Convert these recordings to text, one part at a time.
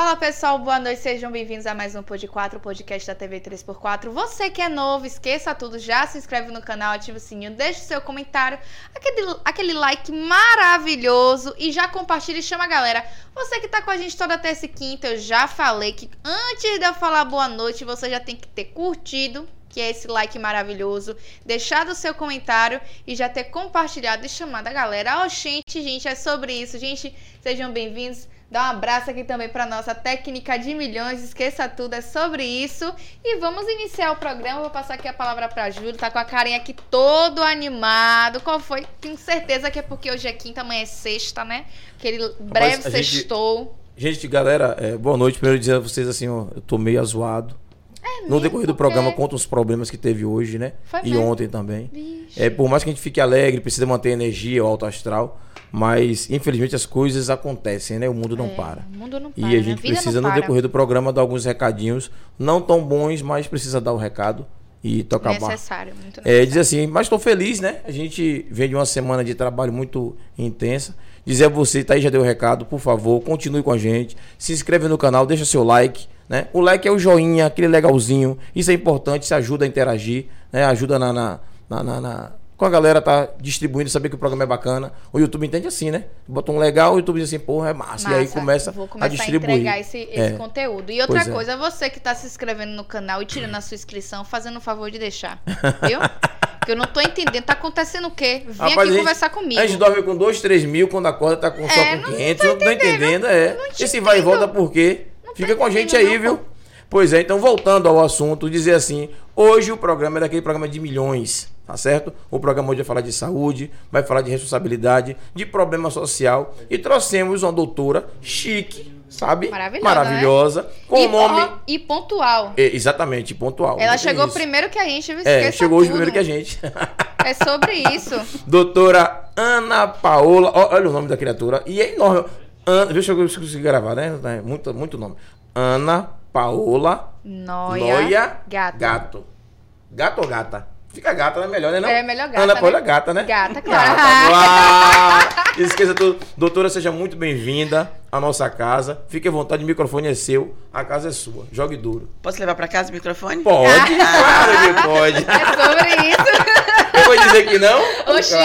Fala pessoal, boa noite, sejam bem-vindos a mais um Pod 4, podcast da TV 3x4. Você que é novo, esqueça tudo, já se inscreve no canal, ativa o sininho, deixa o seu comentário, aquele, aquele like maravilhoso e já compartilha e chama a galera. Você que tá com a gente toda terça e quinta, eu já falei que antes de eu falar boa noite, você já tem que ter curtido, que é esse like maravilhoso, deixado o seu comentário e já ter compartilhado e chamado a galera. Oxente, gente, é sobre isso. Gente, sejam bem-vindos. Dá um abraço aqui também para nossa técnica de milhões. Esqueça tudo, é sobre isso. E vamos iniciar o programa. Vou passar aqui a palavra para Júlio. Tá com a carinha aqui todo animado. Qual foi? Tenho certeza que é porque hoje é quinta, amanhã é sexta, né? Aquele breve Rapaz, a gente- sextou. Gente, galera, é, boa noite. Primeiro dizer a vocês assim, ó, eu tô meio azoado. É No decorrer do programa, conta os problemas que teve hoje, né? Foi e mesmo. ontem também. Vixe. É, por mais que a gente fique alegre, precisa manter energia, o alto astral, mas infelizmente as coisas acontecem, né? O mundo não É, para. O mundo não E para. a né? gente vida precisa, no decorrer do programa, dar alguns recadinhos, não tão bons, mas precisa dar o recado e tocar. Necessário, muito É, necessário. dizer assim, mas estou feliz, né? A gente vem de uma semana de trabalho muito intensa. Dizer a você, Thaís já deu o recado, por favor, continue com a gente. Se inscreve no canal, deixa seu like, né? O like é o joinha, aquele legalzinho. Isso é importante, isso ajuda a interagir, né? Ajuda na, na, na- na- com a galera tá distribuindo, saber que o programa é bacana. O YouTube entende assim, né? Bota um legal, o YouTube diz assim, porra, é massa. e aí Massa. começa, Vou a distribuir. entregar esse, esse É. conteúdo. E outra Pois é. coisa, você que tá se inscrevendo no canal e tirando a sua inscrição, fazendo o favor de deixar. Viu? Porque eu não tô entendendo. Tá acontecendo o quê? Vem Rapaz, aqui a gente- conversar comigo. A gente dorme com 2, 3 mil, quando acorda tá com, só É, com não 500. Não tô entendendo, é. te Esse vai e volta por quê? Não tô Fica com a gente entendendo, aí, não, viu? Pois é, então voltando ao assunto, dizer assim, hoje o programa é daquele programa de milhões, tá certo? O programa hoje vai falar de saúde, vai falar de responsabilidade, de problema social e trouxemos uma doutora chique, sabe? Maravilhosa, Maravilhosa, com e, o nome... ó, e pontual. É, exatamente, pontual. Ela É chegou isso. primeiro que a gente? É, chegou hoje tudo. primeiro que a gente. É sobre isso. Doutora Ana Paola. ó, Olha o nome da criatura. E é enorme. Ana, deixa eu conseguir gravar, né? É Muito, muito nome. Ana Paola Noia. Noia Gato. Gato. Gato ou gata? Fica gata, né? Melhor, né? Não? É melhor gata, Ana né? Paola é gata, né? Gata, claro. Gata, claro. Esqueça tudo. Doutora, seja muito bem-vinda à nossa casa. Fique à vontade, o microfone é seu, a casa é sua. Jogue duro. Posso levar pra casa o microfone? Pode, claro que pode. É sobre isso. Eu vou dizer que não? Oxente.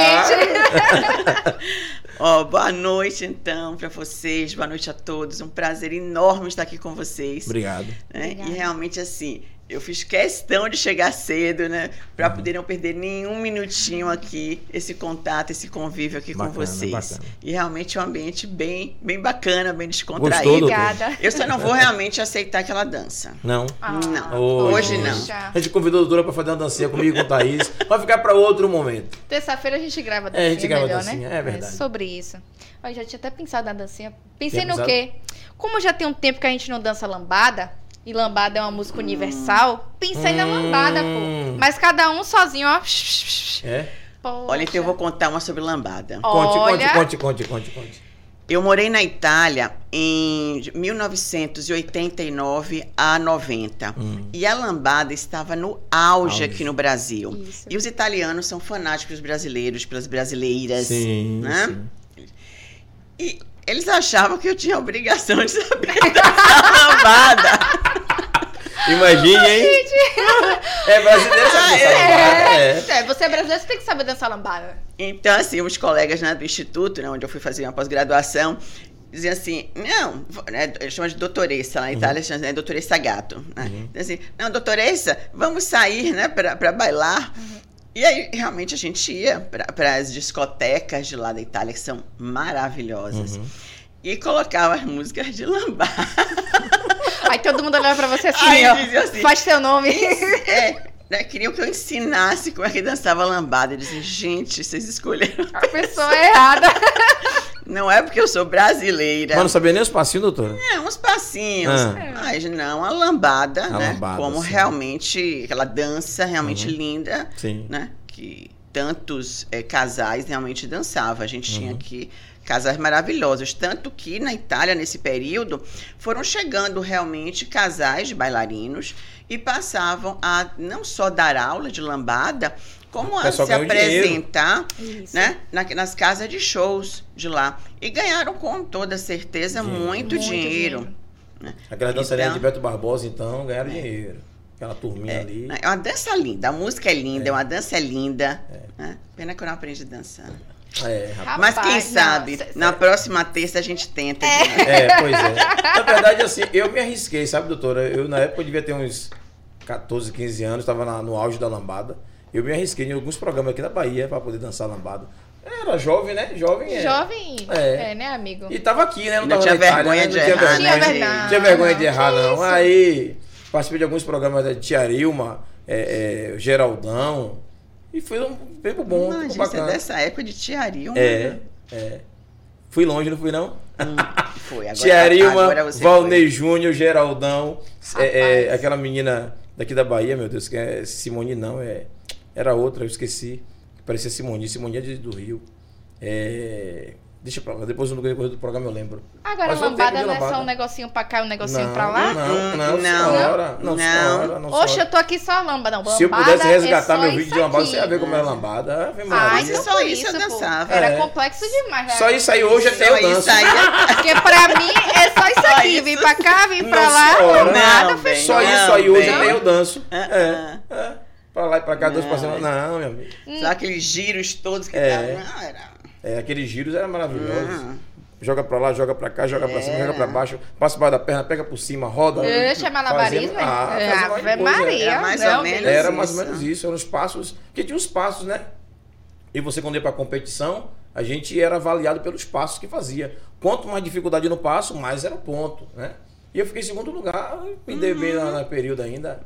Ó, boa noite então pra vocês, boa noite a todos. Um prazer enorme estar aqui com vocês. Obrigado. né? E realmente assim, eu fiz questão de chegar cedo, né, Pra Uhum. poder não perder nenhum minutinho aqui esse contato, esse convívio aqui Bacana, com vocês. bacana. E realmente é um ambiente bem, bem bacana, bem descontraído. Obrigada. Eu só não vou realmente aceitar aquela dança. Não. Ah, Não, Hoje não. poxa. A gente convidou a doutora pra fazer uma dancinha comigo e com o Thaís. Vai ficar pra outro momento. Terça-feira a gente grava É, a dancinha gente grava melhor, dancinha, né? é verdade. sobre isso. Eu já tinha até pensado na dancinha. Pensei Tinha no pensado? quê? Como já tem um tempo que a gente não dança lambada, e lambada é uma música universal, pensei na lambada, Hum. pô. Mas cada um sozinho, ó. É? Poxa. Olha, então eu vou contar uma sobre lambada. Conte, Olha. conte, conte, conte, conte, conte. Eu morei na Itália em 1989 a 90. Hum. E a lambada estava no auge Auge. aqui no Brasil. Isso. E os italianos são fanáticos brasileiros, pelas brasileiras. Sim, né? sim. E eles achavam que eu tinha a obrigação de saber dançar lambada. Imagine, hein? É brasileiro, sabe dançar lambada? É. É, você é brasileiro, você tem que saber dançar lambada. Então, assim, os colegas né, do instituto, né, onde eu fui fazer uma pós-graduação, diziam assim, não, né, eles chamam de doutoressa, lá na Itália chama de doutoressa gato. Né? Diziam assim, não, doutoressa, vamos sair, né, pra, pra bailar. E aí, realmente, a gente ia para as discotecas de lá da Itália, que são maravilhosas. E colocava as músicas de lambada. Aí todo mundo olhava pra você assim, Aí ó. dizia assim, Faz teu nome. É, né, queriam que eu ensinasse como é que dançava lambada. Eles diziam, gente, vocês escolheram. A pessoa é errada. Não é porque eu sou brasileira. Mas não sabia nem os passinhos, doutora? É, uns passinhos. Ah. Mas não a lambada, A né? lambada, como sim. realmente, aquela dança realmente Uhum. linda, Sim. né? Que tantos eh, casais realmente dançavam. A gente Uhum. tinha aqui casais maravilhosos. Tanto que na Itália, nesse período, foram chegando realmente casais de bailarinos e passavam a não só dar aula de lambada, como a se apresentar né, na- nas casas de shows de lá. E ganharam com toda certeza Dinheiro. muito, Muito dinheiro. dinheiro. Né? Aquela dançarina Então- de Beto Barbosa, então, ganharam dinheiro. Aquela turminha ali. É uma dança linda, a música é linda, uma dança é linda. né? Pena que eu não aprendi a dançar. É, rapaz. Mas quem Rapaz, sabe, cê- na próxima terça a gente tenta. né? É, pois é. Na verdade, assim, eu me arrisquei, sabe, doutora? Eu, na época, eu devia ter uns 14, 15 anos, estava no auge da lambada. Eu me arrisquei em alguns programas aqui na Bahia para poder dançar lambada. Era jovem, né? Jovem é. Jovem. É. É. né, amigo? E tava aqui, né? Não, Não tava tinha Itália, vergonha né? de não tinha errar, vergonha, Tinha vergonha. não tinha vergonha de Não, errar, não. isso? Aí participei de alguns programas da Tia Ilma, é, é, Geraldão. E foi um tempo bom, Imagina, tempo você é bacana. dessa época de tiarinho. É, é. Fui longe, não fui não? Foi, agora, Tia Ilma, agora você Valnei Júnior, Geraldão, é, é, aquela menina daqui da Bahia, meu Deus, que é Simone não, é, era outra, eu esqueci. Parecia Simone, Simone é de- do Rio. É, deixa pra lá, depois no decorrer do programa eu lembro. Agora, Mas um lambada não é só lambada. um negocinho pra cá e um negocinho não, pra lá? Não, não, Não. senhora. Não, Não. senhora, não, Oxe, senhora. eu tô aqui só lambada. Não, Se eu lambada pudesse resgatar é meu vídeo de lambada, aqui. você ia ver como era lambada. Ave Ai, não Só isso eu dançava. Era É. complexo demais. Só isso aí hoje até eu danço. aí. Porque pra mim é só isso Só aqui. Vim pra cá, vim pra Não, lá, senhora. lambada, Não, bem. Só isso aí hoje até eu danço. Ah, É, é. Pra lá e pra cá, dois Não, é. Não, meu amigo. Só aqueles giros todos que É. davam. Não, era. É, aqueles giros eram maravilhosos. Hum. Joga pra lá, joga pra cá, joga pra cima, É. joga pra baixo, passa embaixo da perna, pega por cima, roda. Deixa malabarismo. Ah, é, Ave coisa. Maria. Era mais não, ou menos. Era mais ou isso. menos isso, eram os passos. Porque tinha os passos, né? E você, quando ia pra competição, a gente era avaliado pelos passos que fazia. Quanto mais dificuldade no passo, mais era o ponto, né? E eu fiquei em segundo lugar, me dei bem na, na período ainda.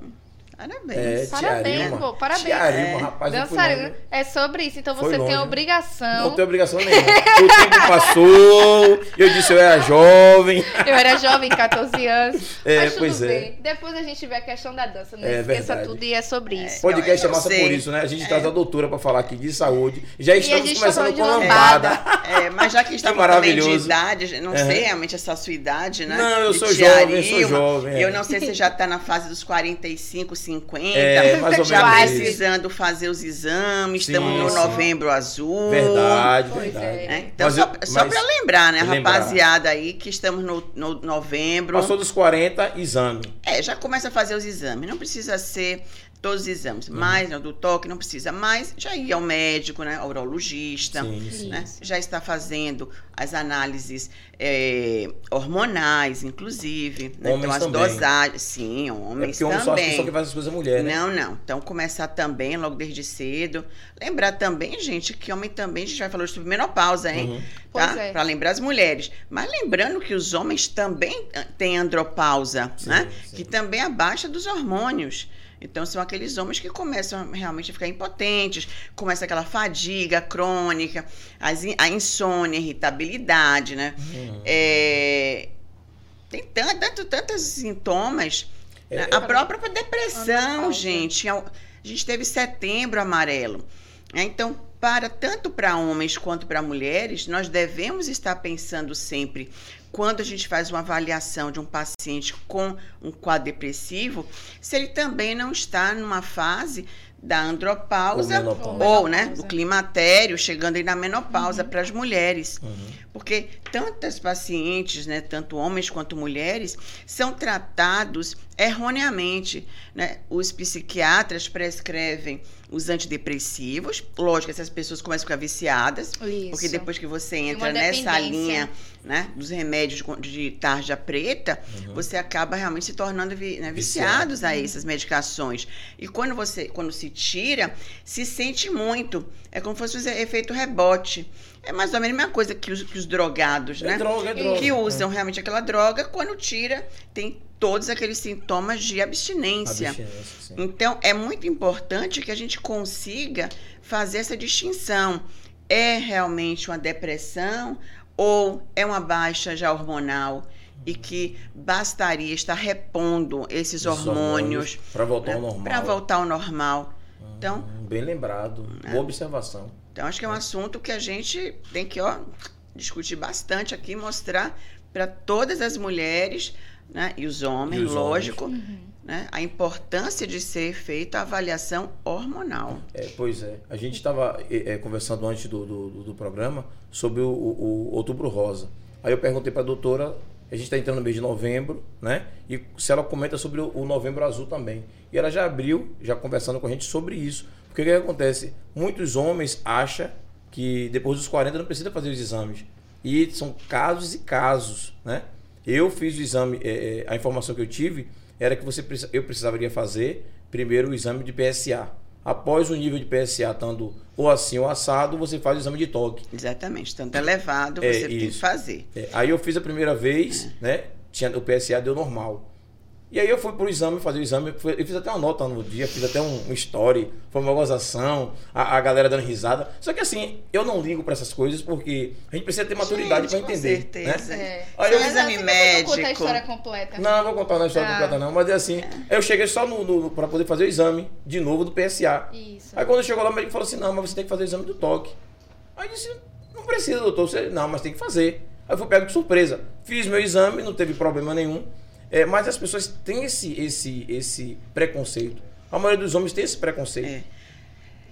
Parabéns. É, Parabéns, pô, parabéns. Arima, É. rapaz, Dançarino. É sobre isso. Então você tem longe, né? obrigação. Não tenho obrigação nenhuma. O tempo passou, eu disse eu era jovem. Eu era jovem, 14 anos. É, mas tudo pois é. bem. Depois a gente vê a questão da dança. Não É esqueça verdade. tudo e é sobre isso. Podcast Eu é massa sei. por isso, né? A gente traz a doutora pra falar aqui de saúde. Já estamos tá começando com lambada. É, mas já que estamos também de maravilhoso. idade, não Uhum. sei realmente essa sua idade, né? Não, eu sou jovem, eu sou jovem, é. Eu não sei se já está na fase dos 45, 50. É, mais ou já menos precisando fazer os exames. Sim, estamos no sim. novembro azul. Verdade, Pois verdade. é. né? Então, Mas só, eu- só para lembrar, né, lembrar. rapaziada aí, que estamos no, no novembro. Passou dos 40, exame. É, já começa a fazer os exames. Não precisa ser todos os exames. Uhum. Mais, né, do toque, não precisa mais. Já ir ao médico, né, ao urologista. Sim, sim. né? Já está fazendo as análises é, hormonais, inclusive. Né? Homens então, as também. dosagens. Sim, É homens porque homem só que também. só que faz as coisas mulher, né? Não, não. Então, começar também logo desde cedo. Lembrar também, gente, que homem também, a gente vai falar sobre menopausa, hein? Uhum. Pois Tá? é. Para lembrar as mulheres. Mas lembrando que os homens também ah, têm andropausa, Sim, né? sim. Que também abaixa dos hormônios. Então, são aqueles homens que começam realmente a ficar impotentes, começa aquela fadiga crônica, as in- a insônia, a irritabilidade, né? Uhum. É, tem tanto, tanto, tantos sintomas. É, né? A própria depressão, gente. A gente teve setembro amarelo. né? Então, para tanto para homens quanto para mulheres, nós devemos estar pensando sempre, quando a gente faz uma avaliação de um paciente com um quadro depressivo, se ele também não está numa fase da andropausa Ou ou, né, do climatério, chegando aí na menopausa para as mulheres. Uhum. Porque tantas pacientes, né, tanto homens quanto mulheres, são tratados erroneamente. Né? Os psiquiatras prescrevem os antidepressivos. Lógico, essas pessoas começam a ficar viciadas. Isso. Porque depois que você entra nessa linha né, dos remédios de tarja preta, Uhum. você acaba realmente se tornando vi- né, Viciado. viciados a essas medicações. E quando você, quando se tira, se sente muito. É como se fosse um efeito rebote. É mais ou menos a mesma coisa que os, que os drogados, É né? droga, é droga. que usam realmente aquela droga, quando tira, tem todos aqueles sintomas de abstinência. Abstinência. Então, é muito importante que a gente consiga fazer essa distinção. É realmente uma depressão ou é uma baixa já hormonal e que bastaria estar repondo esses Os hormônios Pra voltar ao normal. para voltar ao normal. Então, Bem lembrado. Boa observação. então, acho que é um assunto que a gente tem que ó, discutir bastante aqui, mostrar para todas as mulheres né, e os homens, E os lógico, Uhum. né, a importância de ser feita a avaliação hormonal. É, pois é. A gente estava conversando antes do, do, do- do programa sobre o, o- o Outubro Rosa. Aí eu perguntei para a doutora a gente está entrando no mês de novembro, né? E se ela comenta sobre o, o novembro azul também. E ela já abriu, já conversando com a gente sobre isso. Porque o que, que acontece? Muitos homens acham que depois dos 40 não precisa fazer os exames. E são casos e casos, né? Eu fiz o exame, é, é, a informação que eu tive era que você eu precisaria fazer primeiro o exame de PSA. Após o nível de PSA estando ou assim ou assado, você faz o exame de toque. Exatamente, tanto elevado é, você tem que fazer. É, aí eu fiz a primeira vez, é. né? Tinha, o PSA deu normal. E aí eu fui pro exame, fazer o exame, eu fiz até uma nota no dia, fiz até um, um story, foi uma gozação, a, a, galera dando risada. Só que assim, eu não ligo para essas coisas porque a gente precisa ter maturidade para entender. Com né? certeza. Né? É. Aí eu, exame médico. Não a história completa. Não, não vou contar a história ah. completa não, mas é assim, é. eu cheguei só no, no para poder fazer o exame de novo do PSA. Isso. Aí quando chegou lá, o médico falou assim: "Não, mas você tem que fazer o exame do toque". Aí eu disse: "Não precisa, doutor, você não, mas tem que fazer". Aí eu fui pego de surpresa. Fiz meu exame, não teve problema nenhum. É, mas as pessoas têm esse, esse, esse preconceito. A maioria dos homens tem esse preconceito. É.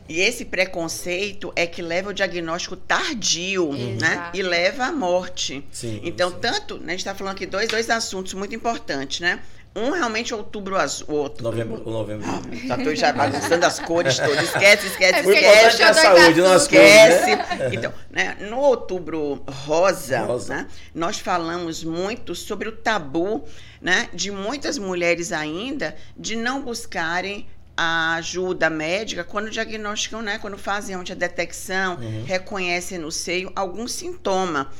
E esse preconceito é que leva ao diagnóstico tardio, uhum. né? E leva à morte. Sim, então, sim. tanto, né, a gente está falando aqui dois, dois assuntos muito importantes, né? Um realmente é outubro azul, outro. Novembro, o novembro. Ah, tá tô já bagunçando as cores todas. Esquece, esquece, é esquece. A saúde, não esquece. Cores, né? Então, né, no outubro rosa, rosa. Né, nós falamos muito sobre o tabu né, de muitas mulheres ainda de não buscarem a ajuda médica quando diagnosticam, né, quando fazem a detecção, uhum. reconhecem no seio algum sintoma.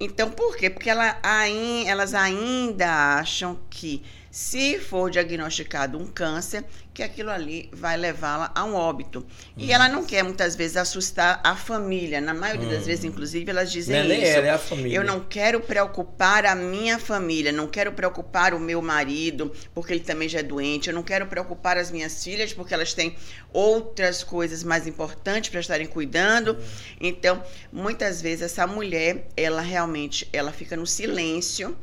Então, por quê? Porque ela, elas ainda acham que se for diagnosticado um câncer, que aquilo ali vai levá-la a um óbito. E uhum. ela não quer muitas vezes assustar a família. Na maioria das vezes, inclusive, elas dizem não é isso. Ela, é a família. Eu não quero preocupar a minha família, não quero preocupar o meu marido, porque ele também já é doente. Eu não quero preocupar as minhas filhas, porque elas têm outras coisas mais importantes para estarem cuidando. Uhum. Então, muitas vezes essa mulher, ela realmente, ela fica no silêncio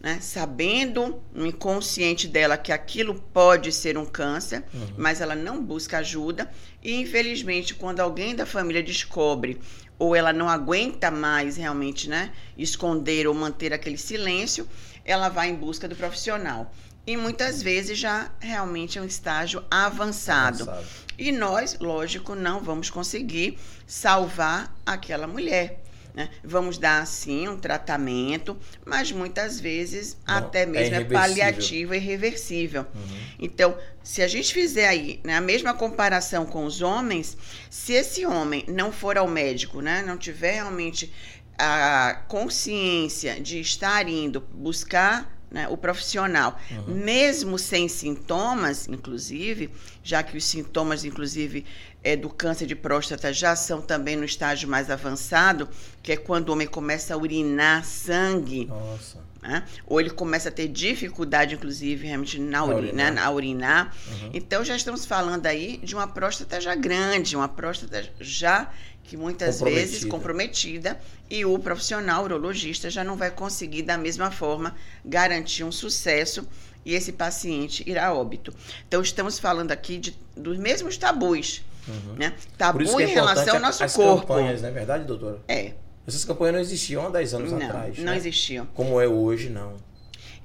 né, sabendo no inconsciente dela que aquilo pode ser um câncer, uhum. mas ela não busca ajuda. E infelizmente, quando alguém da família descobre ou ela não aguenta mais realmente, né, esconder ou manter aquele silêncio, ela vai em busca do profissional. E muitas vezes já realmente é um estágio avançado. avançado. E nós, lógico, não vamos conseguir salvar aquela mulher. Né? Vamos dar, sim, um tratamento, mas muitas vezes Não, até é mesmo é, é paliativo e irreversível. Uhum. Então, se a gente fizer aí né, a mesma comparação com os homens, se esse homem não for ao médico, né, não tiver realmente a consciência de estar indo buscar né, o profissional, uhum. mesmo sem sintomas, inclusive, já que os sintomas, inclusive, é, do câncer de próstata já são também no estágio mais avançado, que é quando o homem começa a urinar sangue. Nossa. Né? Ou ele começa a ter dificuldade, inclusive, realmente na, urinar. Né? urinar. Uhum. Então já estamos falando aí de uma próstata já grande, uma próstata já que muitas comprometida. vezes comprometida e o profissional urologista já não vai conseguir da mesma forma garantir um sucesso e esse paciente irá a óbito. Então estamos falando aqui de, dos mesmos tabus Uhum. Né? Tabu é em relação ao nosso as corpo. campanhas, não é verdade, doutora? É. Essas campanhas não existiam há 10 anos não, atrás. Não né? existiam. Como é hoje, não.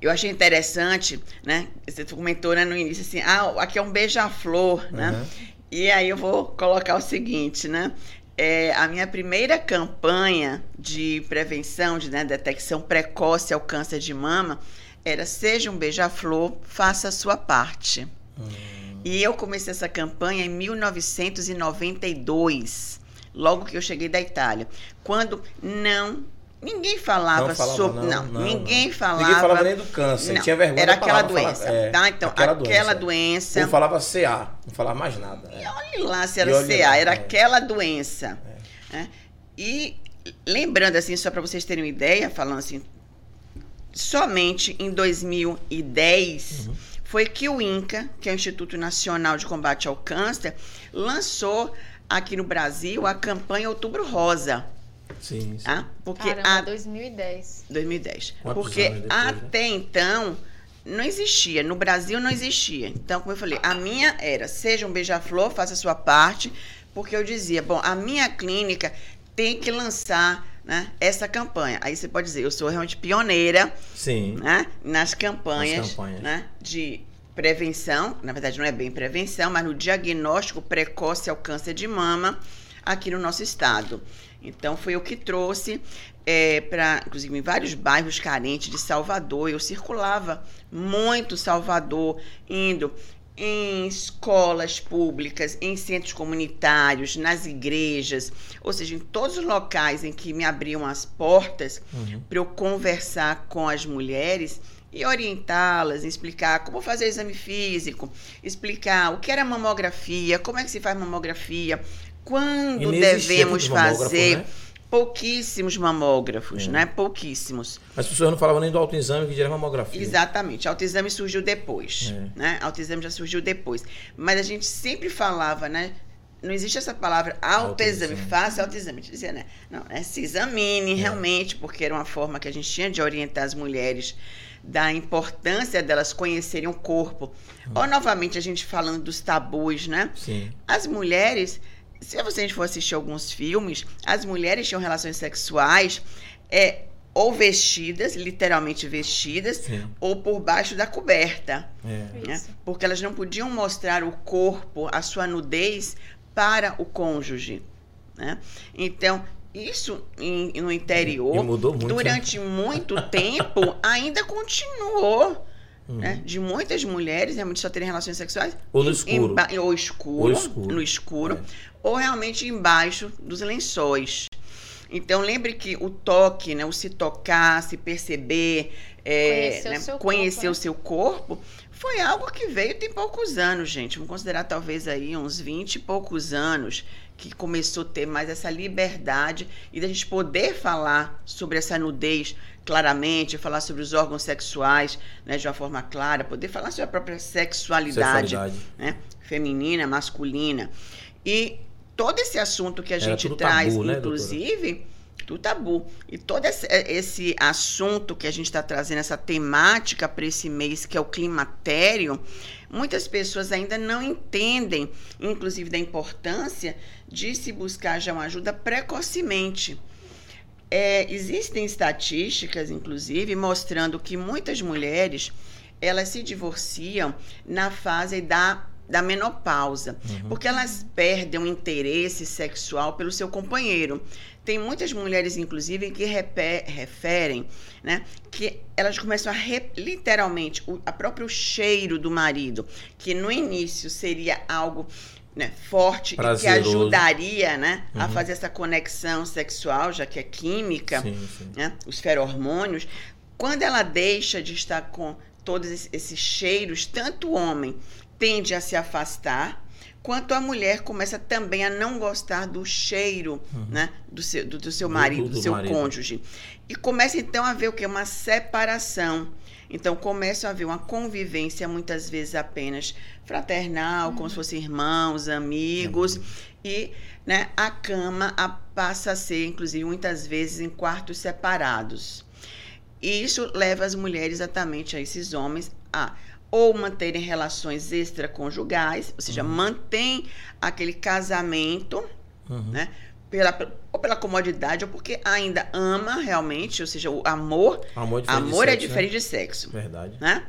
Eu achei interessante, né? Você comentou né, no início assim, ah, aqui é um beija-flor, uhum. né? E aí eu vou colocar o seguinte, né? É, a minha primeira campanha de prevenção, de né, detecção precoce ao câncer de mama era seja um beija-flor, faça a sua parte. Uhum. E eu comecei essa campanha em 1992, logo que eu cheguei da Itália, quando não Ninguém falava, não falava sobre. Não, não, ninguém não. falava. Ninguém falava nem do câncer. Não, tinha vergonha Era aquela doença. Falar, é, tá? Então, aquela, aquela doença. doença. falava CA, não falava mais nada. É. E olhe lá se era CA, lá, era é. aquela doença. É. Né? E lembrando, assim, só para vocês terem uma ideia, falando assim, somente em 2010. Uhum foi que o INCA, que é o Instituto Nacional de Combate ao Câncer, lançou aqui no Brasil a campanha Outubro Rosa. Sim, sim. Tá? Porque Caramba, a... 2010. 2010. Quantos Porque depois, né? até né? então não existia, no Brasil não existia. Então, como eu falei, a minha era, seja um beija-flor, faça a sua parte, porque eu dizia, bom, a minha clínica tem que lançar né, essa campanha. Aí você pode dizer, eu sou realmente pioneira Sim. né, nas campanhas, Nas campanhas. Né, de prevenção, na verdade não é bem prevenção, mas no diagnóstico precoce ao câncer de mama aqui no nosso estado. Então foi o que trouxe para, inclusive em vários bairros carentes de Salvador, eu circulava muito Salvador, indo em escolas públicas, em centros comunitários, nas igrejas, ou seja, em todos os locais em que me abriam as portas Uhum. para eu conversar com as mulheres e orientá-las, explicar como fazer exame físico, explicar o que era mamografia, como é que se faz mamografia, quando devemos fazer né? Pouquíssimos mamógrafos, É. né? Pouquíssimos. As pessoas não falavam nem do autoexame, que era mamografia. Exatamente. Autoexame surgiu depois, É. né? Autoexame já surgiu depois. Mas a gente sempre falava, né? Não existe essa palavra autoexame. Faça autoexame. Dizia, né? Não, é se examine É. realmente, porque era uma forma que a gente tinha de orientar as mulheres da importância delas conhecerem o corpo. Hum. Ou, novamente, a gente falando dos tabus, né? Sim. As mulheres, se você a gente for assistir alguns filmes, as mulheres tinham relações sexuais é, ou vestidas, literalmente vestidas, Sim. ou por baixo da coberta, É. né? Porque elas não podiam mostrar o corpo, a sua nudez para o cônjuge, né? Então, isso em- no interior, E mudou muito, né? durante muito tempo, ainda continuou, Uhum. né? De muitas mulheres realmente só terem relações sexuais Ou no em- escuro. emba- ou escuro, Ou escuro. no escuro, É. ou realmente embaixo dos lençóis. Então lembre que o toque, né, o se tocar, se perceber, é, Conhecer o né, seu conhecer corpo, né? o seu corpo, foi algo que veio tem poucos anos, gente. Vamos considerar talvez aí uns 20 e poucos anos que começou a ter mais essa liberdade e da gente poder falar sobre essa nudez claramente, falar sobre os órgãos sexuais, né, de uma forma clara, poder falar sobre a própria sexualidade Sexualidade. né? Feminina, masculina. E todo esse assunto que a Era gente traz, tabu, né, doutora? inclusive, do tabu. E todo esse, esse assunto que a gente está trazendo, essa temática para esse mês, que é o climatério, muitas pessoas ainda não entendem, inclusive, da importância de se buscar já uma ajuda precocemente. É, existem estatísticas, inclusive, mostrando que muitas mulheres elas se divorciam na fase da, da menopausa, Uhum. porque elas perdem o interesse sexual pelo seu companheiro. Tem muitas mulheres, inclusive, que referem né, que elas começam a literalmente o a próprio cheiro do marido, que no início seria algo né, forte e que Prazeroso. ajudaria né, a Uhum. fazer essa conexão sexual, já que é química Sim, sim. né, os ferormônios, quando ela deixa de estar com todos esses- cheiros, tanto o homem tende a se afastar, quanto a mulher começa também a não gostar do cheiro né, do, seu, do, do seu Do- marido, do- do, do seu marido. cônjuge. E começa então a ver o que? Uma separação. Então começa a haver uma convivência, muitas vezes apenas fraternal, como se fossem irmãos, amigos, e né, a cama a- passa a ser, inclusive, muitas vezes em quartos separados. E isso leva as mulheres exatamente a esses homens a ou manterem relações extraconjugais, ou seja, mantém aquele casamento, Uhum. né? Pela, ou pela comodidade, ou porque ainda ama realmente, ou seja, o amor, Amor é diferente de amor é sexo, né? diferente de sexo Verdade. né?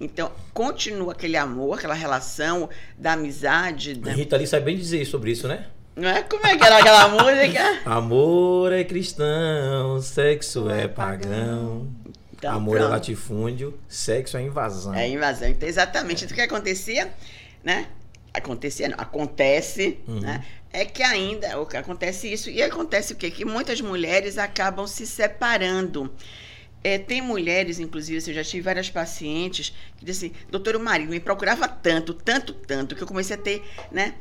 Então, continua aquele amor, aquela relação da amizade, A né? Rita Lee sabe bem dizer sobre isso, né? não é? Como é que era aquela música? Amor é cristão, sexo é pagão. Então, Amor é pronto. latifúndio, sexo é invasão. É invasão. Então, exatamente. Então, o que acontecia, né? Acontecia, não, acontece, Uhum. né? É que ainda o que acontece isso. E acontece o quê? Que muitas mulheres acabam se separando. É, tem mulheres, inclusive, eu já tive várias pacientes que dizem assim, doutor, o marido me procurava tanto, tanto, tanto, que eu comecei a ter, né?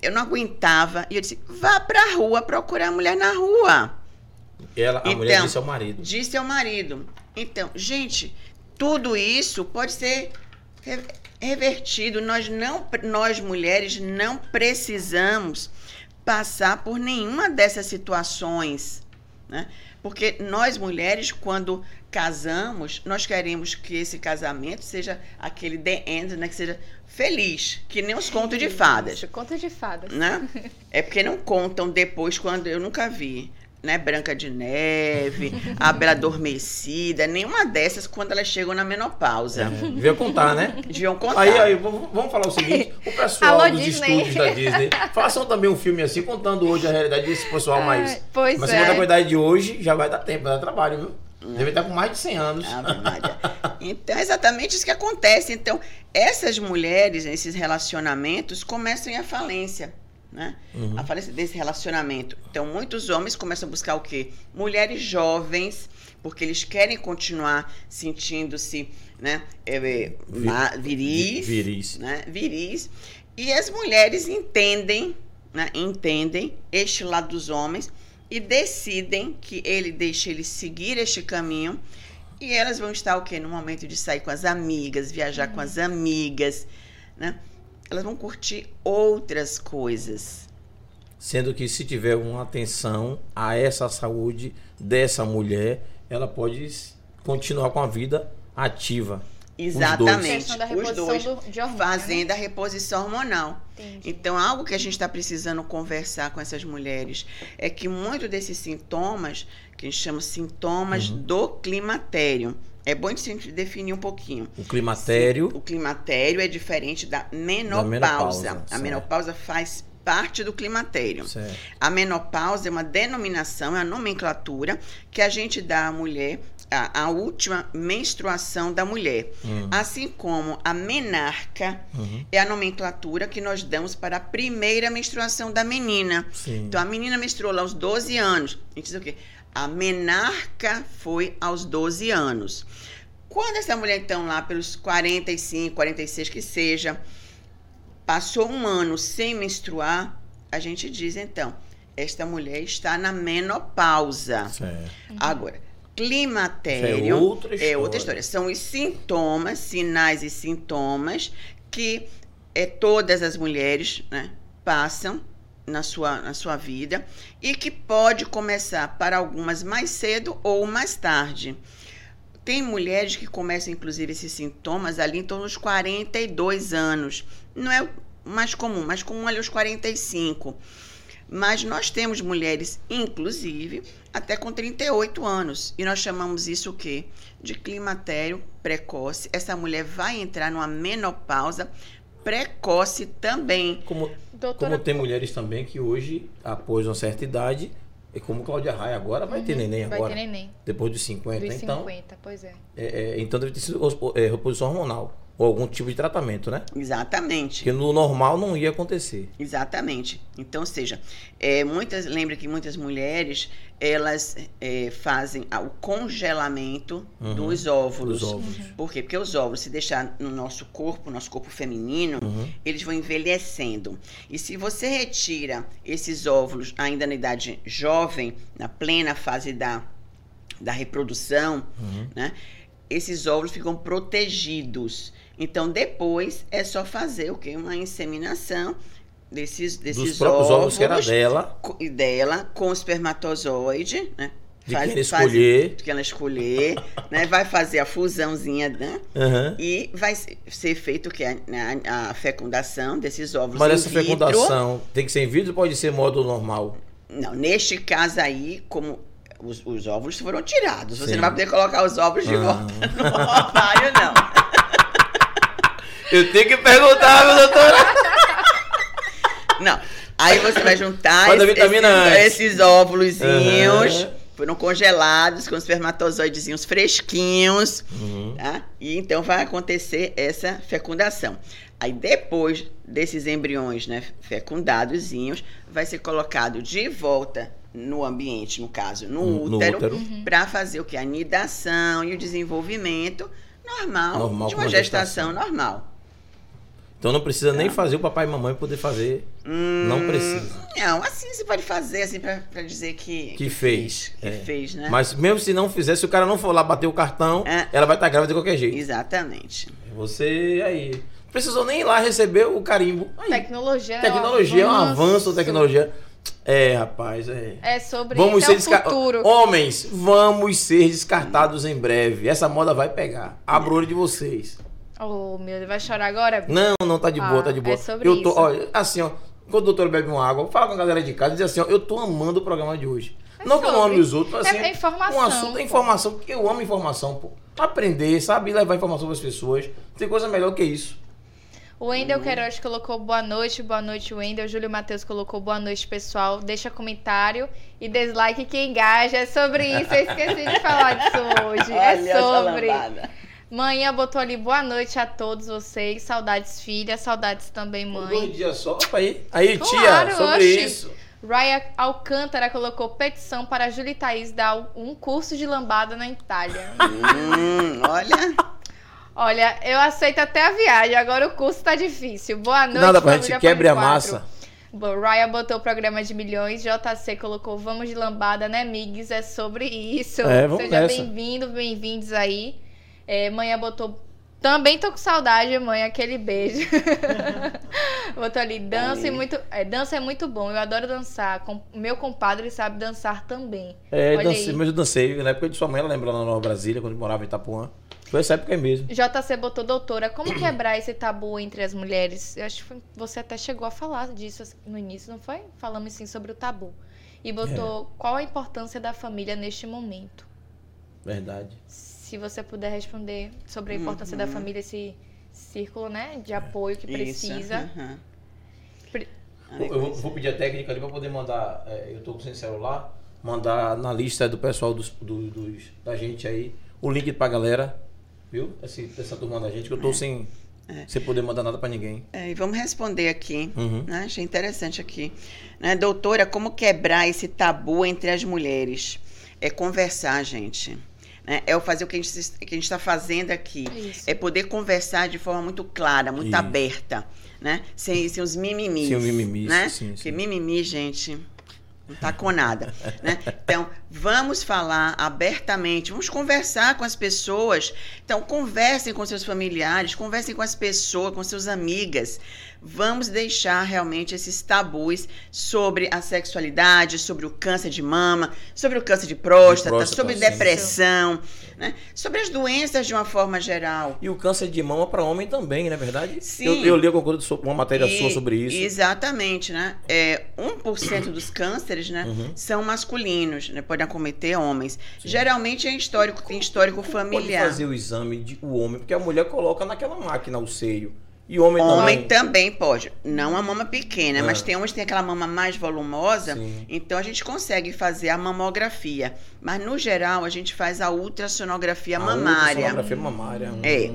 Eu não aguentava. E eu disse, vá pra rua procurar a mulher na rua. Ela, a Então, mulher disse ao marido. Disse ao marido. Então, gente, tudo isso pode ser revertido. Nós não, nós mulheres não precisamos passar por nenhuma dessas situações, né? Porque nós mulheres, quando casamos, nós queremos que esse casamento seja aquele the end, né? Que seja feliz, que nem os contos de fadas. Isso, conto de fadas. Né? É porque não contam depois quando eu nunca vi. Né, Branca de Neve, a Bela Adormecida, nenhuma dessas quando elas chegam na menopausa. É, devia contar, né? Deviam contar. Aí, aí, vamos falar o seguinte: o pessoal Alô, dos Disney. estúdios da Disney façam também um filme assim, contando hoje a realidade desse pessoal mais. Ai, pois Mas é. se contar a idade de hoje, já vai dar tempo, vai dar trabalho, viu? Deve estar com mais de 100 anos. Maria. Então, é exatamente isso que acontece. Então, essas mulheres, nesses relacionamentos, começam em a falência. Né? Uhum. A falência desse relacionamento. Então, muitos homens começam a buscar o quê? Mulheres jovens, porque eles querem continuar sentindo-se né, é, é, viris, vi- viris. Né, viris. E as mulheres entendem, né, entendem este lado dos homens e decidem que ele deixa ele seguir este caminho e elas vão estar o quê? No momento de sair com as amigas, viajar com as amigas, né? Elas vão curtir outras coisas. Sendo que se tiver uma atenção a essa saúde dessa mulher, ela pode continuar com a vida ativa. Exatamente. Os dois do- de hormônio, fazendo a reposição hormonal. Entendi. Então, algo que a gente está precisando conversar com essas mulheres é que muito desses sintomas, que a gente chama sintomas Uhum. do climatério, é bom a gente definir um pouquinho. O climatério. O climatério é diferente da menopausa. menopausa, a menopausa faz parte do climatério. Certo. A menopausa é uma denominação, é uma nomenclatura que a gente dá à mulher, a, a última menstruação da mulher. Hum. Assim como a menarca Uhum. é a nomenclatura que nós damos para a primeira menstruação da menina. Sim. Então a menina menstruou lá aos 12 anos. A gente diz o quê? A menarca foi aos 12 anos. Quando essa mulher, então, lá pelos 45, 46 que seja, passou um ano sem menstruar, a gente diz, então, esta mulher está na menopausa. Certo. Agora, climatério é outra é outra história. história. São os sintomas, sinais e sintomas que é, todas as mulheres né, passam na sua, na sua vida e que pode começar para algumas mais cedo ou mais tarde. Tem mulheres que começam, inclusive, esses sintomas ali em torno dos 42 anos. Não é mais comum, mais comum ali aos 45. Mas nós temos mulheres, inclusive, até com 38 anos. E nós chamamos isso o quê? De climatério precoce. Essa mulher vai entrar numa menopausa precoce também. Como, Doutora, como tem mulheres também que hoje, após uma certa idade, é como Cláudia Raia agora, vai ter neném Uhum. vai agora. ter neném. Depois dos 50. Dos então, 50, pois é. é, é, então deve ter sido é, reposição hormonal. Ou algum tipo de tratamento, né? Exatamente. Porque no normal não ia acontecer. Exatamente. Então, ou seja, é, muitas, lembra que muitas mulheres elas é, fazem o congelamento Uhum. dos óvulos. Dos óvulos. Por quê? Porque os óvulos, se deixar no nosso corpo, nosso corpo feminino, Uhum. eles vão envelhecendo. E se você retira esses óvulos ainda na idade jovem, na plena fase da, da reprodução, Uhum. né? Esses óvulos ficam protegidos. Então, depois é só fazer o quê? Uma inseminação desses, desses Dos próprios óvulos que era dela, e dela com espermatozoide, né? de Faz- quem faz- escolher. de quem ela escolher, né? Vai fazer a fusãozinha, né? Aham. E vai se- ser feito o quê? A, a fecundação desses óvulos Mas essa vitro. fecundação tem que ser em vidro ou pode ser modo normal? Não, neste caso aí, como os, os óvulos foram tirados, você Sim. não vai poder colocar os óvulos de Ah. volta no ovário, não. Eu tenho que perguntar, meu doutora. Não. Aí você vai juntar esse- esses, Aham. foram congelados com os espermatozoidezinhos fresquinhos, Uhum. tá? E então vai acontecer essa fecundação. Aí depois desses embriões, né, fecundadozinhos, vai ser colocado de volta no ambiente, no caso, no, No- útero, útero. para fazer o que? A anidação e o desenvolvimento normal, Normal, de uma gestação, gestação. normal. Então não precisa nem Tá. fazer o papai e mamãe poder fazer. Hum, Não precisa. Não, assim você pode fazer, assim, pra, pra dizer que, Que fez, Que é. fez, né? Mas mesmo se não fizer, se o cara não for lá bater o cartão, É. ela vai estar grávida de qualquer jeito. Exatamente. Você aí. Não precisou nem ir lá receber o carimbo. Aí. Tecnologia, né? Tecnologia é um avanço da tecnologia. É, rapaz, é. É sobre Vamos ser é o desca- futuro. Homens, vamos ser descartados em breve. Essa moda vai pegar. Abro o olho de vocês. Oh, meu Deus, vai chorar agora? Não, não, tá de boa, Ah, tá de boa. é sobre eu tô, isso. olha, assim, ó, quando o doutor bebe uma água, fala com a galera de casa e diz assim, ó, eu tô amando o programa de hoje. É não que eu não sobre. ame os outros, mas É- assim, é informação, um assunto é informação, porque eu amo informação, pô. Aprender, sabe, levar informação para as pessoas. Tem coisa melhor que isso. O Wendel Queiroz colocou boa noite, boa noite, Wendel. Júlio Matheus colocou boa noite, pessoal. Deixa comentário e dislike que engaja. É sobre isso, eu esqueci de falar disso hoje. Olha é essa sobre. Manhã botou ali boa noite a todos vocês. Saudades, filha. Saudades também, mãe. dias só, aí. Aí, Claro, tia, sobre oxi. isso. Raya Alcântara colocou petição para Júlia e Thaís dar um curso de lambada na Itália. Hum, olha. Olha, eu aceito até a viagem, agora o curso tá difícil. Boa noite, Nada pra gente quebre a massa. Bom, Raya botou o programa de milhões, JC colocou vamos de lambada, né, Migs? É sobre isso. É, vamos Seja bem-vindo, bem-vindos aí. É, manhã botou. Também tô com saudade, mãe, aquele beijo. botou ali, dança, e Aí. muito, é, dança é muito bom, eu adoro dançar. Com- meu compadre sabe dançar também. É, dancei, mas eu dancei na época de sua mãe, ela lembra lá na Nova Brasília, quando morava em Itapuã. Foi essa época aí mesmo. JC botou, doutora, como quebrar esse tabu entre as mulheres? Eu acho que você até chegou a falar disso assim, no início, não foi? Falamos sim sobre o tabu. E botou qual a importância da família neste momento. Verdade. Se você puder responder sobre a importância da família, esse círculo, né, de apoio que precisa. Pre- Eu vou, vou pedir a técnica ali pra poder mandar. é, eu tô sem celular, mandar na lista do pessoal dos, do- dos- da gente aí o link pra galera. Viu? Esse, essa turma da gente, que eu tô sem, sem poder mandar nada pra ninguém. É, e vamos responder aqui. Uhum. né? Achei interessante aqui. Né, doutora, como quebrar esse tabu entre as mulheres? É conversar, gente. Né? É o fazer o que a gente que a gente está fazendo aqui. Isso. É poder conversar de forma muito clara, muito Isso. aberta. Né? Sem, sem os mimimis. Sem o mimimi, Né? sim, Porque sim. mimimi, gente, não tá com nada. né? Então, vamos falar abertamente, vamos conversar com as pessoas. Então, conversem com seus familiares, conversem com as pessoas, com suas amigas. Vamos deixar realmente esses tabus sobre a sexualidade, sobre o câncer de mama, sobre o câncer de próstata, De próstata, sobre depressão, né? sobre as doenças de uma forma geral. E o câncer de mama pra homem também, não é verdade? Sim. Eu, eu li uma matéria E- sua sobre isso. Exatamente, né? É, 1% dos cânceres, né, Uhum. são masculinos, né? Podem acometer homens. Geralmente é histórico, tem histórico Pode familiar. fazer o exame de o homem, porque a mulher coloca naquela máquina o seio. E o homem, Homem também. também pode. Não a mama pequena, Ah. mas tem homens que tem aquela mama mais volumosa. Sim. Então a gente consegue fazer a mamografia. Mas no geral a gente faz a ultrassonografia A mamária. ultrassonografia mamária. É.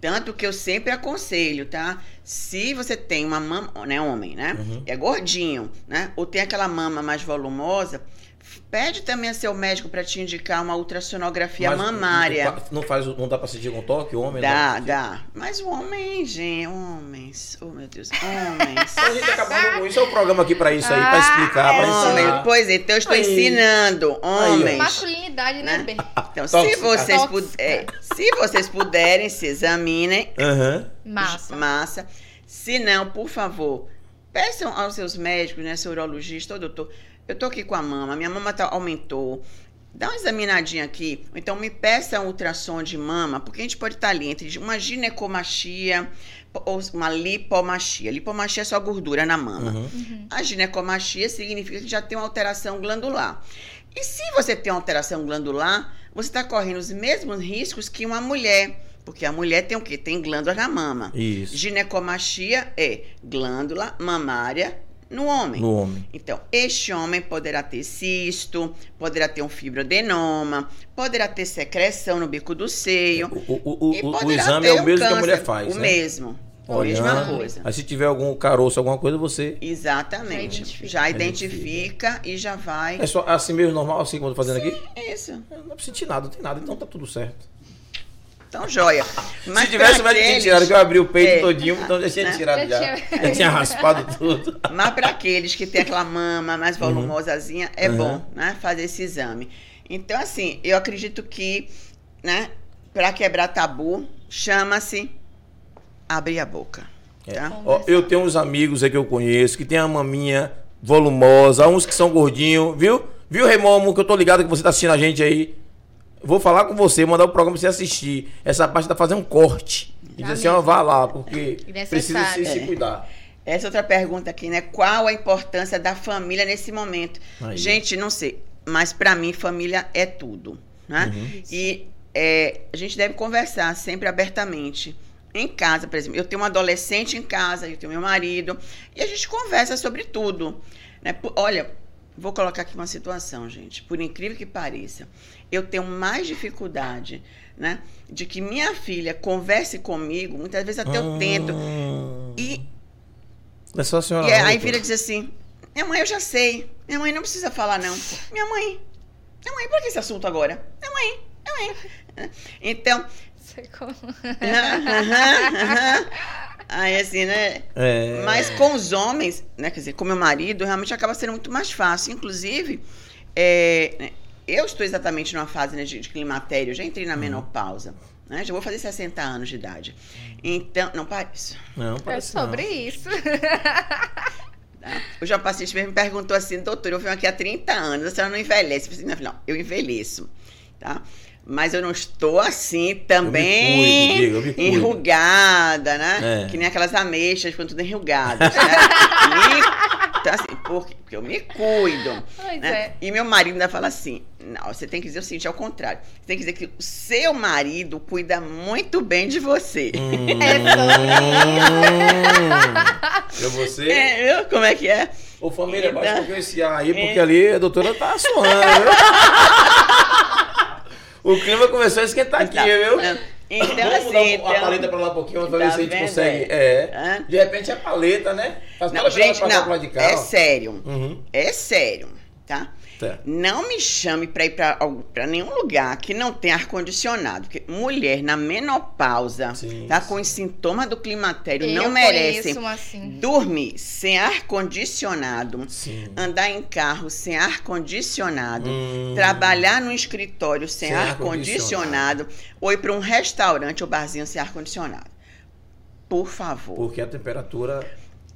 Tanto que eu sempre aconselho, tá? Se você tem uma mama, né, homem, né? Uhum. É gordinho, né? Ou tem aquela mama mais volumosa, pede também a seu médico para te indicar uma ultrassonografia Mas mamária. Não, faz, não dá pra sentir com toque, o homem? Dá, não? dá. Mas o homem, gente, homens. Oh, meu Deus. Homens. A gente acabando com isso, é o programa aqui pra isso aí, pra Ah, explicar, pra é ensinar. Pois é, então eu estou Aí. ensinando. Homens. Masculinidade, né, Né? bem? Então, se Tóxica. vocês, é, se vocês puderem, se examinem. Aham. Massa. Massa. Se não, por favor, peçam aos seus médicos, né, seu urologista, ô doutor, eu tô aqui com a mama, minha mama tá, aumentou. Dá uma examinadinha aqui, ou então me peça um ultrassom de mama, porque a gente pode estar ali entre uma ginecomastia ou uma lipomastia. Lipomastia é só gordura na mama. Uhum. A ginecomastia significa que já tem uma alteração glandular. E se você tem uma alteração glandular, você está correndo os mesmos riscos que uma mulher. Porque a mulher tem o quê? Tem glândulas na mama. Isso. Ginecomastia é glândula mamária no homem. No homem. Então, este homem poderá ter cisto, poderá ter um fibroadenoma, poderá ter secreção no bico do seio. O, o, o, o- o exame é o um mesmo que a mulher faz, O né? mesmo. A mesma coisa. Aí se tiver algum caroço, alguma coisa, você... Já Exatamente. identifica. Já Identifica. e já vai. É só assim mesmo, normal, assim como eu tô fazendo aqui? Isso. Eu não sentir nada, não tem nada, então tá tudo certo. Então, joia. Mas se tivesse médico tinha aqueles- tirado, que eu abri o peito É. todinho, então já tinha Né? tirado Já já. tinha- Já tinha raspado tudo. Mas para aqueles que tem aquela mama mais volumosazinha, é Uhum. bom, né, fazer esse exame. Então, assim, eu acredito que, né, para quebrar tabu, chama-se abrir a boca. É. Tá? Ó, eu tenho uns amigos aí que eu conheço que tem a maminha volumosa, uns que são gordinhos, viu? Viu, Remomo, que eu tô ligado que você tá assistindo a gente aí. Vou falar com você, mandar o programa pra você assistir. Essa parte tá fazendo um corte. E dizer assim, ó, vá lá, porque precisa se, se É. cuidar. Essa outra pergunta aqui, né? Qual a importância da família nesse momento? Aí. Gente, não sei, mas pra mim família é tudo, né? Uhum. E é, a gente deve conversar sempre abertamente. Em casa, por exemplo, eu tenho um adolescente em casa, eu tenho meu marido, e a gente conversa sobre tudo. Né? Olha, vou colocar aqui uma situação, gente. Por incrível que pareça, eu tenho mais dificuldade, né? De que minha filha converse comigo, muitas vezes até eu tento. Hum. E Não é só a senhora. e aí não, a doutora. filha diz assim: Minha mãe, eu já sei. Minha mãe não precisa falar, não. Minha mãe. Minha mãe, por que esse assunto agora? Minha mãe. Minha mãe. Então. Sei como. Aí assim, né? É. Mas com os homens, né? Quer dizer, com meu marido, realmente acaba sendo muito mais fácil. Inclusive, é, eu estou exatamente numa fase né, de, de climatério, já entrei na Uhum. menopausa. Né? Já vou fazer 60 anos de idade. Então, não parece. Não, É parece sobre não. isso. Hoje a paciente mesmo me perguntou assim, doutor, eu venho aqui há 30 anos, a senhora não envelhece. Eu falei assim, não, não, eu envelheço, tá? Mas eu não estou assim também cuido, Diego, eu me cuido. enrugada, né? É. Que nem aquelas ameixas, ficam tudo enrugadas, né? Então, assim, porque, porque eu me cuido. Pois né? é. E meu marido ainda fala assim: não, você tem que dizer o seguinte, ao contrário. Você tem que dizer que o seu marido cuida muito bem de você. Hum. É Eu você. É, viu? Como é que é? Ô família, baixa um Então, pouquinho esse ar aí, porque é. ali a doutora tá suando, viu? O clima começou a esquentar aqui, Tá. viu? Então, Vamos assim, mudar um- a então- paleta pra lá um pouquinho, Tá ver se a gente consegue. é? É. De repente é paleta, né? Faz Não, gente, não. É sério. Uhum. É sério, tá? Tá. Não me chame pra ir pra nenhum lugar que não tem ar-condicionado. Porque mulher na menopausa, Sim, tá? sim. Com os sintomas do climatério, Eu não merecem assim. dormir sem ar-condicionado, andar em carro sem ar-condicionado, Hum. trabalhar no escritório sem, Sem ar-condicionado, ou ir pra um restaurante ou barzinho sem ar-condicionado. Por favor. Porque a temperatura.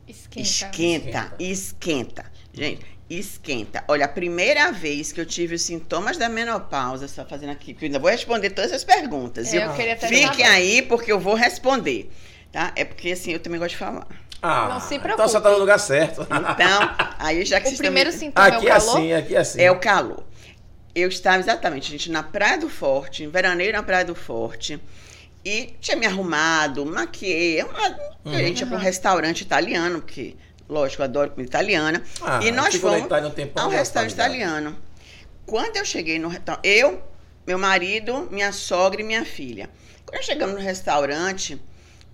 Esquenta. Esquenta, esquenta. Gente, esquenta. Olha, a primeira vez que eu tive os sintomas da menopausa, só fazendo aqui, porque eu ainda vou responder todas as perguntas. É, eu queria até Fiquem aí, porque eu vou responder. Tá? É porque assim, eu também gosto de falar. Ah, Não se Então você tá no lugar certo. Então, aí já que O primeiro também... sintoma é o aqui é calor? assim, aqui é assim. É o calor. Eu estava exatamente, gente, na Praia do Forte, em veraneio na Praia do Forte. E tinha me arrumado, maquiei. Uma, A gente ia para um restaurante italiano, porque, lógico, eu adoro comida italiana. Ah, e nós fomos Itália um a um tá restaurante italiano. Quando eu cheguei no restaurante, eu, meu marido, minha sogra e minha filha. Quando chegamos no restaurante,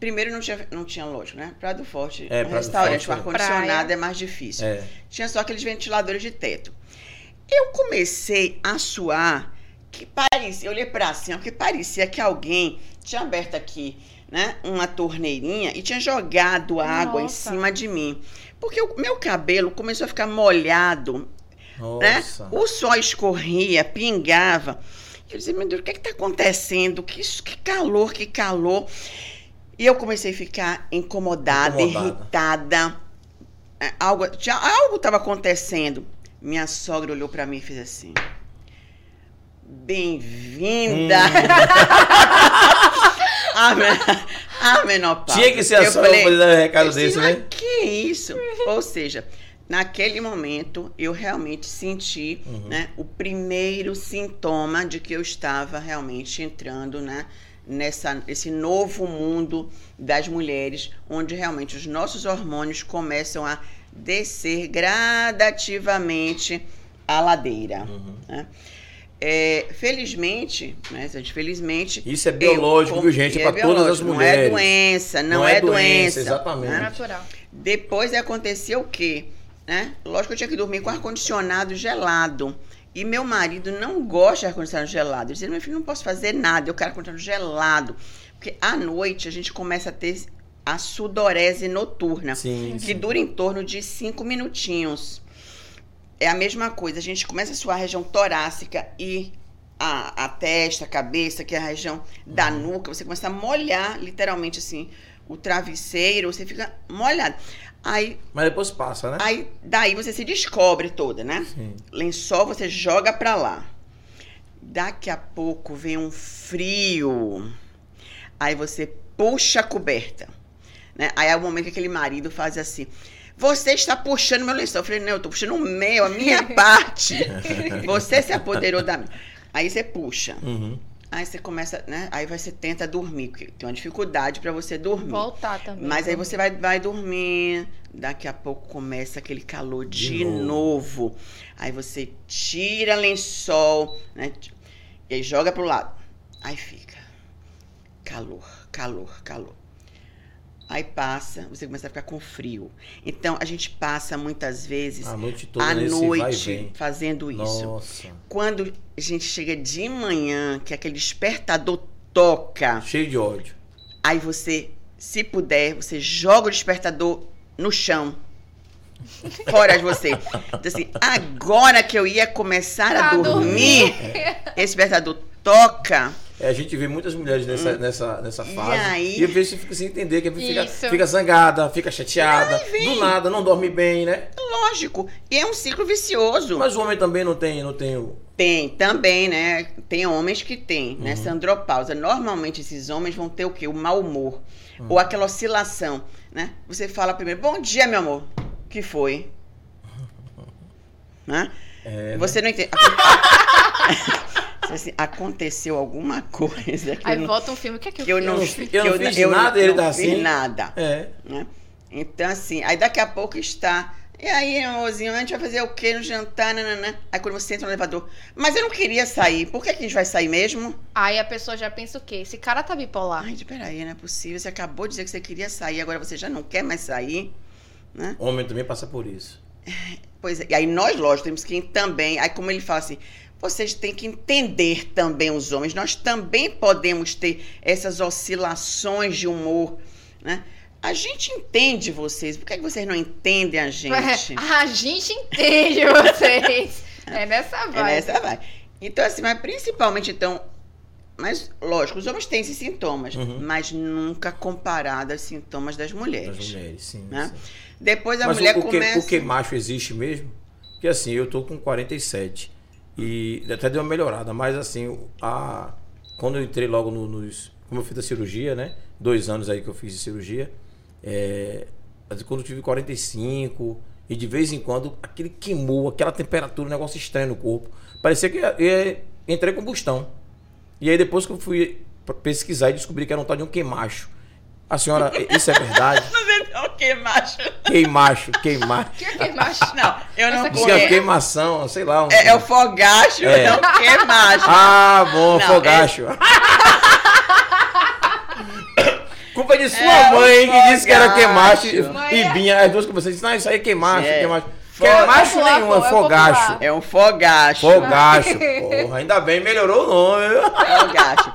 primeiro não tinha, não tinha lógico, né? Praia do Forte, É, um restaurante, Forte, o é. ar-condicionado é mais difícil. É. Tinha só aqueles ventiladores de teto. Eu comecei a suar, que parecia, eu olhei pra cima, que parecia que alguém tinha aberto aqui, né, uma torneirinha e tinha jogado água em Nossa. cima de mim. Porque o meu cabelo começou a ficar molhado, né? Nossa. O sol escorria, pingava. Eu dizia, meu Deus, o que está acontecendo? Que, isso, que calor, que calor. E eu comecei a ficar incomodada, Incomodada. irritada. É, Algo já algo estava acontecendo. Minha sogra olhou para mim e fez assim: Bem-vinda à men- à menopausa. Tinha que ser a Eu sogra falei, pra dar um recado disse, desse, "Mas né? Que isso? Ou seja, naquele momento eu realmente senti Uhum. né, o primeiro sintoma de que eu estava realmente entrando né, nessa, nesse novo mundo das mulheres, onde realmente os nossos hormônios começam a descer gradativamente a ladeira. Uhum. né? É, felizmente, né, gente, felizmente. Isso é biológico, eu- viu, gente? é Pra todas as mulheres. Não é doença, não, é, doença. exatamente. né? Natural. Depois aconteceu o quê? Né? Lógico que eu tinha que dormir com ar-condicionado gelado. E meu marido não gosta de ar-condicionado gelado. Ele dizia, meu filho, não posso fazer nada, eu quero ar-condicionado gelado. Porque à noite a gente começa a ter a sudorese noturna, Sim. que dura em torno de cinco minutinhos. É a mesma coisa, a gente começa a suar a região torácica e a, a testa, a cabeça, que é a região da nuca, você começa a molhar literalmente assim o travesseiro, você fica molhado. Aí, Mas depois passa, né? aí daí você se descobre toda, né? Sim. Lençol você joga pra lá. Daqui a pouco vem um frio. Aí você puxa a coberta. Né? Aí é o momento que aquele marido faz assim. Você está puxando meu lençol. Eu falei, não, eu tô puxando o meu, a minha parte. Você se apoderou da minha. Aí você puxa. Uhum. Aí você começa, né? Aí você tenta dormir, porque tem uma dificuldade pra você dormir. Voltar também. Mas aí você vai, vai dormir, daqui a pouco começa aquele calor de, De novo. novo. Aí você tira lençol, né? E aí joga pro lado. Aí fica calor, calor, calor. Aí passa, você começa a ficar com frio. Então a gente passa muitas vezes A noite toda e noite fazendo isso. Nossa. Quando a gente chega de manhã, que aquele despertador toca, Cheio de ódio. Aí você, se puder, você joga o despertador no chão. Fora de você. Então, assim, agora que eu ia começar a dormir, esse despertador toca. É, a gente vê muitas mulheres nessa, nessa, nessa E fase. aí? E às vezes você fica sem entender, que fica, fica zangada, fica chateada. Ai, do nada, não dorme bem, né? Lógico. E é um ciclo vicioso. Mas o homem também não tem, não tem o. Tem, também, né? Tem homens que têm, né? Andropausa. Normalmente esses homens vão ter o quê? O mau humor. Ou aquela oscilação, né? Você fala primeiro, bom dia, meu amor. O que foi? Né? É, Você não entende. assim, aconteceu alguma coisa que Aí eu não, volta um filme. O que é que eu, que eu fiz? não, Eu não fi- fi- eu não fiz nada, ele tá fiz assim? nada. É. né? Então, assim, aí daqui a pouco está. E aí, amorzinho, a gente vai fazer o quê no jantar? Nananã. Aí quando você entra no elevador. Mas eu não queria sair. Por que, que a gente vai sair mesmo? Aí a pessoa já pensa o quê? Esse cara tá bipolar. Ai, peraí, não é possível. Você acabou de dizer que você queria sair, agora você já não quer mais sair. Né? Homem também passa por isso. Pois é. E aí nós, lógico, temos que também. Aí, como ele fala assim, vocês têm que entender também os homens. Nós também podemos ter essas oscilações de humor, né? A gente entende vocês. Por que, que vocês não entendem a gente? A gente entende vocês. É nessa É vibe. nessa vai. Então, assim, mas principalmente, então. Mas, lógico, os homens têm esses sintomas, Uhum. mas nunca comparado aos sintomas das mulheres. Das mulheres, sim. Né? sim. Depois a Mas mulher o, o que, começa. o que macho existe mesmo? Porque assim, eu tô com 47 e até deu uma melhorada, mas assim, a, quando eu entrei logo no- nos. Como eu fiz a cirurgia, né? Dois anos aí que eu fiz de cirurgia. É, quando eu tive 45, e de vez em quando aquele queimou, aquela temperatura, um negócio estranho no corpo. Parecia que ia, ia, entrei combustão. E aí depois que eu fui pesquisar e descobri que era um tal de um queimacho. A senhora, isso é verdade? O que, macho? Queimacho, queimacho. O que é que macho? Não, eu não que é conheço. queimação, sei lá. um- É, é o fogacho, É. não o que macho. Ah, bom, Não, fogacho. Culpa de sua É, mãe que disse que era queimacho e é. Binha, as duas conversas disse, não, isso aí é queimacho, É. queimacho. Queimacho popular, nenhum, é é fogacho. É um fogacho. Fogacho, porra, ainda bem, melhorou o nome. viu? Fogacho.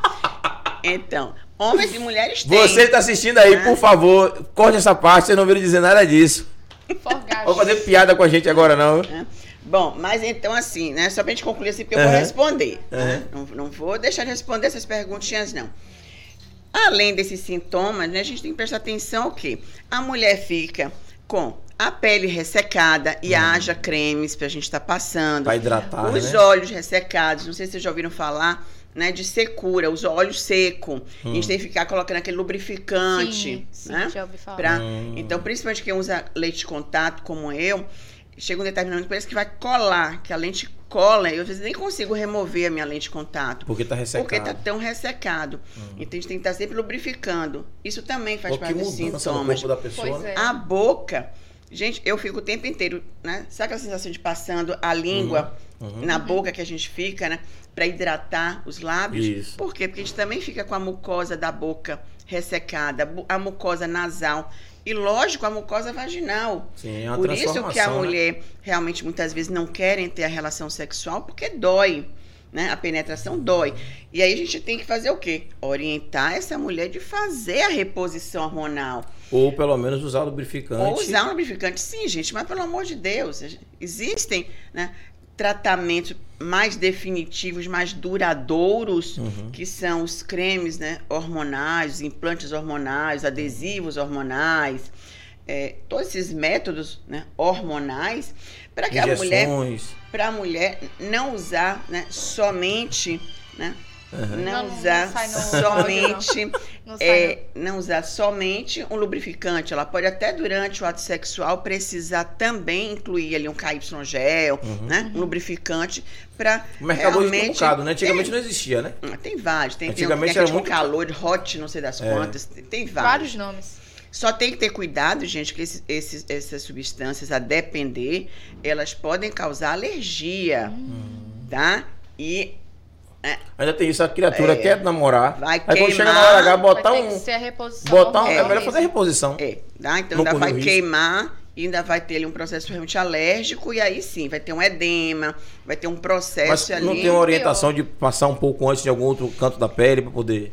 Então, homens e mulheres têm. Você está assistindo aí, por favor, corte essa parte, vocês não viram dizer nada disso. Vou fazer piada com a gente agora, não. né? Bom, mas então assim, né? Só pra gente concluir assim, porque eu vou responder. né? Aham. Não, não vou deixar de responder essas perguntinhas, não. Além desses sintomas, né, a gente tem que prestar atenção o quê? A mulher fica com a pele ressecada e haja cremes pra gente estar passando. Pra hidratar, Os né? olhos ressecados, não sei se vocês já ouviram falar, né, de secura, os olhos secos. A Hum. gente tem que ficar colocando aquele lubrificante, Sim, sim, né? já ouvi falar. Pra- Hum. Então, principalmente quem usa leite de contato, como eu, chega um determinado momento, parece que vai colar, que a lente cola, e eu às vezes nem consigo remover a minha lente de contato. Porque tá ressecado. Porque tá tão ressecado. Então a gente tem que estar sempre lubrificando. Isso também faz Pô, que parte dos mudança no sintomas. corpo da pessoa, Pois né? é. A boca, gente, eu fico o tempo inteiro, né? Sabe aquela sensação de passando a língua Uhum. na boca que a gente fica, né? Pra hidratar os lábios? Isso. Por quê? Porque a gente também fica com a mucosa da boca ressecada, a mucosa nasal. E lógico, a mucosa vaginal. Sim, é uma Por isso que a né? mulher realmente muitas vezes não querem ter a relação sexual porque dói. Né? A penetração dói. E aí a gente tem que fazer o quê? Orientar essa mulher de fazer a reposição hormonal. Ou pelo menos usar lubrificante. Ou usar um lubrificante. Sim, gente, mas pelo amor de Deus, existem né, tratamentos mais definitivos, mais duradouros, Uhum. que são os cremes né, hormonais, os implantes hormonais, adesivos hormonais, é, todos esses métodos né, hormonais, para que a mulher Injeções. para a mulher não usar né, somente, né. Não, Não, não usar no somente, Não é, não usar somente um lubrificante. Ela pode até durante o ato sexual precisar também incluir ali um KY gel, Uhum. né, um lubrificante para O mercado hoje tem um bocado, né? Antigamente não existia, né? Ah, Tem vários, tem, tem, tem Antigamente aquele era com muito- calor, hot, não sei das É. quantas, tem, tem não. vários. Vários nomes. Só tem que ter cuidado, gente, que esses, esses- essas substâncias, a depender, elas podem causar alergia, tá? E Ainda tem isso, a criatura É. quer namorar. Vai aí quando chega queimar, na hora H, botar um. que ser a reposição Botar um. É, hormonal melhor fazer reposição. É, tá? Então Não ainda vai risco. queimar ainda vai ter ali um processo realmente alérgico e aí sim, vai ter um edema, vai ter um Mas processo ali. não tem uma orientação de passar um pouco antes de algum outro canto da pele pra poder.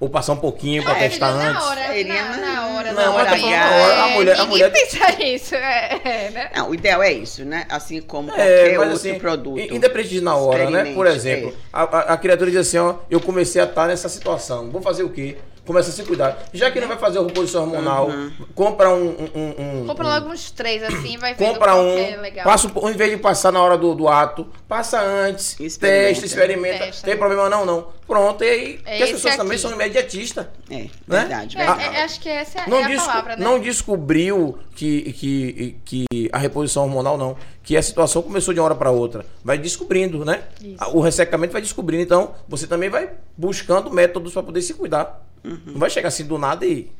Ou passar um pouquinho pra Ah, testar antes. Na hora, Seria na, na- na hora, Não, na mas hora. tá falando na hora, a É, mulher- a ninguém mulher- pensa isso, é, é, né? Não, o ideal é isso, né? Assim como É, qualquer mas outro assim, produto. in- independente de na hora, né? Por exemplo, é. a, a- a criatura diz assim, ó, eu comecei a estar nessa situação, vou fazer o quê? Começa a se cuidar. Já que não vai fazer a reposição hormonal, Uhum. compra um, um- um- um- Compra um- logo uns três assim, vai Compra um, é legal. passa um, em vez de passar na hora do, do ato, passa antes, Experimenta. testa, experimenta. Testa. Tem problema não, não. Pronto, e aí, porque as pessoas também aqui. são imediatistas. É, verdade, É, verdade. é, acho que essa é, Não, é a desco- palavra, né? não descobriu que, que, que a reposição hormonal não, que a situação começou de uma hora para outra. Vai descobrindo, né? Isso. O ressecamento vai descobrindo. Então, você também vai buscando métodos para poder se cuidar. Uhum. Não vai chegar assim do nada e,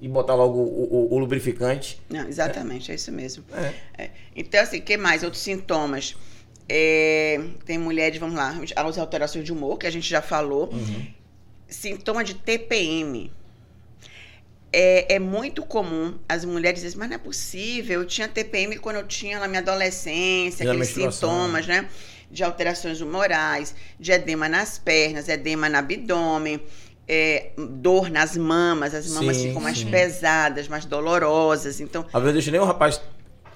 e botar logo o, o- o lubrificante. Não, exatamente, é isso mesmo. É. É. Então, assim, o que mais? Outros sintomas. É, tem mulheres, vamos lá, as alterações de humor, que a gente já falou. Uhum. Sintoma de TPM. É, é muito comum as mulheres dizerem, mas não é possível, eu tinha TPM quando eu tinha na minha adolescência, E aqueles sintomas, né? De alterações humorais, de edema nas pernas, edema no abdômen, é, dor nas mamas, as mamas Sim, ficam mais sim. pesadas, mais dolorosas. Então, Às vezes deixa nem o rapaz.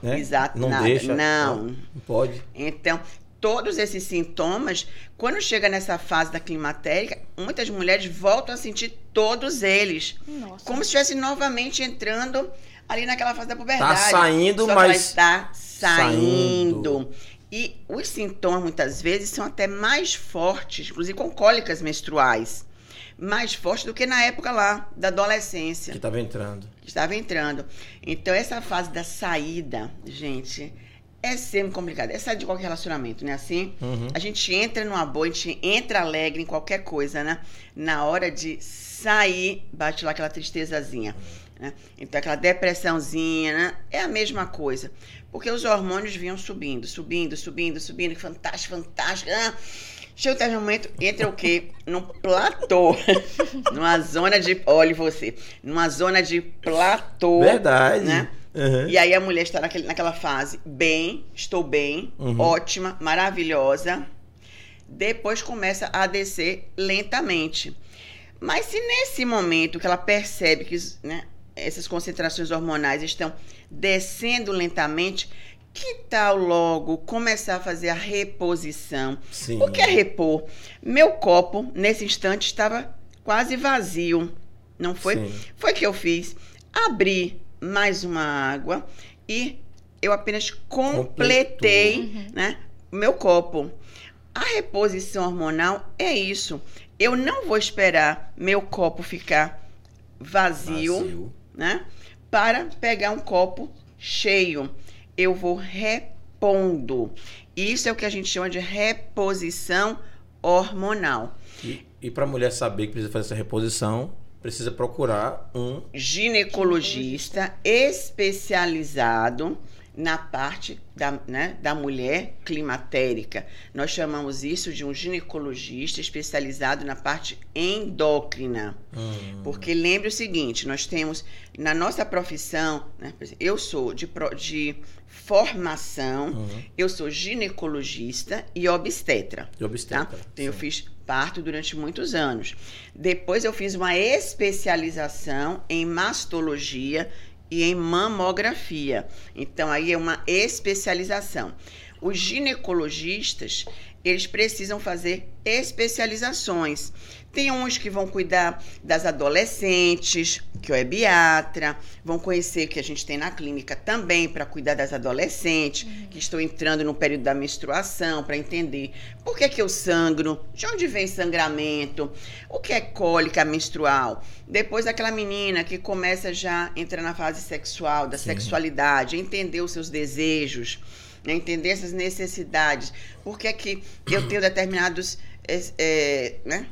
Né? Exato, Não nada, deixa. não. Não pode. Então, todos esses sintomas, quando chega nessa fase da climatérica, muitas mulheres voltam a sentir todos eles. Nossa. Como se estivesse novamente entrando ali naquela fase da puberdade. Tá saindo, Só mas- está saindo. Saindo. E os sintomas, muitas vezes, são até mais fortes, inclusive com cólicas menstruais. Mais fortes do que na época lá, da adolescência Que tava entrando. estava entrando. Então, essa fase da saída, gente, é sempre complicada. É sair de qualquer relacionamento, né? Assim, Uhum. a gente entra numa boa, a gente entra alegre em qualquer coisa, né? Na hora de sair, bate lá aquela tristezazinha. Né? Então, aquela depressãozinha, né? É a mesma coisa. Porque os hormônios vinham subindo, subindo, subindo, subindo. que Fantástico, fantástico. Ah, chega um momento, entra o quê? Num platô. numa zona de. Olhe você. Numa zona de platô. Verdade. Né? Uhum. E aí a mulher está naquele, naquela fase, bem, estou bem, Uhum. ótima, maravilhosa. Depois começa a descer lentamente. Mas se nesse momento que ela percebe que né, essas concentrações hormonais estão descendo lentamente, que tal logo começar a fazer a reposição? Sim. O que é repor? Meu copo, nesse instante, estava quase vazio. Não foi? Sim. Foi o que eu fiz. Abri mais uma água e eu apenas completei Uhum. né, o meu copo. A reposição hormonal é isso. Eu não vou esperar meu copo ficar vazio, Vazio. né? Para pegar um copo cheio. Eu vou repondo. Isso é o que a gente chama de reposição hormonal. E, e para a mulher saber que precisa fazer essa reposição, precisa procurar um. ginecologista especializado na parte da, né, da mulher climatérica. Nós chamamos isso de um ginecologista especializado na parte endócrina. Hum, Porque lembre o seguinte, nós temos na nossa profissão, né, eu sou de, de formação, uhum. eu sou ginecologista e obstetra. De obstetra. Tá? Então, eu fiz parto durante muitos anos. Depois, eu fiz uma especialização em mastologia e em mamografia. Então, aí é uma especialização. os ginecologistas, eles precisam fazer especializações. Tem uns que vão cuidar das adolescentes, que é o ebiatra, vão conhecer que a gente tem na clínica também para cuidar das adolescentes uhum. que estão entrando no período da menstruação, para entender por que, que eu sangro, de onde vem sangramento, o que é cólica menstrual. Depois aquela menina que começa já a entrar na fase sexual, da Sim. sexualidade, entender os seus desejos, né, entender essas necessidades. Por que, que eu tenho determinados é, né,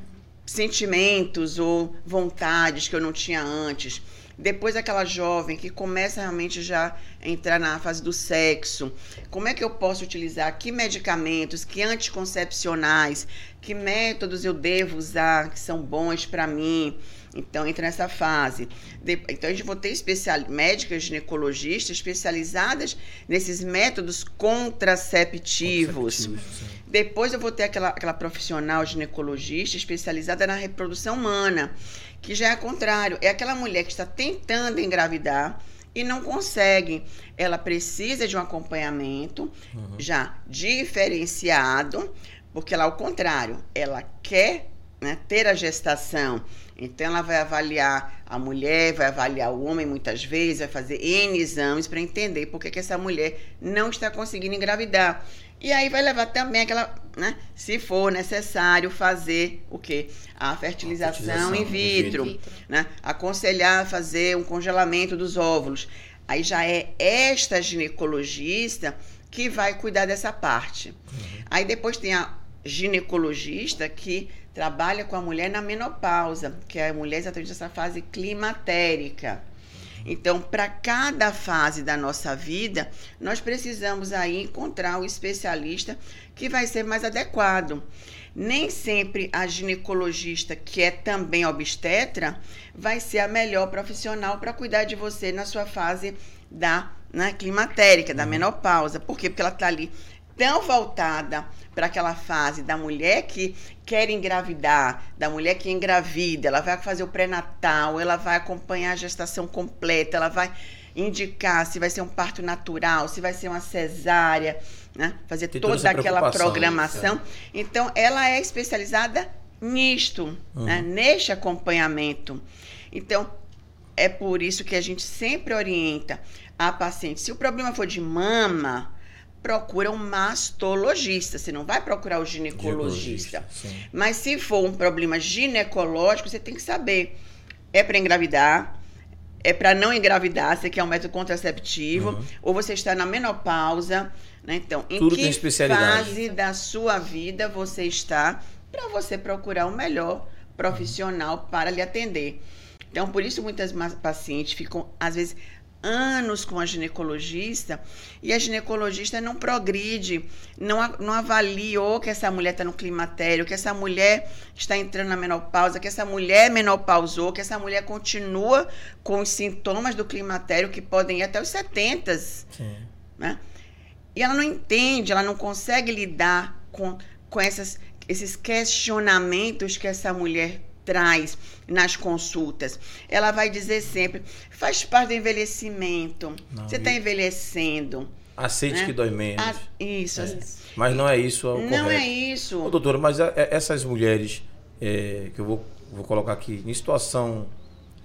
sentimentos ou vontades que eu não tinha antes. Depois aquela jovem que começa realmente já a entrar na fase do sexo. Como é que eu posso utilizar? Que medicamentos, que anticoncepcionais, que métodos eu devo usar que são bons para mim? Então, entra nessa fase. Então, a gente vai ter especial, médicas ginecologistas especializadas nesses métodos contraceptivos. contraceptivos Depois, eu vou ter aquela, aquela profissional ginecologista especializada na reprodução humana, que já é o contrário. É aquela mulher que está tentando engravidar e não consegue. Ela precisa de um acompanhamento uhum. já diferenciado, porque ela, ao contrário, ela quer né, ter a gestação então, ela vai avaliar a mulher, vai avaliar o homem muitas vezes, vai fazer N exames para entender por que, que essa mulher não está conseguindo engravidar. E aí vai levar também aquela, né? Se for necessário fazer o quê? A fertilização, fertilização in, vitro, in vitro, né? Aconselhar a fazer um congelamento dos óvulos. Aí já é esta ginecologista que vai cuidar dessa parte. Uhum. Aí depois tem a ginecologista que trabalha com a mulher na menopausa, que é a mulher exatamente nessa fase climatérica. Então, para cada fase da nossa vida, nós precisamos aí encontrar o especialista que vai ser mais adequado. Nem sempre a ginecologista, que é também obstetra, vai ser a melhor profissional para cuidar de você na sua fase da né, climatérica, da uhum. menopausa. Por quê? Porque ela está ali tão voltada para aquela fase da mulher que quer engravidar, da mulher que engravida, ela vai fazer o pré-natal, ela vai acompanhar a gestação completa, ela vai indicar se vai ser um parto natural, se vai ser uma cesárea, né? fazer Tem toda, aquela programação. Isso, é. Então, ela é especializada nisto, uhum. né? neste acompanhamento. Então, é por isso que a gente sempre orienta a paciente. Se o problema for de mama, procura um mastologista, você não vai procurar o ginecologista. ginecologista Mas se for um problema ginecológico, você tem que saber. É para engravidar? É para não engravidar? Você quer um método contraceptivo? Uhum. Ou você está na menopausa? Né? Então, em Tudo que fase da sua vida você está para você procurar o melhor profissional para lhe atender? Então, por isso muitas pacientes ficam, às vezes, anos com a ginecologista e a ginecologista não progride, não, não avaliou que essa mulher está no climatério, que essa mulher está entrando na menopausa, que essa mulher menopausou, que essa mulher continua com os sintomas do climatério que podem ir até os 70. Sim. Né? E ela não entende, ela não consegue lidar com, com essas, esses questionamentos que essa mulher traz nas consultas. Ela vai dizer sempre: faz parte do envelhecimento. Não, Você está envelhecendo. Aceite né? que dói menos. A, isso, é. Mas não é isso. É não correto. é isso. Ô, doutora, mas é, é, essas mulheres é, que eu vou, vou colocar aqui em situação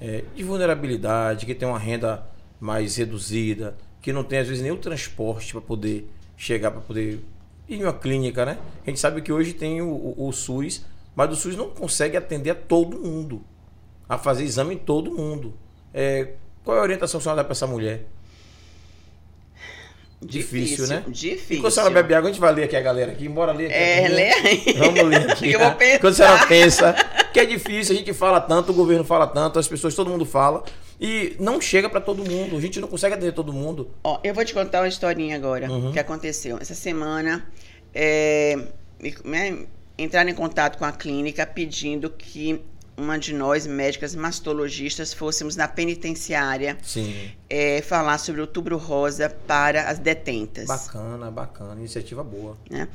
é, de vulnerabilidade, que tem uma renda mais reduzida, que não tem às vezes nem o transporte para poder chegar, para poder ir em uma clínica, né? A gente sabe que hoje tem o, o, o SUS mas o SUS não consegue atender a todo mundo, a fazer exame em todo mundo. É, qual é a orientação que a senhora dá para essa mulher? Difícil, difícil, né? Difícil. Enquanto a senhora bebe água, a gente vai ler aqui a galera aqui. Bora ler aqui. É, lê aí. Vamos ler aqui. Eu vou pensar. Quando a senhora pensa que é difícil, a gente fala tanto, o governo fala tanto, as pessoas, todo mundo fala. E não chega para todo mundo. A gente não consegue atender todo mundo. Ó, eu vou te contar uma historinha agora uhum. que aconteceu. Essa semana, é, né, entraram em contato com a clínica pedindo que uma de nós, médicas mastologistas, fôssemos na penitenciária é, falar sobre o outubro rosa para as detentas. Bacana, bacana. Iniciativa boa. É.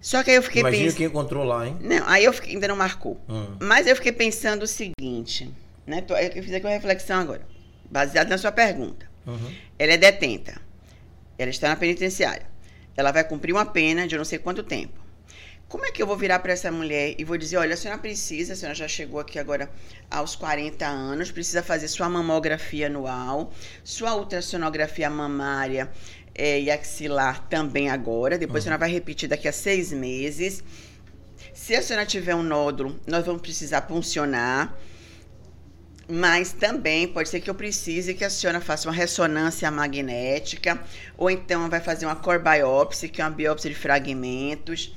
Só que aí eu fiquei pensando. Imagina quem encontrou lá, hein? Não, aí eu fiquei, ainda não marcou. Hum. Mas eu fiquei pensando o seguinte, né? Eu fiz aqui uma reflexão agora, baseada na sua pergunta. Uhum. Ela é detenta. Ela está na penitenciária. ela vai cumprir uma pena de eu não sei quanto tempo. Como é que eu vou virar para essa mulher e vou dizer, olha, a senhora precisa, a senhora já chegou aqui agora aos 40 anos, precisa fazer sua mamografia anual, sua ultrassonografia mamária é, e axilar também agora, depois uhum. a senhora vai repetir daqui a seis meses. Se a senhora tiver um nódulo, nós vamos precisar funcionar. Mas também pode ser que eu precise que a senhora faça uma ressonância magnética, ou então vai fazer uma core biopsy, que é uma biópsia de fragmentos.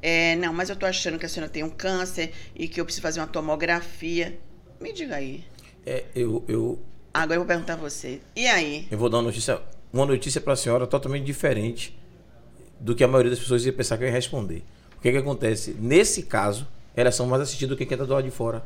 É, não, mas eu tô achando que a senhora tem um câncer e que eu preciso fazer uma tomografia. Me diga aí. É, eu, eu. Agora eu vou perguntar a você. E aí? Eu vou dar uma notícia, uma notícia para a senhora totalmente diferente do que a maioria das pessoas ia pensar que eu ia responder. O que, que acontece? Nesse caso, elas são mais assistidas do que quem está do lado de fora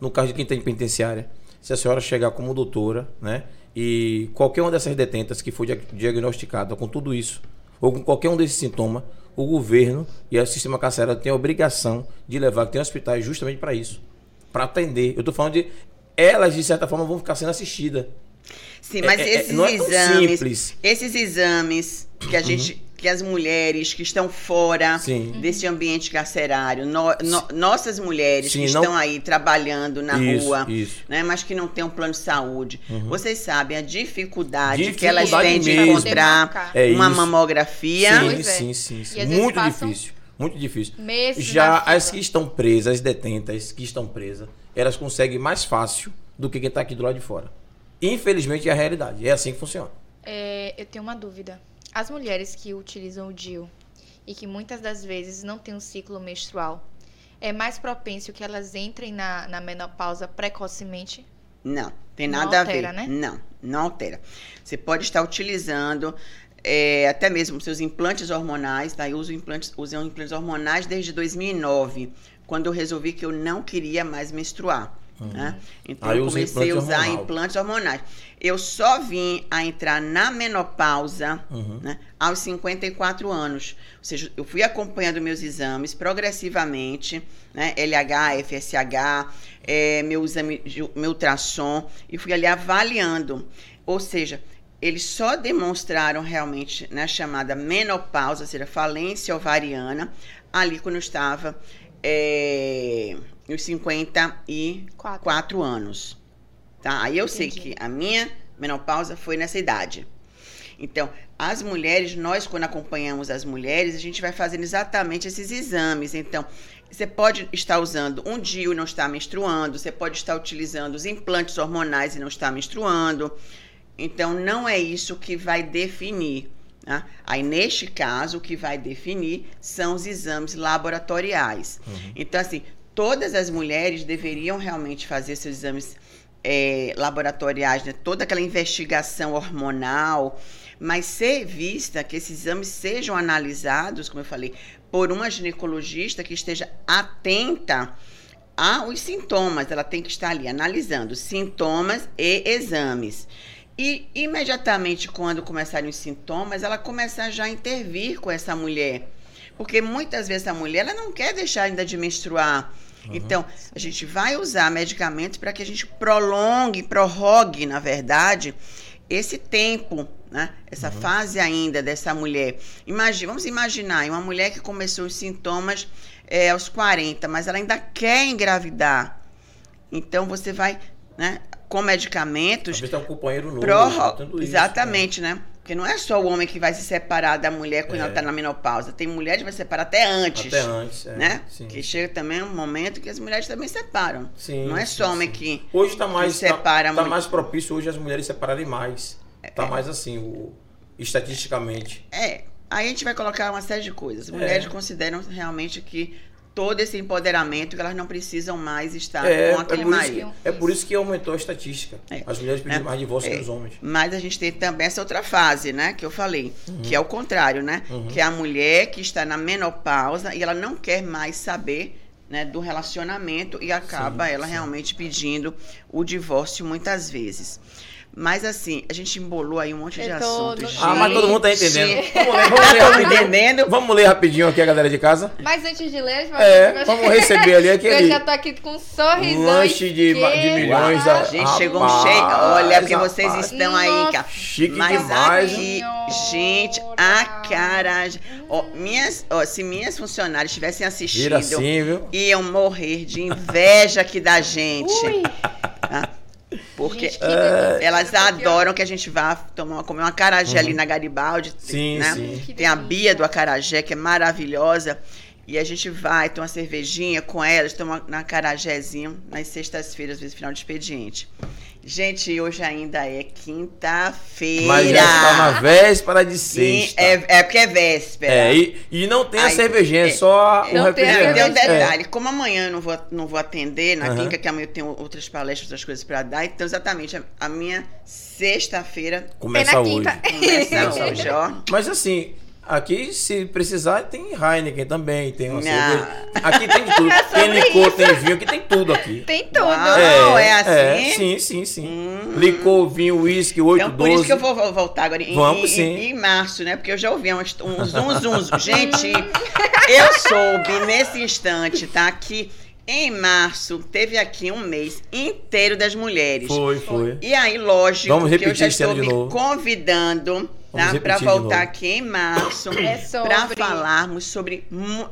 no caso de quem está em penitenciária, se a senhora chegar como doutora, né? E qualquer uma dessas detentas que for diagnosticada com tudo isso, ou com qualquer um desses sintomas, o governo e o sistema carcerário têm a obrigação de levar, que tem hospitais justamente para isso. Para atender. Eu estou falando de. Elas, de certa forma, vão ficar sendo assistidas. Sim, mas é, é esses é, exames. Simples. Esses exames que a gente. Uhum que as mulheres que estão fora Sim. desse ambiente carcerário, no, no, nossas mulheres Sim, que não... estão aí trabalhando na isso, rua, isso. Né, mas que não têm um plano de saúde, uhum. vocês sabem a dificuldade, dificuldade que elas têm de encontrar é uma mamografia. Sim, é. sim, sim, sim. Muito difícil. Muito difícil. Já as que estão presas, as detentas que estão presas, elas conseguem mais fácil do que quem está aqui do lado de fora. Infelizmente é a realidade. É assim que funciona. É, eu tenho uma dúvida. As mulheres que utilizam o DIU e que muitas das vezes não têm um ciclo menstrual, é mais propício que elas entrem na, na menopausa precocemente? Não, tem nada altera, a ver. Né? Não, não altera. Você pode estar utilizando é, até mesmo seus implantes hormonais, daí tá? uso implantes, usei implantes hormonais desde 2009, quando eu resolvi que eu não queria mais menstruar. Né? Então Aí eu comecei a usar hormonal. implantes hormonais. Eu só vim a entrar na menopausa uhum. né, aos 54 anos. Ou seja, eu fui acompanhando meus exames progressivamente, né, LH, FSH, é, meu exame, meu ultrassom, e fui ali avaliando. Ou seja, eles só demonstraram realmente na né, chamada menopausa, ou seja, falência ovariana, ali quando eu estava é, nos 54 Quatro. anos. Tá? Aí eu Entendi. sei que a minha menopausa foi nessa idade. Então, as mulheres, nós quando acompanhamos as mulheres, a gente vai fazendo exatamente esses exames. Então, você pode estar usando um DIU e não estar menstruando, você pode estar utilizando os implantes hormonais e não estar menstruando. Então, não é isso que vai definir. Tá? Aí, neste caso, o que vai definir são os exames laboratoriais. Uhum. Então, assim, todas as mulheres deveriam realmente fazer seus exames é, laboratoriais, né? toda aquela investigação hormonal, mas ser vista que esses exames sejam analisados, como eu falei, por uma ginecologista que esteja atenta aos sintomas. Ela tem que estar ali analisando sintomas e exames. E imediatamente quando começarem os sintomas, ela começa já a intervir com essa mulher. Porque muitas vezes a mulher ela não quer deixar ainda de menstruar Uhum. Então, a gente vai usar medicamentos para que a gente prolongue, prorrogue, na verdade, esse tempo, né? Essa uhum. fase ainda dessa mulher. Imagina, vamos imaginar, uma mulher que começou os sintomas é, aos 40, mas ela ainda quer engravidar. Então, você vai, né? Com medicamentos. Vezes tá um companheiro novo. Prorro... Exatamente, né? né? Porque não é só o homem que vai se separar da mulher quando é. ela está na menopausa. Tem mulher que vai se separar até antes. Até antes, é. Né? Sim. Que chega também um momento que as mulheres também separam. Sim, não é só sim, homem que Hoje está mais, separa tá, tá mais propício hoje as mulheres separarem mais. Está é. mais assim, o, estatisticamente. É. Aí a gente vai colocar uma série de coisas. As mulheres é. consideram realmente que todo esse empoderamento que elas não precisam mais estar é, com aquele é marido. Que, é por isso que aumentou a estatística. É. As mulheres pedem é, mais divórcio é. que os homens. Mas a gente tem também essa outra fase, né, que eu falei, uhum. que é o contrário, né? Uhum. Que é a mulher que está na menopausa e ela não quer mais saber né, do relacionamento e acaba sim, ela sim. realmente pedindo o divórcio muitas vezes. Mas assim, a gente embolou aí um monte de Eu tô assuntos. no-. Ah, mas todo mundo tá entendendo. Vamos ler, vamos ler rapidinho. entendendo? Vamos ler rapidinho aqui a galera de casa. Mas antes de ler, É, vamos receber ali Eu aquele já tô aqui com um sorrisão. um lanche de, de milhões. A gente chegou um Rapaz, cheio. Olha, porque vocês rapaz. estão aí, cara. Chique Mas demais, aqui, gente, a cara. Ó, minhas, ó, se minhas funcionárias tivessem assistido, Vira assim, viu? iam morrer de inveja aqui da gente. Ui, tá? Porque Gente, que delícia. elas adoram que a gente vá tomar, comer um acarajé ali na Garibaldi. Uhum. Sim, né? sim. Tem a. Bia do acarajé, que é maravilhosa. E a gente vai, toma uma cervejinha com elas, toma um acarajézinho nas sextas-feiras, às vezes final de expediente. Gente, hoje ainda é quinta-feira. Mas já está na véspera de sexta. é, é porque é véspera. É, e, e não tem a Aí, cervejinha, é é. só o refrigerante. tem um detalhe, como amanhã eu não vou, não vou atender na Aham. clínica, que amanhã eu tenho outras palestras, outras coisas para dar, então exatamente a, a minha sexta-feira Começa Pena hoje. quinta. começa hoje, ó. Mas assim, aqui se precisar tem Heineken também, tem uma cerveja. Aqui tem tudo. tem licor, tem vinho, aqui tem tudo aqui. Tem tudo. Uau. Não, é assim? sim, sim, sim. Hum. Licor, vinho, uísque, 8, Então, por 12. isso que eu vou voltar agora em, Vamos, em- sim. em- em março, né? Porque eu já ouvi uns, uns uns, uns. Gente, eu soube nesse instante, tá? Que em março teve aqui um mês inteiro das mulheres. Foi, foi. E aí, lógico, Vamos que eu repetir já estou me novo. convidando tá, para voltar aqui em março É sobre- para falarmos sobre.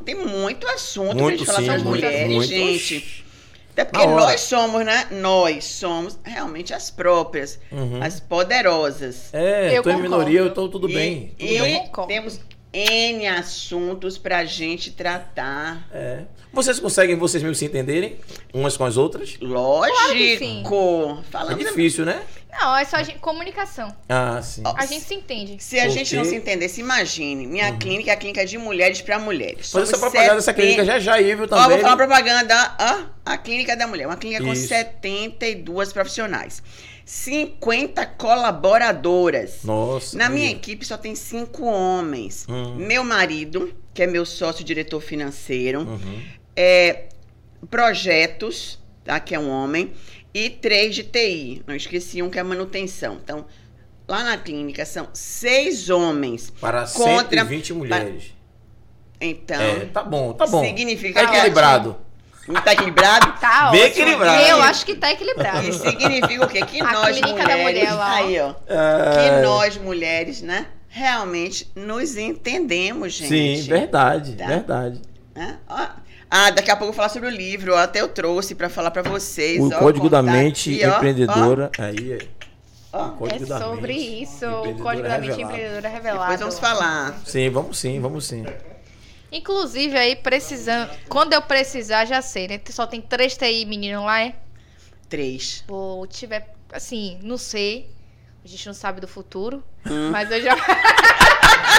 Tem muito assunto pra Muito, gente falar sim, sobre as muito, mulheres, muito. gente. Até porque nós somos, né? Nós somos realmente as próprias, Uhum. as poderosas. É, Eu tô em concordo. minoria, eu tô tudo E- bem. Tudo e bem. temos N assuntos pra gente tratar. É. Vocês conseguem vocês mesmos se entenderem umas com as outras? Lógico! sim. É difícil, né? Não, é só a gente- comunicação. Ah, sim. A gente se entende. Se a gente não se entendesse, imagine. Minha clínica é a clínica de mulheres para mulheres. Faz essa propaganda dessa seten- clínica já já aí, viu, Ó, também. vou falar uma propaganda. Ó, a clínica da mulher. Uma clínica com Isso. 72 profissionais. 50 colaboradoras. Nossa. Na minha equipe só tem cinco homens. Hum. Meu marido, que é meu sócio diretor financeiro, Uhum. é, projetos, tá? Que é um homem, e três de TI. Não esqueci um que é manutenção. Então, lá na clínica são seis homens. Para Contra- 120 mulheres. Então, É, tá bom, tá bom. significa Tá que equilibrado. Tá equilibrado? Tá Bem ótimo. equilibrado. Eu acho que tá equilibrado. E significa o quê? Que A nós clínica da mulheres. mulher lá, ó. aí, ó. É, Que nós mulheres, né? Realmente nos entendemos, gente. Sim, verdade, Tá. verdade. Né? Ó, Ah, daqui a pouco eu vou falar sobre o livro. ó, Até eu trouxe pra falar pra vocês. O ó, Código da contar Mente aqui, ó, Empreendedora. Aí, aí. ó, ó. O Código É da sobre Mente isso, o Empreendedora Código da Mente Revelado. Empreendedora Revelado. Depois vamos falar. Sim, vamos sim, vamos sim. Inclusive, aí, precisando. Quando eu precisar, já sei, né? Só tem três TI menino lá, é? Três. Ou tiver. Assim, não sei. A gente não sabe do futuro. Hum. Mas eu já.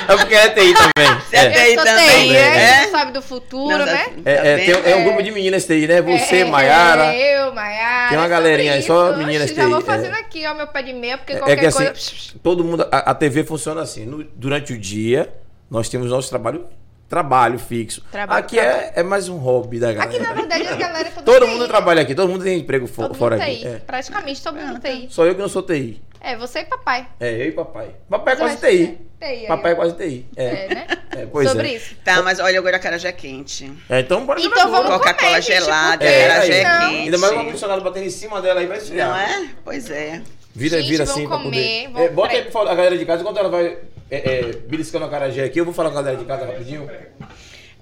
É porque é TI também. É É, TI também, TI, né? A é? gente não sabe do futuro, Não, né? tá- é, é, tem- é um grupo de meninas TI, né? Você, É, Maiara. Eu, Maiara. Tem uma é galerinha aí, só meninas Oxe, Já vou TI, fazendo é. aqui, ó, meu pé de meia, porque É qualquer que assim, coisa. todo mundo. A, a TV funciona assim. no- durante o dia, nós temos nosso trabalho, trabalho fixo. Trabalho, aqui É, é mais um hobby da galera. Aqui, na verdade, a galera toda todo TI, mundo trabalha aqui, todo mundo tem emprego Todo fora mundo aqui. TI. É. Praticamente todo mundo TI. Só eu que não sou TI. É, você e papai. É, eu e papai. Papai é quase TI. TI Papai é quase TI. É, É, né? é, pois Sobre é. isso. Tá, mas olha, agora a cara já é quente. É, então bora Então vamos Coca-Cola gelada, É, ela já é quente. Ainda mais uma funcionária batendo em cima dela aí vai esfriar. Não é? Pois é. Vira, Gente, vira assim pra comer, poder. vamos- É, bota aí pra falar a galera de casa, enquanto ela vai é, é, beliscando a carajé aqui, eu vou falar com a galera de casa rapidinho.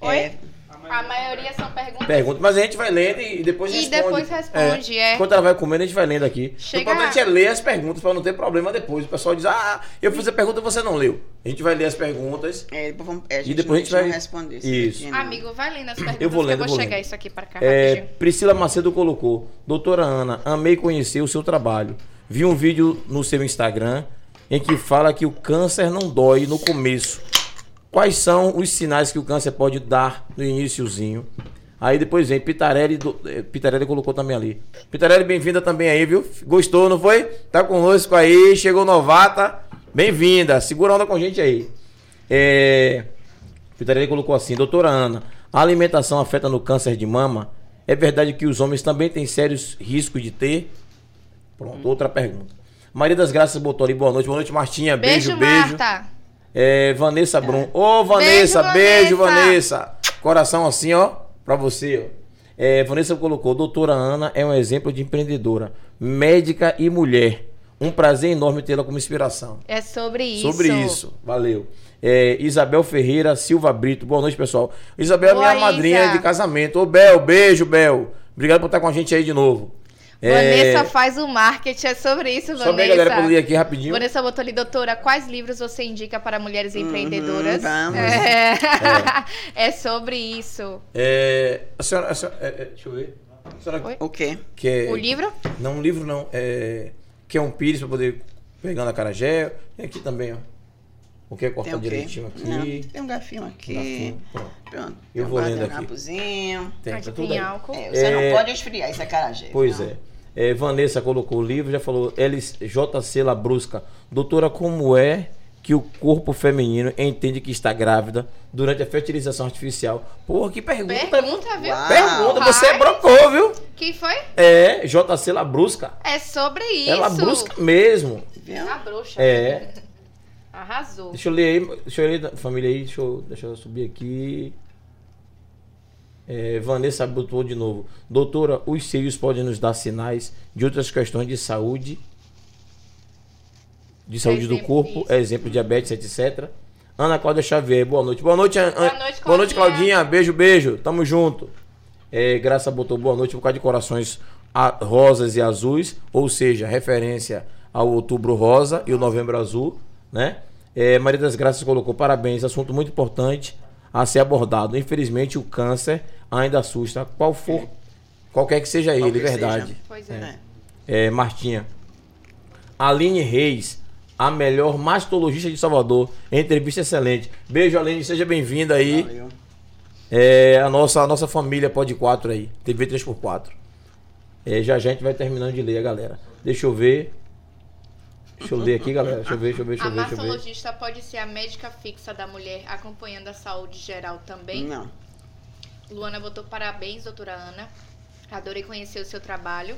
Oi? É, A maioria são perguntas. Pergunta, mas a gente vai lendo e depois E responde. depois responde, é. Enquanto ela vai comendo, a gente vai lendo aqui. Chega- O importante é ler as perguntas pra não ter problema depois. O pessoal diz, ah, eu fiz a pergunta e você não leu. A gente vai ler as perguntas. é, depois vamos, é, a E depois a gente vai- responder isso. Isso. aqui, não. Amigo, vai lendo as perguntas Eu vou lendo, eu vou vou chegar lendo. isso aqui pra cá É, rapidinho. Priscila Macedo colocou: Doutora Ana, amei conhecer o seu trabalho. Vi um vídeo no seu Instagram em que fala que o câncer não dói no começo. Quais são os sinais que o câncer pode dar no iníciozinho? Aí depois vem Pitarelli, do, eh, Pitarelli colocou também ali. Pitarelli, bem-vinda também aí, viu? Gostou, não foi? Tá conosco aí, chegou novata. Bem-vinda, segura onda com a gente aí. É, Pitarelli colocou assim, doutora Ana, a alimentação afeta no câncer de mama? É verdade que os homens também têm sérios riscos de ter? Pronto, outra pergunta. Maria das Graças botou ali, boa noite. Boa noite, Martinha. Beijo, Beijo, beijo. Marta. É, Vanessa Brum. Ô, Vanessa, beijo, Beijo, Vanessa. Vanessa. Coração assim, ó, pra você, ó. É, Vanessa colocou, doutora Ana é um exemplo de empreendedora, médica e mulher. Um prazer enorme tê-la como inspiração. É sobre isso. Sobre isso, valeu. É, Isabel Ferreira Silva Brito, boa noite, pessoal. Isabel é Boa, minha madrinha Isa. de casamento. Ô, Bel, beijo, Bel. Obrigado por estar com a gente aí de novo. É, Vanessa faz o marketing, é sobre isso, Vanessa. Só bem, galera, pra eu ler aqui rapidinho. Vanessa botou ali, doutora, quais livros você indica para mulheres empreendedoras? vamos. É. É sobre isso. É, a senhora, a senhora- é, é, deixa eu ver. A senhora? O quê? quer... O livro? Não, um livro não. É, quer um pires pra poder pegar na carajé. Tem aqui também, ó. O que é Tem cortar direitinho aqui. Não, tem um garfinho aqui. Garfinho, pronto. Pronto. Eu Tem vou um lendo aqui. Tem, Aqui tá tudo tem álcool. É, você É. não pode esfriar esse acarajé. Pois não. é. É, Vanessa colocou o livro, já falou. LJC Labrusca. Doutora, como é que o corpo feminino entende que está grávida durante a fertilização artificial? Porra, que pergunta. Pergunta, viu? Uau. Pergunta, você brocou, viu? Quem foi? É, JC Labrusca. É sobre isso. É Labrusca mesmo. Viu? A bruxa. É. Arrasou. Deixa eu ler aí, deixa eu ler, família aí, deixa eu, deixa eu subir aqui. É, Vanessa botou de novo. Doutora, os seios podem nos dar sinais de outras questões de saúde, de saúde do corpo, isso. exemplo, diabetes, etc. Ana Cláudia Xavier, boa noite. Boa noite, An- Boa noite, boa noite Claudinha. Claudinha. Beijo, beijo. Tamo junto. É, Graça botou boa noite por causa de corações a- rosas e azuis, ou seja, referência ao outubro rosa e o novembro azul, né? É, Maria das Graças colocou parabéns, assunto muito importante a ser abordado. Infelizmente o câncer ainda assusta, qual for, qualquer que seja ele, verdade. seja. Pois é. É. É, Martinha. Aline Reis, a melhor mastologista de Salvador. Entrevista excelente. Beijo, Aline, seja bem-vinda aí. Valeu. É, a nossa, a nossa família pode 4 aí, TV 3x4. É, já já a gente vai terminando de ler a galera. Deixa eu ver. Deixa eu ler aqui, galera. Deixa eu ver, deixa eu ver, deixa A eu ver. Deixa eu ver. mastologista pode ser a médica fixa da mulher, acompanhando a saúde geral também. Não. Luana botou parabéns, doutora Ana. Adorei conhecer o seu trabalho.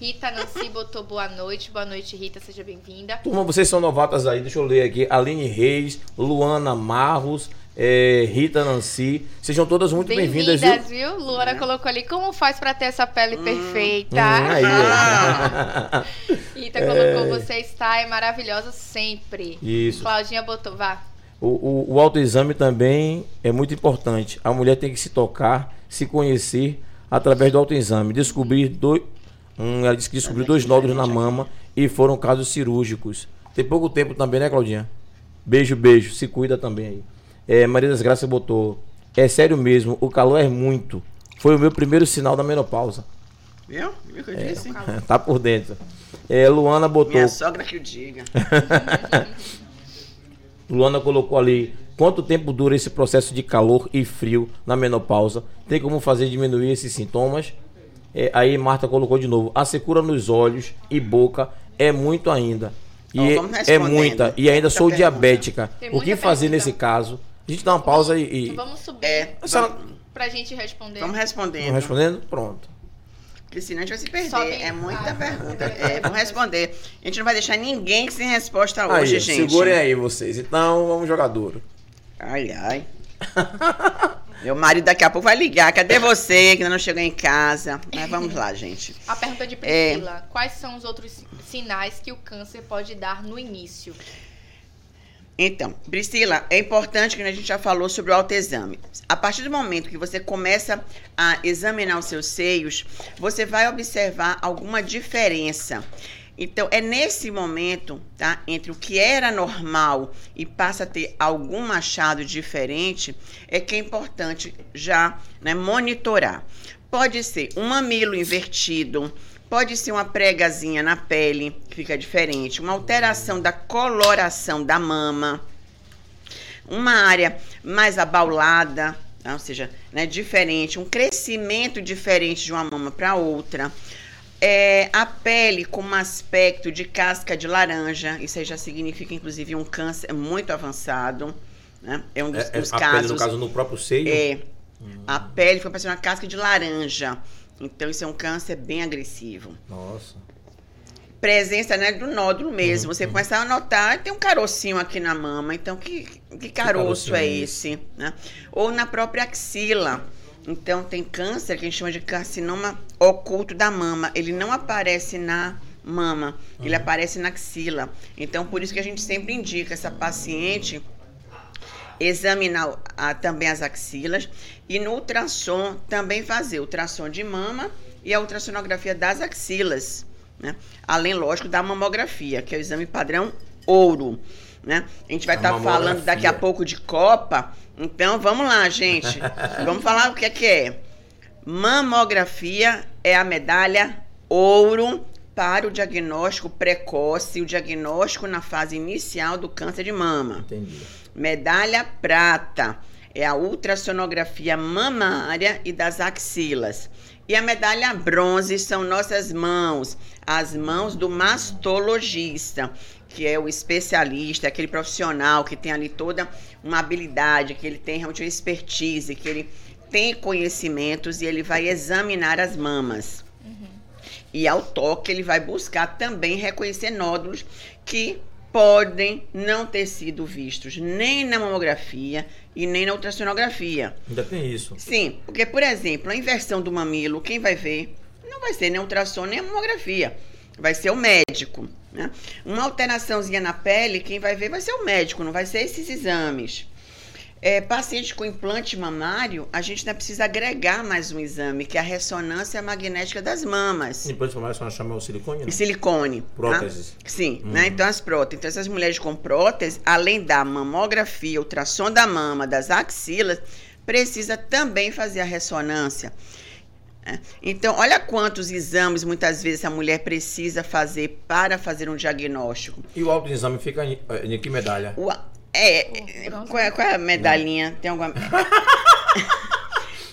Rita Nancy botou boa noite. Boa noite, Rita. Seja bem-vinda. Turma, vocês são novatas aí, deixa eu ler aqui. Aline Reis, Luana Marros, é, Rita Nancy. Sejam todas muito bem-vindas? Bem-vindas, viu? Luana colocou ali como faz pra ter essa pele perfeita. Hum, aí, Ah. Rita colocou você está é maravilhosa sempre. Isso. Claudinha botou, vá. O, o, o autoexame também é muito importante. A mulher tem que se tocar, se conhecer através do autoexame. Descobrir dois. Hum, ela disse que descobriu dois nódulos na mama e foram casos cirúrgicos. Tem pouco tempo também, né, Claudinha? Beijo, beijo. Se cuida também aí. É, Maria das Graças botou. É sério mesmo, o calor é muito. Foi o meu primeiro sinal da menopausa. Viu? Viu que eu disse? tá por dentro. É, Luana botou. Minha sogra que o diga. Luana colocou ali quanto tempo dura esse processo de calor e frio na menopausa. Tem como fazer diminuir esses sintomas? É, aí Marta colocou de novo. A secura nos olhos e boca é muito ainda. E é- é muita. E ainda Muita sou pergunta. diabética. O que fazer pergunta. nesse caso? A gente dá uma pausa e. e... Vamos subir É. Senhora- Vamos, pra gente responder. vamos respondendo. Estão respondendo? Pronto. Porque senão a gente vai se perder. Sobe. É muita Ah, pergunta. é. É, vamos responder. A gente não vai deixar ninguém sem resposta Aí, hoje, gente. segurem aí vocês. Então, vamos jogar duro. Ai, ai. Meu marido daqui a pouco vai ligar. Cadê você que ainda não chegou em casa? Mas vamos lá, gente. A pergunta de Priscila: Quais são os outros sinais que o câncer pode dar no início? Então, Priscila, é importante que a gente já falou sobre o autoexame. A partir do momento que você começa a examinar os seus seios, você vai observar alguma diferença. Então, é nesse momento, tá? Entre o que era normal e passa a ter algum achado diferente, é que é importante já né, monitorar. Pode ser um mamilo invertido, pode ser uma pregazinha na pele, que fica diferente, uma alteração da coloração da mama, uma área mais abaulada, tá? ou seja, né, diferente, um crescimento diferente de uma mama para outra. É, a pele com um aspecto de casca de laranja, isso aí já significa, inclusive, um câncer muito avançado. Né? É um dos, É, é, dos a casos. pele, no caso, no próprio seio. É. A pele fica parecendo uma casca de laranja. Então, isso é um câncer bem agressivo. Nossa. presença né, do nódulo mesmo. Você começa a notar, tem um carocinho aqui na mama. Então, que, que caroço carocinho é é esse? né? Ou na própria axila. Então, tem câncer que a gente chama de carcinoma oculto da mama. Ele não aparece na mama, ele aparece na axila. Então, por isso que a gente sempre indica essa paciente examinar ah, também as axilas e no ultrassom também fazer ultrassom de mama e a ultrassonografia das axilas, né? Além, lógico, da mamografia, que é o exame padrão ouro, né? A gente vai A estar falando mamografia. daqui a pouco de Copa, então vamos lá, gente. vamos falar o que é que é. Mamografia é a medalha ouro para o diagnóstico precoce, o diagnóstico na fase inicial do câncer de mama. Entendi. Medalha prata é a ultrassonografia mamária e das axilas. E a medalha bronze são nossas mãos, as mãos do mastologista, que é o especialista, aquele profissional que tem ali toda uma habilidade, que ele tem realmente uma expertise, que ele tem conhecimentos e ele vai examinar as mamas. E ao toque ele vai buscar também reconhecer nódulos que podem não ter sido vistos nem na mamografia e nem na ultrassonografia. Ainda tem isso. Sim, porque, por exemplo, a inversão do mamilo, quem vai ver não vai ser nem ultrassom nem a mamografia. Vai ser o médico. Né? Uma alteraçãozinha na pele, quem vai ver vai ser o médico, não vai ser esses exames. É, paciente com implante mamário, a gente ainda precisa agregar mais um exame, que é a ressonância magnética das mamas. Depois de mais, só chama o silicone, né? E silicone. tá? Próteses. Sim, né? Então as próteses. Então essas mulheres com prótese, além da mamografia, ultrassom da mama, das axilas, precisa também fazer a ressonância. né? Então, olha quantos exames muitas vezes a mulher precisa fazer para fazer um diagnóstico. E o autoexame fica em, em que medalha? O- é, pronto. qual, é, qual é a medalhinha? Tem alguma.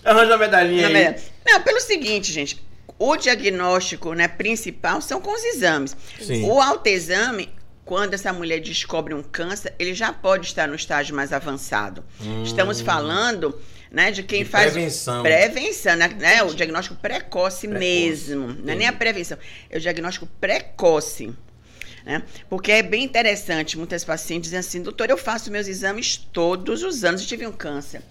Arranja a medalhinha Não, aí. Não, pelo seguinte, gente. O diagnóstico né, principal são com os exames. Sim. O autoexame, quando essa mulher descobre um câncer, ele já pode estar no estágio mais avançado. Estamos falando né, de quem De faz prevenção. prevenção, né, né, o diagnóstico precoce, Precoce. mesmo. Não é nem a prevenção, é o diagnóstico precoce. Né? Porque é bem interessante, muitas pacientes dizem assim, doutor, eu faço meus exames todos os anos, eu tive um câncer.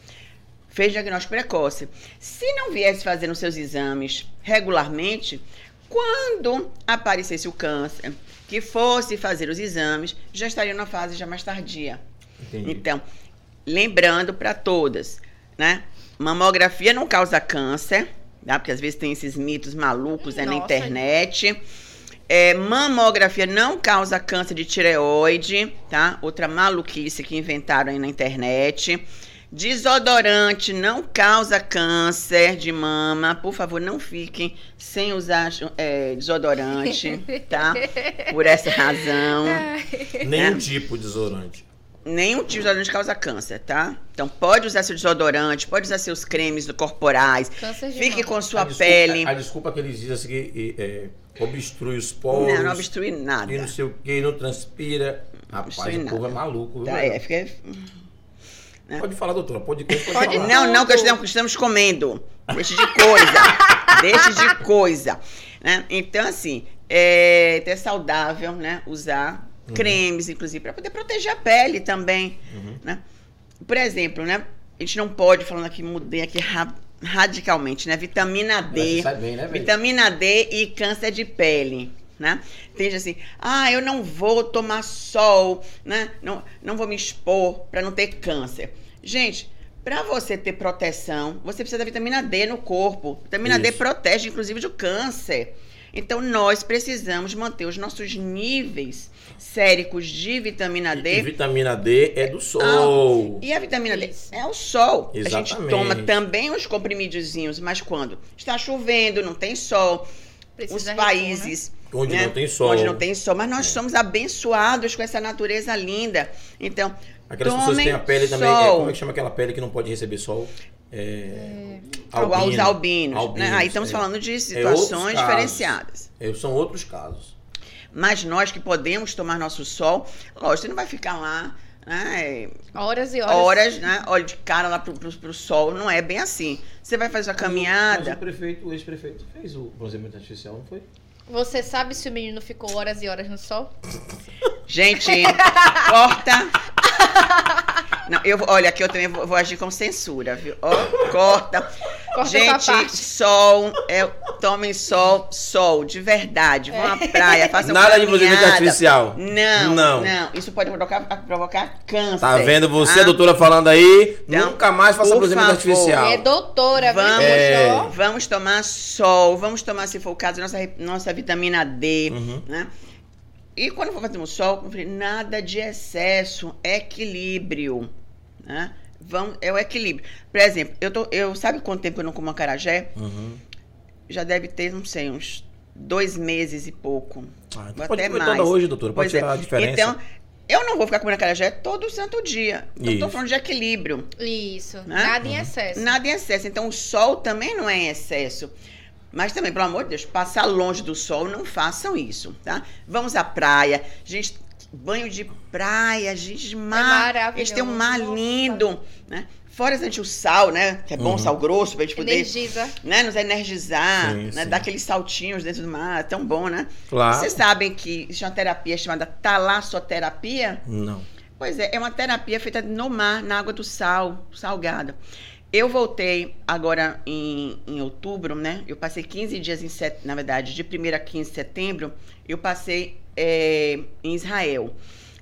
Fez diagnóstico precoce. Se não viesse fazendo seus exames regularmente, quando aparecesse o câncer, que fosse fazer os exames, já estaria na fase já mais tardia. Entendi. Então, lembrando para todas, né? Mamografia não causa câncer, tá? Porque às vezes tem esses mitos malucos aí na internet. É, mamografia não causa câncer de tireoide, tá? Outra maluquice que inventaram aí na internet. Desodorante não causa câncer de mama. Por favor, não fiquem sem usar é, desodorante, tá? Por essa razão. Nenhum É. tipo de desodorante. Nenhum tipo de desodorante causa câncer, tá? Então pode usar seu desodorante, pode usar seus cremes corporais. Câncer de Fique mama. com sua a desculpa, pele. A, desculpa que eles dizem assim, que é, obstrui os poros. Não, não obstrui nada. E não sei o que, não transpira. Rapaz, o povo nada. é maluco. viu, Tá, é, fica... Pode falar, doutora. Pode, pode, Pode- falar. Não, não, que nós estamos, estamos comendo. Deixa de coisa. Deixa de coisa. Né? Então, assim, é até saudável, né? Usar Uhum. cremes, inclusive, para poder proteger a pele também. Uhum. Né? Por exemplo, né? A gente não pode, falando aqui, mudei aqui ra- radicalmente, né? Vitamina D. bem, né? Vitamina D e câncer de pele, né? Tem gente assim, ah, eu não vou tomar sol, né? Não, não vou me expor para não ter câncer. Gente, para você ter proteção, você precisa da vitamina D no corpo. Vitamina D Isso. protege, inclusive, do câncer. Então, nós precisamos manter os nossos níveis séricos de vitamina D e vitamina D é do sol. e a vitamina D é o sol. A gente Exatamente. toma também os comprimidozinhos, mas quando está chovendo, não tem sol, Precisa os repor, países Onde né, não tem sol. onde não tem sol, mas nós somos abençoados com essa natureza linda. Então, Aquelas pessoas que têm a tomem pele também. é, como é que chama aquela pele que não pode receber sol? É. Igual os albinos. né? Albinos, Aí estamos é. falando de outros situações casos. diferenciadas. É, são outros casos. Mas nós que podemos tomar nosso sol, lógico, você não vai ficar lá né, Horas e horas. horas, né? Olha, de cara lá pro, pro, pro sol. Não é bem assim. Você vai fazer sua Mas caminhada. o prefeito, o ex-prefeito fez o bronzeamento artificial, não foi? Você sabe se o menino ficou horas e horas no sol? Gente, corta. Não, eu, olha, aqui eu também vou, vou agir com censura, viu? Ó, corta. Corta essa Gente, sol, é, tomem sol, sol, de verdade. Vão à praia, façam Nada de caminhada. artificial. Não, Não. não, Isso pode provocar, provocar câncer. Tá vendo você, tá? doutora, falando aí? Então, nunca mais faça favor. artificial. É doutora? Vamos, É. Vamos tomar sol, vamos tomar, se for o caso, nossa, nossa vitamina D, Uhum. né? E quando for fazer um sol, como eu falei, nada de excesso, equilíbrio, né? Vamos, é o equilíbrio. Por exemplo, eu tô, eu sabe quanto tempo eu não como acarajé? Uhum. Já deve ter, não sei, uns dois meses e pouco. Ah, então Ou pode até mais. hoje, doutora. Pode Pois é. tirar a diferença. Então, eu não vou ficar comendo acarajé todo santo dia. Eu tô Isso. falando de equilíbrio. Isso. Né? Nada em excesso. Nada em excesso. Então, o sol também não é em excesso. Mas também, pelo amor de Deus, passar longe do sol, não façam isso, tá? Vamos à praia. Gente, banho de praia, gente, mar. maravilhoso. Eles têm um mar lindo, né? Fora gente, o sal, né? Que é bom, Uhum. sal grosso, pra gente poder Energiza. né, nos energizar, Sim, né? sim. Dar aqueles saltinhos dentro do mar, é tão bom, né? Claro. Vocês sabem que existe uma terapia chamada talassoterapia? Não. Pois é, é uma terapia feita no mar, na água do sal, salgada. Eu voltei agora em, em outubro, né? Eu passei 15 dias em set... na verdade, de 1 a 15 de setembro, eu passei é, em Israel.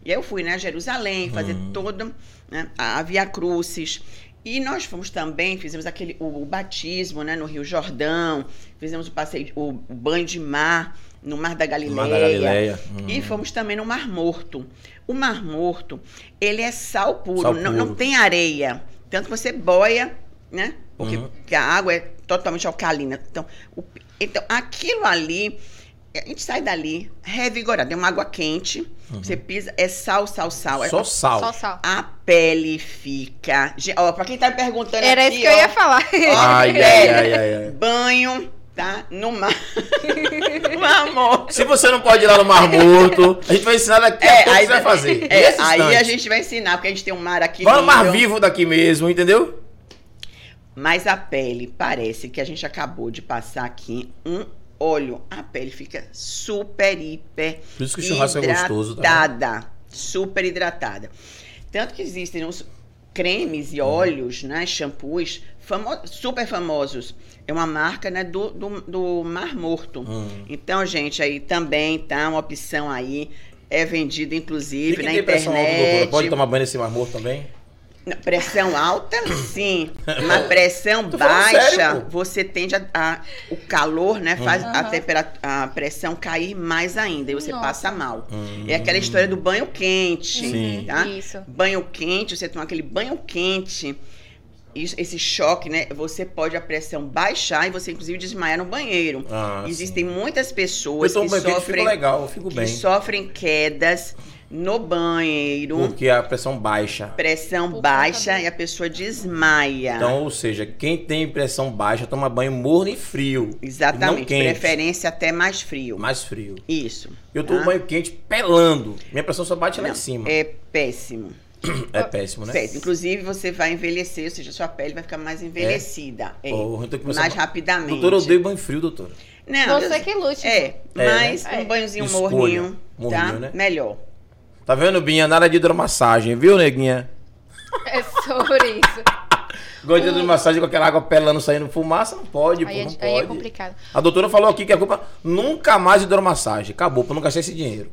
E aí eu fui, né, a Jerusalém, fazer Hum. todo né, a Via Crucis. E nós fomos também, fizemos aquele o, o batismo, né, no Rio Jordão, fizemos o passeio, o, o banho de mar no Mar da Galileia. Mar da Galileia. E Uhum. fomos também no Mar Morto. O Mar Morto, ele é sal puro, Sal Não, puro. não tem areia. Tanto que você boia, né? Porque Uhum. a água é totalmente alcalina. Então, o- então, aquilo ali, a gente sai dali revigorado. É uma água quente, você pisa, é sal, sal, sal. É- Uhum. Só sal. Só sal. A pele fica. Ó, pra quem tá me perguntando Era aqui, isso que eu ó, ia falar. Ai, ai, ai, ai, ai. Banho, tá? No mar. no amor. Se você não pode ir lá no Mar Morto, a gente vai ensinar daqui a pouco o que você vai fazer. É, aí instante. a gente vai ensinar, porque a gente tem um mar aqui. Vai no Mar. Vivo daqui mesmo, entendeu? Mas a pele parece que a gente acabou de passar aqui um óleo. A pele fica super, hiper Por isso que o churrasco é gostoso, tá? hidratada. Super hidratada. Tanto que existem uns cremes Uhum. e óleos, né? Shampoos famo- super famosos. É uma marca né, do, do, do Mar Morto. Hum. Então, gente, aí também tá uma opção aí. É vendido, E inclusive, quem na tem internet. doutora, pode tomar banho nesse Mar Morto também? Pressão alta, sim. Uma pressão baixa, sério, você tende a, a- o calor, né? Faz a Aham. temperatura, a pressão cair mais ainda e você Nossa. passa mal. Hum. É aquela história do banho quente, Sim. tá? Isso. Banho quente, você toma aquele banho quente, isso- esse choque, né? Você pode a pressão baixar e você inclusive desmaiar no banheiro. Ah, Existem sim. muitas Eu pessoas tomo que banho quente, sofrem, fico legal, eu fico que bem. sofrem quedas no banheiro, Porque a pressão baixa. pressão Por baixa e a pessoa desmaia. Então, ou seja, quem tem pressão baixa toma banho morno e frio. Não Exatamente, quente. preferência até mais frio. Mais frio. Isso. Eu tomo tá? banho quente pelando. Minha pressão só bate lá Não, em cima. É péssimo. É, péssimo, né? péssimo. Inclusive, você vai envelhecer, ou seja, sua pele vai ficar mais envelhecida. É. Oh, que começar mais a- rapidamente. Doutora, eu odeio banho frio, doutora. Não, Você eu- que lute. É, mas né? um banhozinho Escolha. morninho, tá? Morninho, né? Melhor. Tá vendo, Binha? Nada de hidromassagem, viu, neguinha? É sobre isso. Gosta de hidromassagem com aquela água pelando saindo fumaça? Não pode, pô, Aí é, não aí é pode. complicado. a doutora falou aqui que a culpa nunca mais hidromassagem. Acabou, pra não gastar esse dinheiro.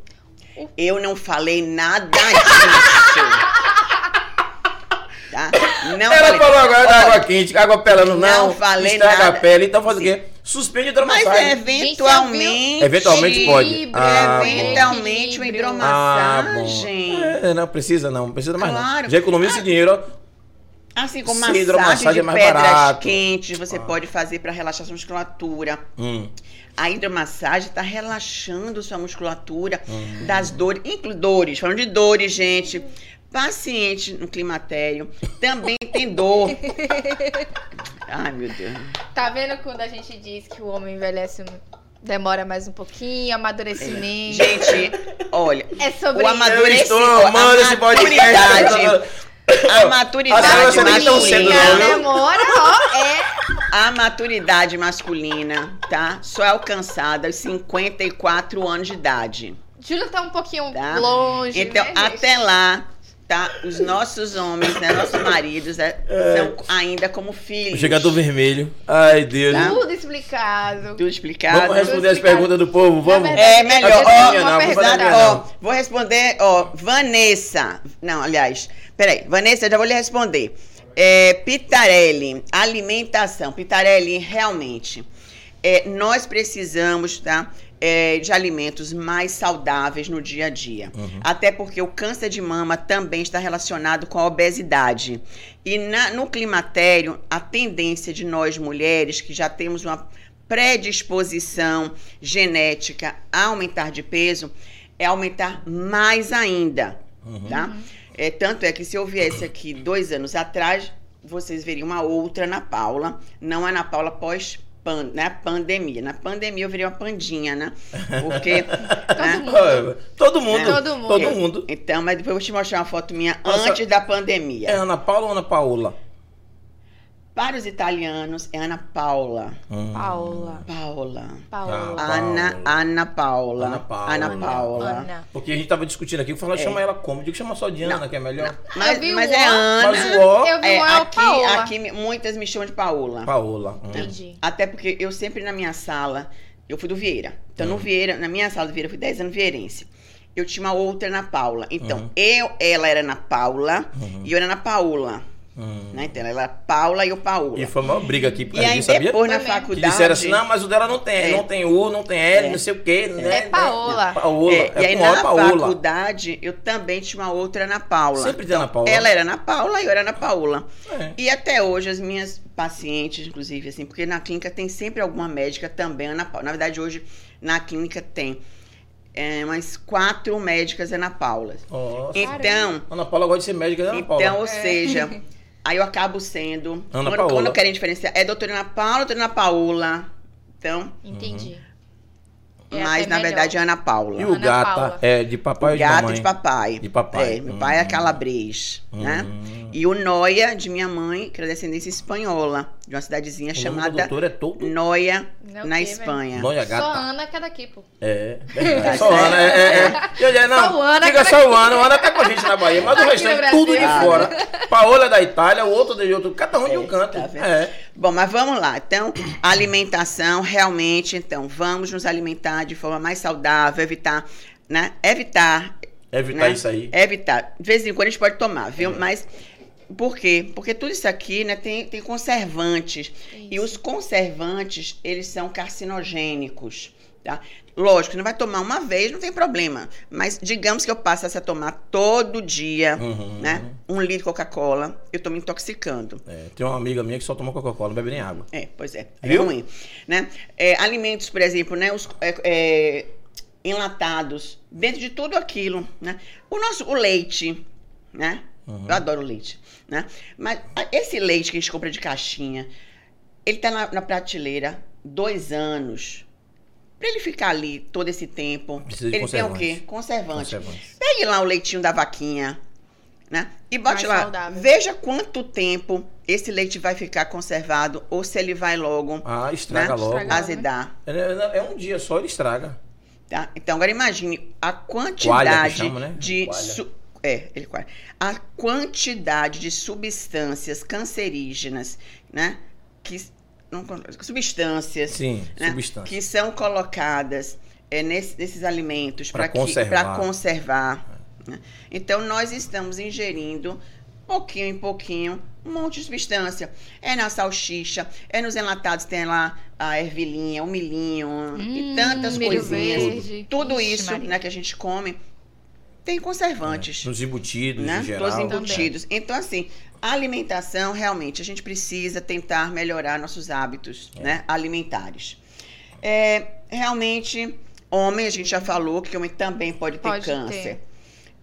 Eu não falei nada disso. tá? Não Ela falei. falou agora da água quente, água pelando não. Não falei estraga nada. a pele, então faz o quê? Suspende a Mas hidromassagem. eventualmente. Eventualmente pode. Ah. Eventualmente uma equilíbrio. Ah, hidromassagem. É, não precisa não, precisa mais Claro. não. Já economiza esse dinheiro, ó. Assim como Sim, massagem hidromassagem de é mais pedras barato. quentes, você Ah. pode fazer para relaxar sua musculatura. Hum. A hidromassagem está relaxando sua musculatura Hum. das dores, inclui dores, falando de dores, gente. Paciente no climatério também tem dor. Ai, meu Deus. Tá vendo quando a gente diz que o homem envelhece, demora mais um pouquinho, amadurecimento? Gente, olha, É sobre o isso. amadurecimento, estou amando esse podcast. a maturidade As masculina, demora, ó, é. a maturidade masculina, tá? Só é alcançada aos 54 anos de idade. Júlia tá um pouquinho Tá. longe. Então, né, gente? até lá, tá? Os nossos homens, né? Nossos maridos é, são ainda como filhos. O chegador vermelho. Ai, Deus. Tá. Tudo explicado. Tudo explicado. Vamos responder as perguntas do povo, vamos? Na É verdade, melhor. Ó, não, vou Ó, vou responder, ó, Vanessa. Não, aliás, peraí. Vanessa, eu já vou lhe responder. É, Pitarelli, alimentação. Pitarelli, realmente, é, nós precisamos, tá? É, de alimentos mais saudáveis no dia a dia. Até porque o câncer de mama também está relacionado com a obesidade. E na- no climatério, a tendência de nós mulheres que já temos uma predisposição genética a aumentar de peso é aumentar mais ainda, tá? É, tanto é que se eu viesse aqui dois anos atrás, vocês veriam uma outra Ana Paula, não a Ana Paula pós pan, né, pandemia. Na pandemia eu viria uma pandinha, né? Porque né? mundo. Todo mundo. Todo mundo. Todo mundo. Então, mas depois eu vou te mostrar uma foto minha Nossa. antes da É pandemia. Ana Paula ou Ana Paola? Para os italianos é Ana Paula. Hum. Paula. Paula. Paula. Ah. Ana, Paula. Ana Paula. Ana Paula. Ana Paula. Ana. Porque a gente tava discutindo aqui, eu falei, chama ela como? Eu digo, chama só de Ana, que é melhor. Mas, Eu vi mas o é O. Ana. Mas o O Eu vi É, o aqui, Paola. aqui muitas me chamam de Paola. Paola. Hum. Entendi. Até porque eu sempre na minha sala, eu fui do Vieira. Então, Hum. no Vieira, na minha sala do Vieira, eu fui 10 anos vieirense. Eu tinha uma outra Ana Paula. Então, Uhum. eu, ela era Ana Paula Uhum. e eu era Ana Paula. Hum. Né? Então, ela era Paula e eu Paula. E foi uma briga aqui E aí, sabia? depois na mesmo. Que faculdade. disseram assim, não, mas o dela não tem, É. não tem U, não tem L, É. não sei o quê. Né? É Paola. Paola. É, É, e aí, O, na Paola. faculdade, eu também tinha uma outra Ana Paula. Sempre tem Ana Paula. Ela era Ana Paula e eu era Ana Paula. É. E até hoje, as minhas pacientes, inclusive, assim, porque na clínica tem sempre alguma médica também Ana Paula. Na verdade, hoje, na clínica tem é, umas quatro médicas Ana Paula. Nossa. Então, Ana Paula gosta de ser médica, né, Ana Paula? então, ou É. seja, aí eu acabo sendo. Ana quando, Paola. quando querem diferenciar, é doutora Ana Paula, doutora Ana Paula. Então, Entendi. É mas na melhor. verdade é Ana Paula. E o Ana gata Paula. é de papai de Gato mamãe? de papai. De papai. É, meu pai é Hum. calabrês, né? Hum. E o Noia, de minha mãe, que era descendência espanhola, de uma cidadezinha O chamada doutor é todo... Noia, Não é o na quê, Espanha. Noia Só gata. Ana que é daqui, pô. É, Tá verdade. Só. Ana, é, é, é. Olha, não, Só o Ana, diga cara, só o Ana, o Ana tá com a gente na Bahia, mas o Aqui no restante tudo de Ah. fora. Paola é da Itália, o outro de outro, cada um de um canto. tá vendo? é. Bom, mas vamos lá. Então, alimentação, realmente, então, vamos nos alimentar de forma mais saudável, evitar, né? Evitar Evitar né? isso aí. Evitar. De vez em quando a gente pode tomar, viu? É. Mas por quê? Porque tudo isso aqui, né, tem, tem conservantes. E os conservantes, eles são carcinogênicos, tá? Lógico, não vai tomar uma vez, não tem problema. Mas digamos que eu passasse a tomar todo dia, Uhum. né? Um litro de Coca-Cola, eu tô me intoxicando. É, tem uma amiga minha que só toma Coca-Cola, não bebe nem água. É, pois é. É Viu? ruim. Né? É, alimentos, por exemplo, né? Os, é, é, enlatados, dentro de tudo aquilo, né? O nosso, o leite, né? Uhum. Eu adoro leite, né? Mas esse leite que a gente compra de caixinha, ele tá na, na prateleira dois anos. Pra ele ficar ali todo esse tempo, Precisa de ele tem o quê? Conservante. Conservantes. Pegue lá o leitinho da vaquinha, né? E bote Mais lá. saudável. Veja quanto tempo esse leite vai ficar conservado ou se ele vai logo Ah, estraga né? logo. Azedar. É, é um dia só, ele estraga. Tá? Então, agora imagine a quantidade chama, né? de. Su- É, ele coalha. A quantidade de substâncias cancerígenas, né? Que, não, substâncias Sim, né, substância. que são colocadas é, nesse- nesses alimentos para conservar. conservar. né? Então, nós estamos ingerindo, pouquinho em pouquinho, um monte de substância. É na salsicha, é nos enlatados, tem lá a ervilhinha, o milhinho e Hum, tantas milho coisinhas. verde. Tudo Ixi, isso Maria. né, que a gente come tem conservantes Nos embutidos, né? em geral. Todos embutidos. Então, assim, a alimentação, realmente, a gente precisa tentar melhorar nossos hábitos né? alimentares. É, realmente, homem, a gente já falou que homem também pode ter Pode câncer. ter.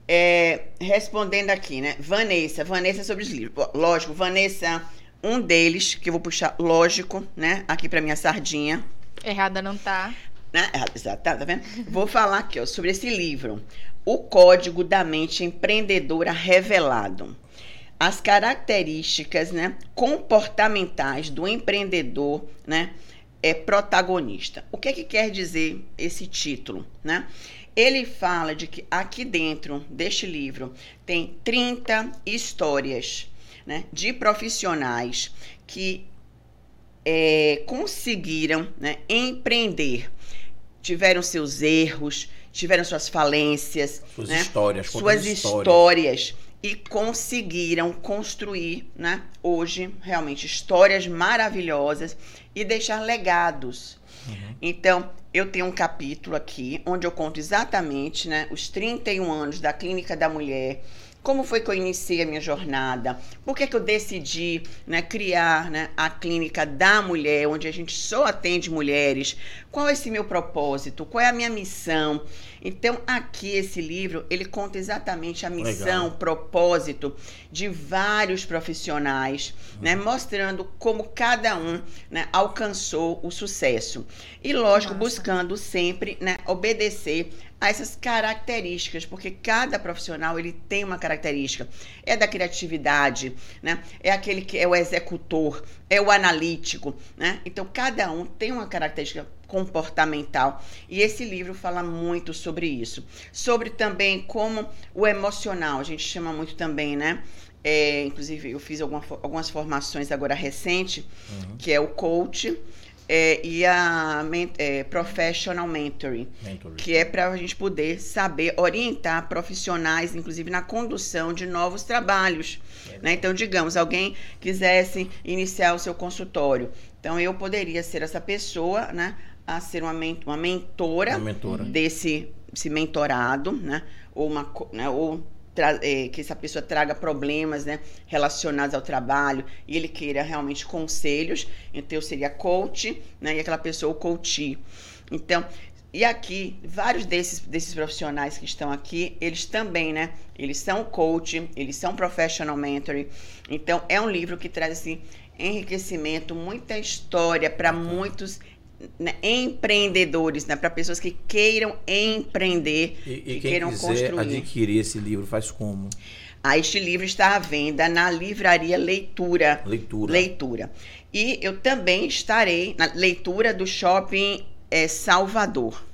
É, respondendo aqui, né? Vanessa, Vanessa sobre os livros. Lógico, Vanessa, um deles, que eu vou puxar, lógico, né? Aqui pra minha sardinha. Errada não tá. Né? Exato, tá, tá vendo? Vou falar aqui, ó, sobre esse livro. O Código da Mente Empreendedora Revelado. as características né, comportamentais do empreendedor né, é protagonista. O que, é que quer dizer esse título? Né? Ele fala de que aqui dentro deste livro tem 30 histórias né, de profissionais que é, conseguiram né, empreender, tiveram seus erros, tiveram suas falências, Suas né, histórias, suas histórias. histórias e conseguiram construir, né, hoje realmente histórias maravilhosas e deixar legados. Então, eu tenho um capítulo aqui onde eu conto exatamente, né, os 31 anos da Clínica da Mulher, como foi que eu iniciei a minha jornada? Por que, que eu decidi né, criar né, a clínica da mulher, onde a gente só atende mulheres? Qual é esse meu propósito? Qual é a minha missão? Então, aqui esse livro, ele conta exatamente a missão, Legal. propósito de vários profissionais, né, mostrando como cada um né, alcançou o sucesso. E, lógico, Massa. buscando sempre né, obedecer a essas características, porque cada profissional ele tem uma característica. É da criatividade, né? É aquele que é o executor, é o analítico, né? Então cada um tem uma característica comportamental e esse livro fala muito sobre isso, sobre também como o emocional, a gente chama muito também, né? É, inclusive eu fiz alguma algumas formações agora recente, que é o coach é, e a é, professional mentoring Mentoring. que é para a gente poder saber orientar profissionais, inclusive na condução de novos trabalhos. Né? Então, digamos, alguém quisesse iniciar o seu consultório, então eu poderia ser essa pessoa, né, a ser uma, men- uma mentora, Uma mentora. desse esse mentorado, né, ou uma né, ou eh, que essa pessoa traga problemas, né, relacionados ao trabalho e ele queira realmente conselhos, então seria coach, né, e aquela pessoa o coachee. Então, e aqui, vários desses, desses profissionais que estão aqui, eles também, né? Eles são coach, eles são professional mentoring. Então, é um livro que traz, assim, enriquecimento, muita história para muitos né, empreendedores, né? Para pessoas que queiram empreender E, e que queiram quiser construir. adquirir esse livro faz como? Ah, este livro está à venda na livraria Leitura. Leitura. Leitura. E eu também estarei na leitura do shopping eh, Salvador.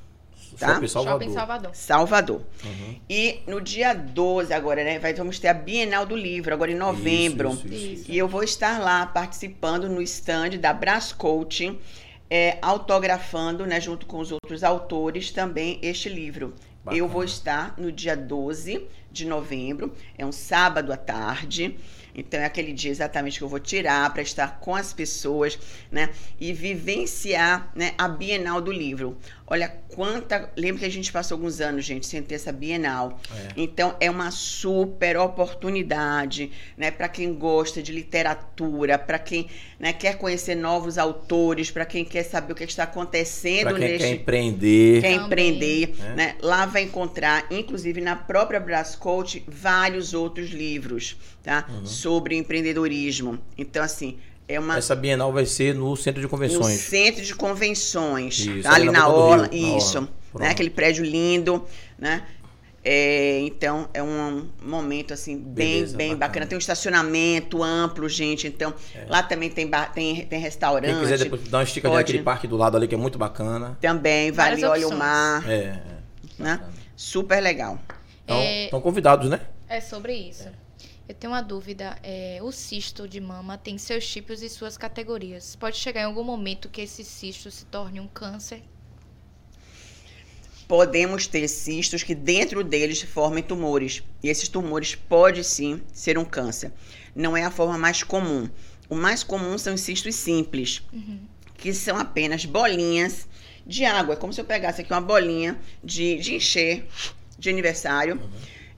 tá? Shopping Salvador. Shopping Salvador. Salvador. Uhum. E no dia 12 agora, né? Vamos ter a Bienal do Livro, agora em novembro. Isso, isso, isso, Isso. E eu vou estar lá participando no stand da Brás Coaching, é, autografando, né, junto com os outros autores, também este livro. Bacana. Eu vou estar no dia 12 de novembro, é um sábado à tarde. Então é aquele dia exatamente que eu vou tirar para estar com as pessoas, né, e vivenciar, né, a Bienal do livro. Olha quanta, lembra que a gente passou alguns anos, gente, sem ter essa Bienal. É. Então é uma super oportunidade, né, para quem gosta de literatura, para quem né, quer conhecer novos autores, para quem quer saber o que está acontecendo Pra quem quer neste empreender. quer Também. empreender, É. né? Lá vai encontrar, inclusive na própria Brás Coach, vários outros livros, tá? Uhum. Sobre empreendedorismo. Então, assim, é uma Essa Bienal vai ser no Centro de no Convenções. centro de convenções, Isso, tá? ali na na Orla, Rio, na isso, Orla. né? Aquele prédio lindo, né? É, então é um momento assim bem Beleza, bem bacana. bacana. Tem um estacionamento amplo, gente. Então lá também tem bar, tem, tem restaurante. Quem quiser depois dar uma estica pode. naquele parque do lado ali, que é muito bacana. Também vai ali, Várias olha o mar, É, é. né? Super legal. Então, É- estão convidados, né? É sobre isso. Eu tenho uma dúvida. É, o cisto de mama tem seus tipos e suas categorias. Pode chegar em algum momento que esse cisto se torne um câncer? Podemos ter cistos que dentro deles formem tumores. E esses tumores podem sim ser um câncer. Não é a forma mais comum. O mais comum são os cistos simples, que são apenas bolinhas de água. É como se eu pegasse aqui uma bolinha de, de encher de aniversário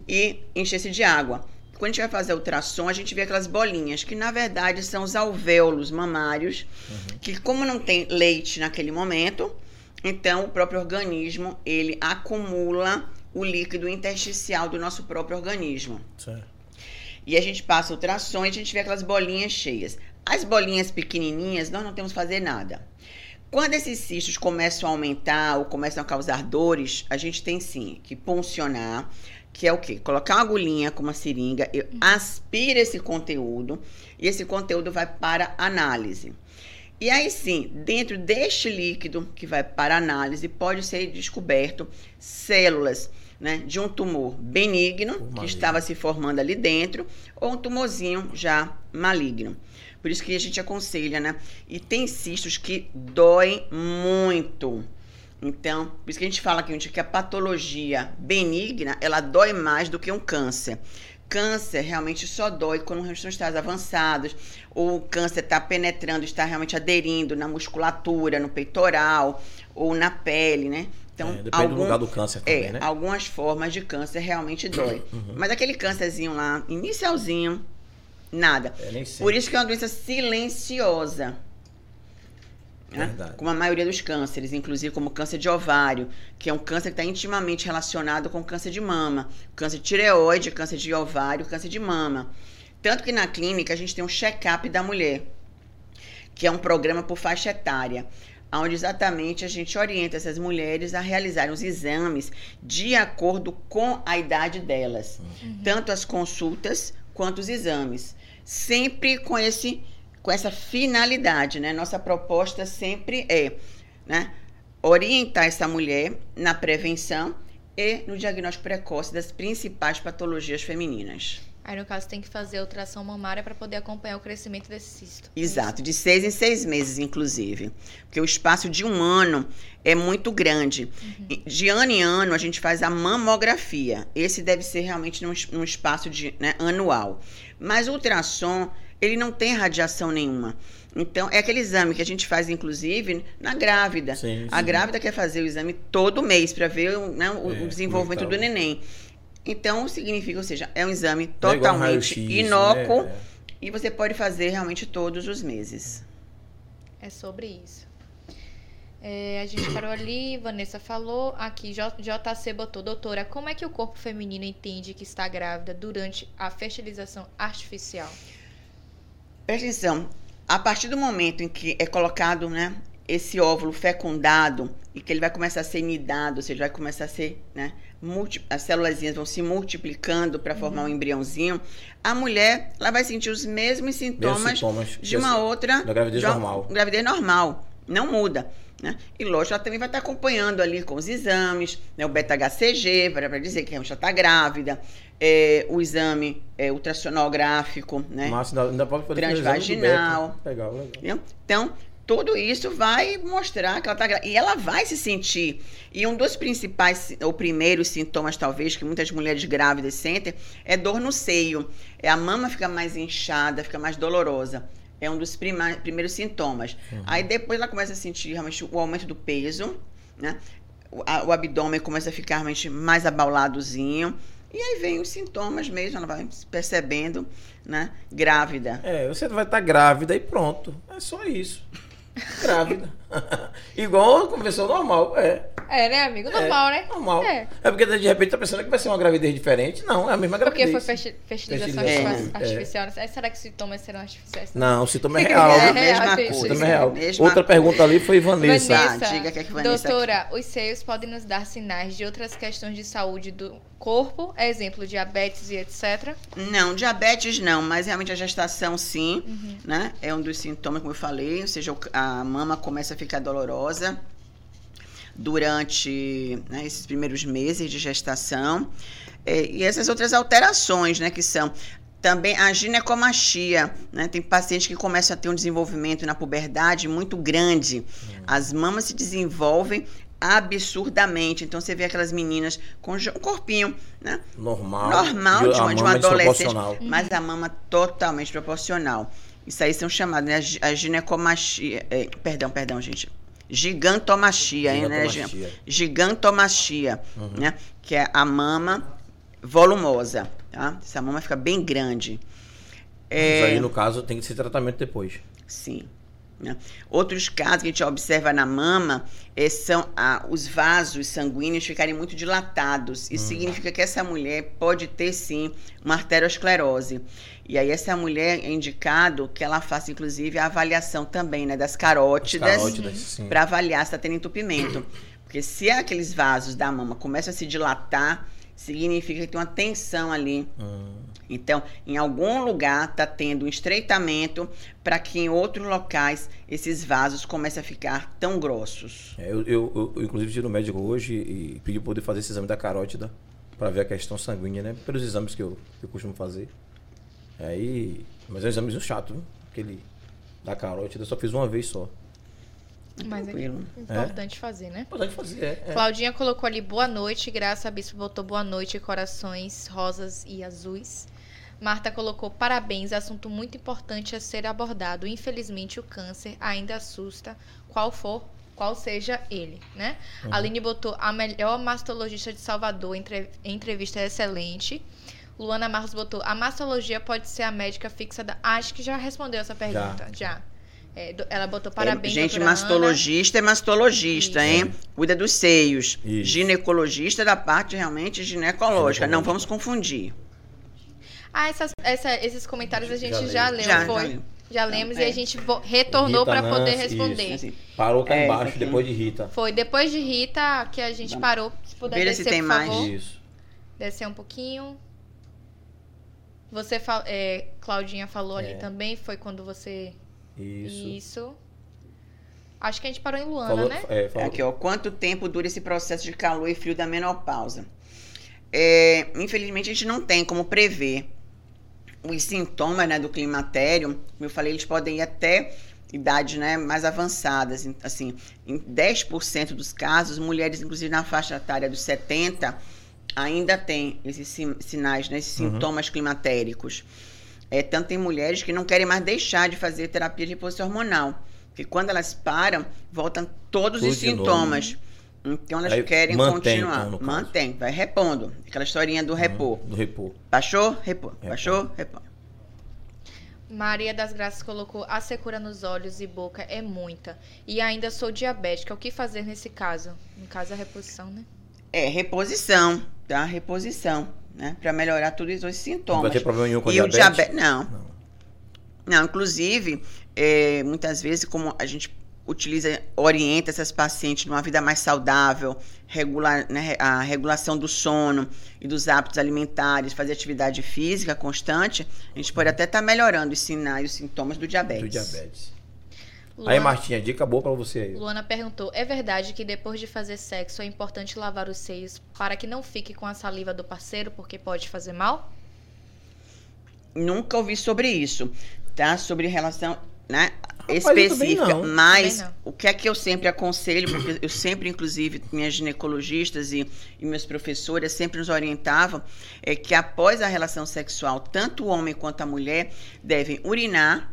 e enchesse de água. Quando a gente vai fazer ultrassom, a gente vê aquelas bolinhas, que na verdade são os alvéolos mamários, que como não tem leite naquele momento, então o próprio organismo, ele acumula o líquido intersticial do nosso próprio organismo. Certo. E a gente passa ultrassom e a gente vê aquelas bolinhas cheias. As bolinhas pequenininhas, nós não temos que fazer nada. Quando esses cistos começam a aumentar ou começam a causar dores, a gente tem sim que puncionar, que é o quê? Colocar uma agulhinha com uma seringa, eu aspiro esse conteúdo e esse conteúdo vai para análise. E aí sim, dentro deste líquido que vai para análise, pode ser descoberto células né, de um tumor benigno, que estava se formando ali dentro, ou um tumorzinho já maligno. Por isso que a gente aconselha, né? E tem cistos que doem muito. Então, por isso que a gente fala aqui que a patologia benigna, ela dói mais do que um câncer. Câncer realmente só dói quando estão estágios avançados, ou o câncer está penetrando, está realmente aderindo na musculatura, no peitoral ou na pele, né? Então, é, depende algum, do lugar do câncer também, é, né? Algumas formas de câncer realmente dói. Uhum. Mas aquele câncerzinho lá, inicialzinho, nada. É, Por isso que é uma doença silenciosa. Né? Como a maioria dos cânceres, inclusive como câncer de ovário, que é um câncer que está intimamente relacionado com câncer de mama, câncer de tireoide, câncer de ovário, câncer de mama. Tanto que na clínica a gente tem um check-up da mulher, que é um programa por faixa etária, onde exatamente a gente orienta essas mulheres a realizarem os exames de acordo com a idade delas, uhum. tanto as consultas quanto os exames, sempre com esse com essa finalidade, né? Nossa proposta sempre é, né, orientar essa mulher na prevenção e no diagnóstico precoce das principais patologias femininas. Aí, no caso, tem que fazer ultrassom mamária para poder acompanhar o crescimento desse cisto. Exato, de seis em seis meses, inclusive. Porque o espaço de um ano é muito grande. Uhum. De ano em ano, a gente faz a mamografia. Esse deve ser realmente num, num espaço de, né, anual. Mas o ultrassom ele não tem radiação nenhuma. Então, é aquele exame que a gente faz, inclusive, na grávida. Sim, sim. A grávida quer fazer o exame todo mês para ver né, o, é, desenvolvimento do neném. Então, significa, ou seja, é um exame é totalmente é inócuo né? e você pode fazer realmente todos os meses. É sobre isso. É, a gente parou ali, Vanessa falou, aqui JC botou, doutora, como é que o corpo feminino entende que está grávida durante a fertilização artificial? Presta atenção, a partir do momento em que é colocado, né, esse óvulo fecundado e que ele vai começar a ser nidado, ou seja, vai começar a ser, né, as células vão se multiplicando para formar uhum. um embriãozinho, a mulher ela vai sentir os mesmos sintomas, sintomas de uma outra da gravidez normal. Gravidez normal, não muda. Né? E lógico, ela também vai estar acompanhando ali com os exames, né? o beta-HCG, para dizer que a já está grávida, é, o exame é, ultrassonográfico, né? Mas ainda, ainda pode fazer transvaginal. Legal, legal. Então, tudo isso vai mostrar que ela está grávida. E ela vai se sentir. E um dos principais, ou primeiros sintomas, talvez, que muitas mulheres grávidas sentem, é dor no seio. É a mama fica mais inchada, fica mais dolorosa. É um dos prima, primeiros sintomas. Uhum. Aí depois ela começa a sentir realmente o aumento do peso, né? O, a, o abdômen começa a ficar realmente mais abauladozinho. E aí vem os sintomas mesmo, ela vai percebendo, né? Grávida. É, você vai estar grávida e pronto. É só isso. Grávida. Igual uma pessoa normal, é. É, né, amigo? Normal, é, né? Normal. É. é porque de repente tá pensando que vai ser uma gravidez diferente. Não, é a mesma gravidez. Porque foi fertilização é, artificial. É. Será que os sintomas serão artificiais? Não, o sintoma é real. É, mesma coisa. O sintoma é real. Mesma Outra pergunta ali foi Vanessa. Vanessa, ah, diga que é que Vanessa doutora, aqui. os seios podem nos dar sinais de outras questões de saúde do corpo? É exemplo, diabetes e etc? Não, diabetes não, mas realmente a gestação sim, uhum. né? É um dos sintomas, como eu falei, ou seja, a mama começa a ficar dolorosa durante né, esses primeiros meses de gestação. É, e essas outras alterações, né, que são também a ginecomastia, né? Tem pacientes que começam a ter um desenvolvimento na puberdade muito grande. Hum. As mamas se desenvolvem absurdamente. Então você vê aquelas meninas com um corpinho, né? Normal. Normal de, uma, de uma adolescente, mas a mama totalmente proporcional. Isso aí são chamadas, né? A ginecomastia. É, perdão, perdão, gente. Gigantomastia, gigantomastia. né? Gigantomastia, uhum. né? Que é a mama volumosa, tá? Essa mama fica bem grande. É... Mas aí, no caso, tem que ser tratamento depois. Sim. Né? Outros casos que a gente observa na mama é, são ah, os vasos sanguíneos ficarem muito dilatados. Isso hum. significa que essa mulher pode ter, sim, uma arteriosclerose. E aí essa mulher é indicado que ela faça, inclusive, a avaliação também né, das carótidas, carótidas para avaliar se está tendo entupimento. Porque se aqueles vasos da mama começam a se dilatar, significa que tem uma tensão ali. Hum. Então, em algum lugar está tendo um estreitamento para que em outros locais esses vasos comecem a ficar tão grossos. É, eu, eu, eu, inclusive, tive no médico hoje e pedi poder fazer esse exame da carótida para ver a questão sanguínea, né? Pelos exames que eu, que eu costumo fazer. Aí, mas é um exame chato, viu? Aquele da carótida eu só fiz uma vez só. Mas é importante é? fazer, né? Importante fazer, é, é. Claudinha colocou ali boa noite, Graça Bispo botou boa noite, corações rosas e azuis. Marta colocou parabéns, assunto muito importante a ser abordado. Infelizmente, o câncer ainda assusta, qual for, qual seja ele, né? Uhum. Aline botou a melhor mastologista de Salvador, entre, entrevista excelente. Luana Marcos botou, a mastologia pode ser a médica fixa da... acho que já respondeu essa pergunta, já. já. É, ela botou parabéns. É, gente, mastologista Ana. é mastologista, Isso. hein? Cuida dos seios. Isso. Ginecologista é da parte realmente ginecológica. Não vamos confundir. Ah, essas, essa, esses comentários a gente já, já leu, já, foi? Já, já lemos é. e a gente retornou para poder responder. Isso, parou cá é, embaixo, depois de Rita. Foi depois de Rita que a gente parou. Se puder Veja descer, se tem por mais. Favor. Isso. Descer um pouquinho. Você, é, Claudinha falou ali é. também, foi quando você... Isso. Isso. Acho que a gente parou em Luana, falou, né? É, Aqui, ó. Quanto tempo dura esse processo de calor e frio da menopausa? É, infelizmente, a gente não tem como prever os sintomas né, do climatério, como eu falei, eles podem ir até idades né, mais avançadas. Assim, em 10% dos casos, mulheres, inclusive na faixa etária dos 70, ainda têm esses sinais, né, esses uhum. sintomas climatéricos. É, tanto tem mulheres que não querem mais deixar de fazer terapia de reposição hormonal. Porque quando elas param, voltam todos Tudo os sintomas. Novo. Então elas Aí querem mantém, continuar. Então, mantém, vai repondo. Aquela historinha do repor. do repor. Baixou, repor. Baixou, repor. Maria das Graças colocou: a secura nos olhos e boca é muita. E ainda sou diabética. O que fazer nesse caso? No caso, a reposição, né? É, reposição, tá? Reposição, né? Pra melhorar todos esses sintomas. Não vai ter problema nenhum com e diabetes? O diabetes não. não. Não, inclusive, é, muitas vezes, como a gente utiliza, orienta essas pacientes numa vida mais saudável, regular, né, a regulação do sono e dos hábitos alimentares, fazer atividade física constante, a gente pode até estar tá melhorando os sinais, os sintomas do diabetes. Do diabetes. Luana, aí, Martinha, dica boa para você aí. Luana perguntou: é verdade que depois de fazer sexo é importante lavar os seios para que não fique com a saliva do parceiro, porque pode fazer mal? Nunca ouvi sobre isso, tá? Sobre relação né, específica. Mas o que é que eu sempre aconselho, porque eu sempre, inclusive, minhas ginecologistas e, e meus professores sempre nos orientavam, é que após a relação sexual, tanto o homem quanto a mulher devem urinar.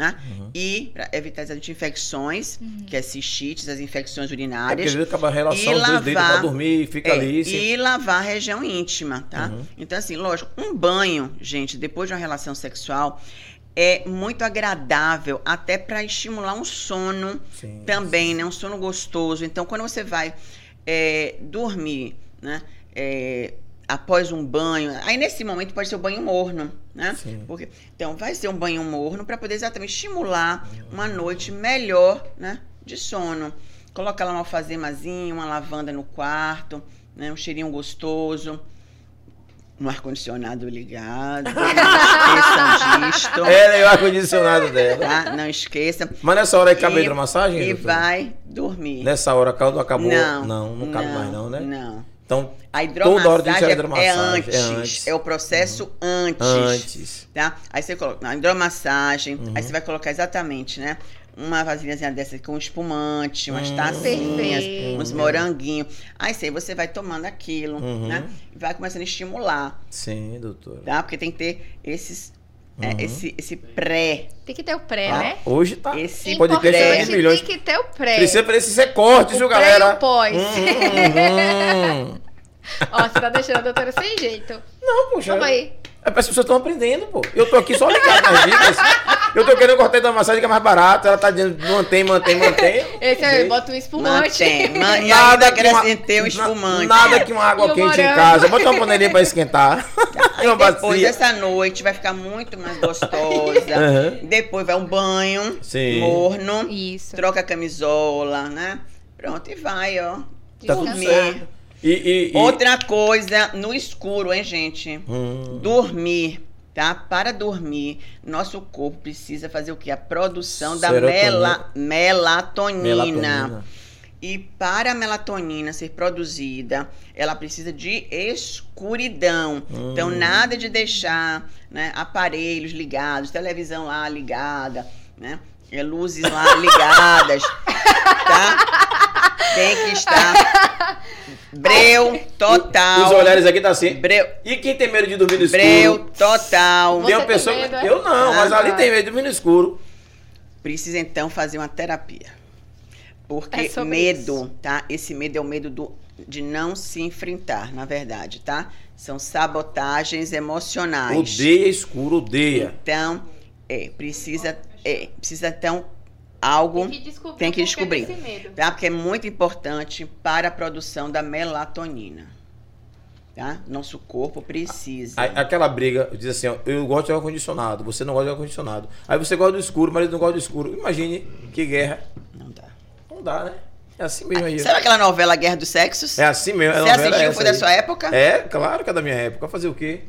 Né? Uhum. E para evitar as infecções, uhum. que é cistites, as infecções urinárias. É porque acaba a relação, e lavar, pra dormir, fica é, ali. E lavar a região íntima, tá? Uhum. Então, assim, lógico, um banho, gente, depois de uma relação sexual, é muito agradável, até para estimular um sono sim, também, sim. né? Um sono gostoso. Então, quando você vai é, dormir, né? É, após um banho, aí nesse momento pode ser o banho morno, né? Sim. Porque, então, vai ser um banho morno para poder exatamente estimular uma noite melhor, né? De sono. Coloca lá uma alfazemazinha, uma lavanda no quarto, né? Um cheirinho gostoso um ar-condicionado ligado. Não esqueçam disto. É, é o ar-condicionado dela. Tá? Não esqueça. Mas nessa hora cabe a hidromassagem? E doutor? vai dormir. Nessa hora caldo acabou? Não. Não, não cabe mais não, né? Não. Então, a hidromassagem, toda hora tem que a hidromassagem. É, antes, é antes. É o processo uhum. antes. Antes. Tá? Aí você coloca a hidromassagem, uhum. aí você vai colocar exatamente, né? uma vasilhazinha dessa com espumante, umas hum, tacinhas, uns moranguinhos. Aí sei, você vai tomando aquilo, uhum. né? E vai começando a estimular. Sim, doutor. Tá? Porque tem que ter esses é, uhum. É, esse, esse pré. Tem que ter o pré, ah, né? Hoje tá. Esse pode ter milhões. Tem que ter o pré. Precisa, precisa ser corte, viu, galera? E o pós. Uhum, uhum. Ó, você tá deixando a doutora sem jeito. Não, poxa. Calma aí. É as pessoas estão aprendendo, pô. Eu tô aqui só ligado nas dicas. Eu tô querendo cortar da massagem que é mais barato. Ela tá dizendo mantém, mantém, mantém. Esse aí, bota um espumante. Mantém. Man, ainda acrescentei um espumante. Nada que uma água quente em casa. Bota uma panelinha pra esquentar. Aí uma depois dessa noite vai ficar muito mais gostosa. Uhum. Depois vai um banho Sim. morno. Isso. Troca a camisola, né? Pronto, e vai, ó. Tá tudo certo. E, e- e- Outra coisa, no escuro, hein, gente? Hum, Dormir, tá? Para dormir, nosso corpo precisa fazer o quê? A produção da Serotonina. mela- melatonina. melatonina. E para a melatonina ser produzida, ela precisa de escuridão. Hum. Então, nada de deixar né, aparelhos ligados, televisão lá ligada, né? É, Luzes lá ligadas, tá? Tem que estar breu total. Os olhares aqui tá assim. Breu, E quem tem medo de dormir no escuro? breu total. Você Tem uma tem pessoa. medo, é? Eu não, mas Ah, ali tá. tem medo de dormir no escuro. Precisa então fazer uma terapia. Porque É medo, isso. tá? Esse medo é o medo do, de não se enfrentar, na verdade, tá? São sabotagens emocionais. Odeia escuro, odeia. Então, é, precisa, é, precisa então algo, Tem que descobrir. tem que descobrir. tá? Porque é muito importante para a produção da melatonina, tá? Nosso corpo precisa. A- Aquela briga, diz assim, ó, eu gosto de ar-condicionado, você não gosta de ar-condicionado. Aí você gosta do escuro, mas ele não gosta do escuro. Imagine que guerra. Não dá. Não dá, né? É assim mesmo aí. Sabe aquela novela Guerra dos Sexos? É assim mesmo. a Você é assistiu? Foi da aí. sua época? É, claro que é da minha época. Fazer o quê?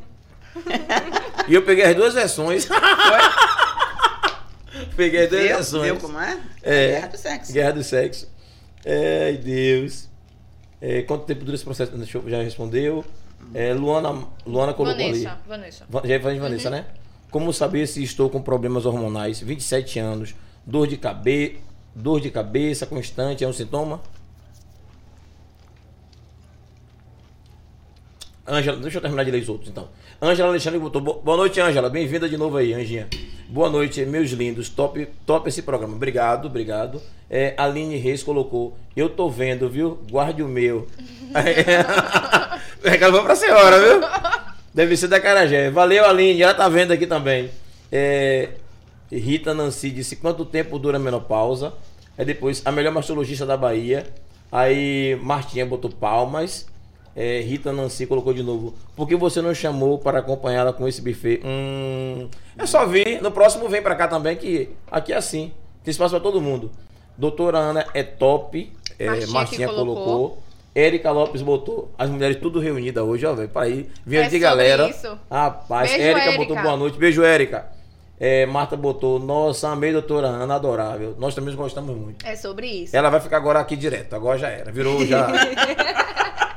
e eu peguei as duas versões. peguei as duas Viu? versões. Viu como é? É. Guerra do Sexo. Guerra do sexo. Ai, Deus. É, quanto tempo dura esse processo? Deixa eu- Já respondeu. É, Luana, Luana colocou ali. Vanessa, Vanessa. Va- Já de Vanessa, Uhum. né? Como saber se estou com problemas hormonais? 27 anos, dor de cabeça, dor de cabeça constante é um sintoma? Ângela, deixa eu terminar de ler os outros então. Ângela Alexandre botou. "Bo- Boa noite, Ângela. Bem-vinda de novo aí, Anjinha. Boa noite, meus lindos. Top, top esse programa. Obrigado, obrigado. É, Aline Reis colocou. Eu tô vendo, viu? Guarde o meu. Recado foi pra senhora, viu? Deve ser da Carajé. Valeu, Aline. Ela tá vendo aqui também. É, Rita Nancy disse quanto tempo dura a menopausa. Aí depois, a melhor mastologista da Bahia. Aí Martinha botou palmas. É, Rita Nancy colocou de novo. Por que você não chamou para acompanhá-la com esse buffet? Hum, é só vir. No próximo vem pra cá também, que aqui é assim. Tem espaço pra todo mundo. Doutora Ana é top. É, Martinha que Martinha colocou. colocou. Érica Lopes botou. As mulheres tudo reunidas hoje, ó, velho. Pra ir. Vindo É de galera. isso. Rapaz, Beijo, Érica botou Érica. boa noite. Beijo, Érica. É, Marta botou. Nossa, amei, doutora Ana, adorável. Nós também gostamos muito. É sobre isso. Ela vai ficar agora aqui direto. Agora já era. Virou já.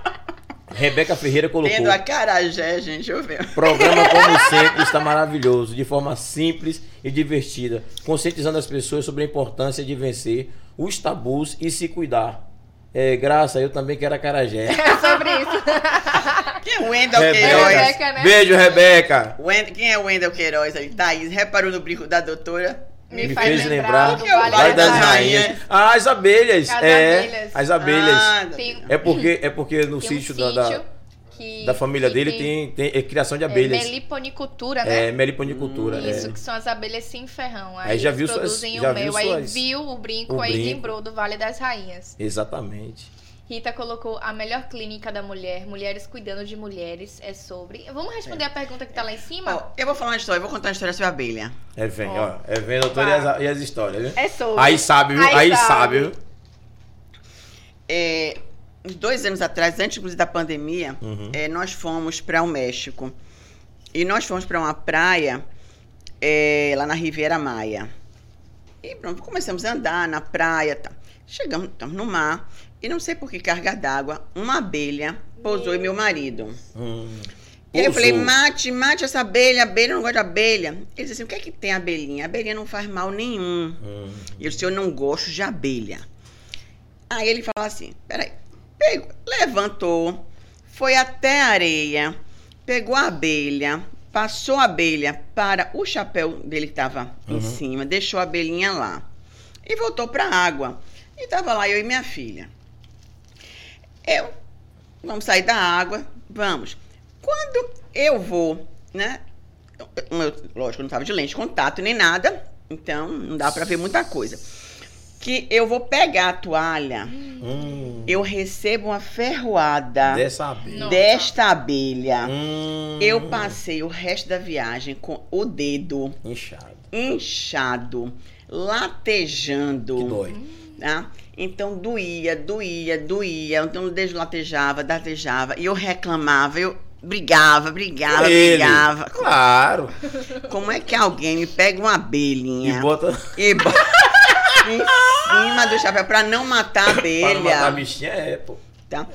Rebeca Ferreira colocou. Tendo a carajé, gente, eu ver. Programa, como sempre, está maravilhoso, de forma simples e divertida, conscientizando as pessoas sobre a importância de vencer os tabus e se cuidar. É, graça, eu também quero a Carajé. É sobre isso. Quem é o Wendel Rebeca. Queiroz? Rebeca, né? Beijo, Rebeca. Wend- Quem é o Wendel Queiroz aí? Thaís, reparou no brinco da doutora? Me, Me faz fez lembrar, lembrar é Vale, das, das Rainhas. Rainhas. Ah, as abelhas. As é, abelhas. as abelhas. Ah, Tem, É porque é porque no tem um sítio, da, da, sítio que- da família que dele tem, tem é, criação de é, abelhas. meliponicultura, né? É, meliponicultura. Isso, é. que são as abelhas sem ferrão. Aí, Aí já viu suas- produzem já o viu mel. Aí suas- viu o brinco, o aí brinco. lembrou do Vale das Rainhas. Exatamente. Rita colocou a melhor clínica da mulher, mulheres cuidando de mulheres, é sobre. Vamos responder a pergunta que tá lá em cima? Ó, eu vou falar uma história, eu vou contar uma história sobre a abelha. É vem, Ó. ó. É vem, doutor, e as, e as histórias, viu? É sobre. Aí sabe, viu? Aí Aí, sabe. sabe, viu? É, uns dois anos atrás, antes inclusive da pandemia, Uhum. é, nós fomos para o México. E nós fomos para uma praia é, lá na Riviera Maia. E pronto, começamos a andar na praia. Tá. Chegamos estamos no mar. E não sei por que carga d'água, uma abelha pousou em meu marido. Hum. E aí eu falei, mate, mate essa abelha, abelha, eu não gosto de abelha. Ele disse assim, o que é que tem abelhinha? A abelhinha não faz mal nenhum. Hum. E eu disse, eu não gosto de abelha. Aí ele falou assim, peraí, pegou, levantou, foi até a areia, pegou a abelha, passou a abelha para o chapéu dele que estava em Uhum. cima, deixou a abelhinha lá. E voltou para a água. E estava lá eu e minha filha. Eu, vamos sair da água, vamos. Quando eu vou, né? eu- eu- lógico, eu não estava de lente de contato nem nada, então não dá para ver muita coisa. Que eu vou pegar a toalha, Hum. eu recebo uma ferroada Dessa abelha. Desta abelha. Hum. Eu passei o resto da viagem com o dedo Inchado. inchado, latejando. Que dói. Tá? Então doía, doía, doía. Então deslatejava, datejava. E eu reclamava, eu brigava, brigava, Ele, brigava. Claro. Como é que alguém me pega uma E abelhinha bota. e bota em cima do chapéu pra não matar a abelha? matar a bichinha é, pô. Tá?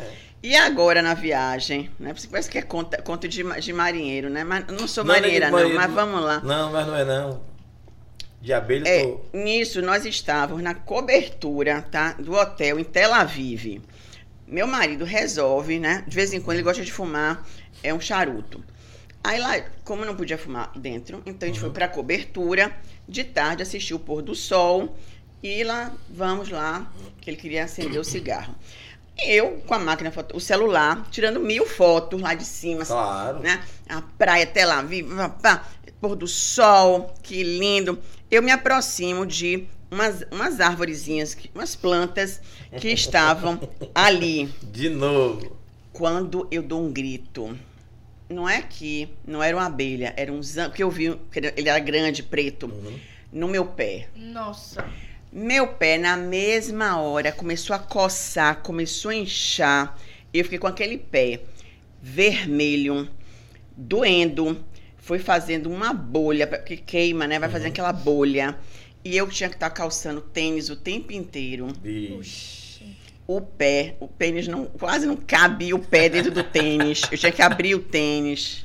E agora na viagem, né? Parece que é conta, conta de, de marinheiro, né? Mas não sou Não, não é marinheira, não, marinheiro, mas não. vamos lá. Não, mas não é não. De abelha, É, tô. nisso nós estávamos na cobertura, tá? Do hotel em Tel Aviv. Meu marido resolve, né? De vez em quando ele gosta de fumar, é um charuto. Aí lá, como não podia fumar dentro, então a gente foi pra cobertura, de tarde assistiu o pôr do sol e lá, vamos lá, que ele queria acender o cigarro. E eu, com a máquina, foto- o celular, tirando mil fotos lá de cima, Claro. né? A praia Tel Aviv, pá, pá, pôr do sol, que lindo. Eu me aproximo de umas, umas árvorezinhas, que- umas plantas que estavam ali. De novo. Quando eu dou um grito, não é que não era uma abelha, era um zan, porque eu vi, que ele era grande, preto, Uhum. no meu pé. Nossa. Meu pé, na mesma hora, começou a coçar, começou a inchar. Eu fiquei com aquele pé vermelho, doendo. Foi fazendo uma bolha, porque queima, né? Vai fazendo aquela bolha. E eu tinha que estar calçando tênis o tempo inteiro. Bicho. O pé, o tênis não, quase não cabia o pé dentro do tênis. Eu tinha que abrir o tênis.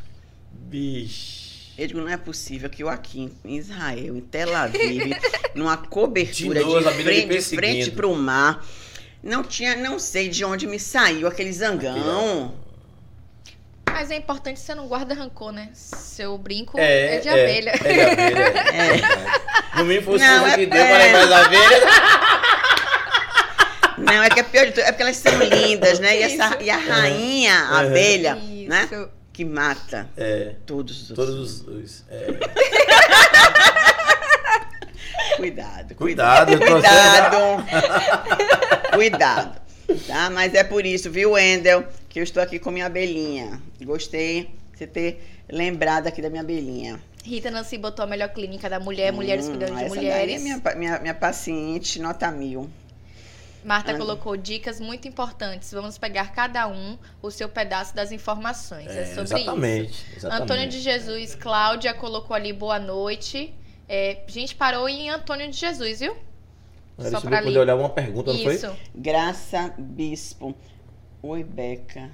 Bicho. Eu digo, não é possível que eu aqui em Israel, em Tel Aviv, numa cobertura De novo, de frente, de frente perseguindo. para o mar, não tinha, não sei de onde me saiu aquele zangão. Mas é importante você não guarda rancor, né? Seu brinco É, é, de é, abelha. É de abelha. É. Fosse Não, você é- que deu é. para levar as abelhas. Não, é que é pior de tudo, é porque elas são lindas, né? E, essa, e a rainha, a abelha, Isso. né? Que mata É. todos os. Todos os. os- é. Cuidado, Cuidado, eu tô Cuidado. Cuidado. Tá? Mas é por isso, viu, Wendel, que eu estou aqui com minha abelhinha. Gostei de você ter lembrado aqui da minha abelhinha. Rita Nancy botou a melhor clínica da mulher, mulheres Hum, cuidando de essa daí mulheres. é minha, minha, minha paciente, nota mil. Marta Ah. colocou dicas muito importantes. Vamos pegar cada um o seu pedaço das informações. É, É, sobre exatamente, isso. exatamente. Antônio de Jesus, Cláudia colocou ali boa noite. É, a gente parou em Antônio de Jesus, viu? Era Só isso pra poder olhar uma pergunta, não foi? Isso. Graça Bispo. Oi, Beca.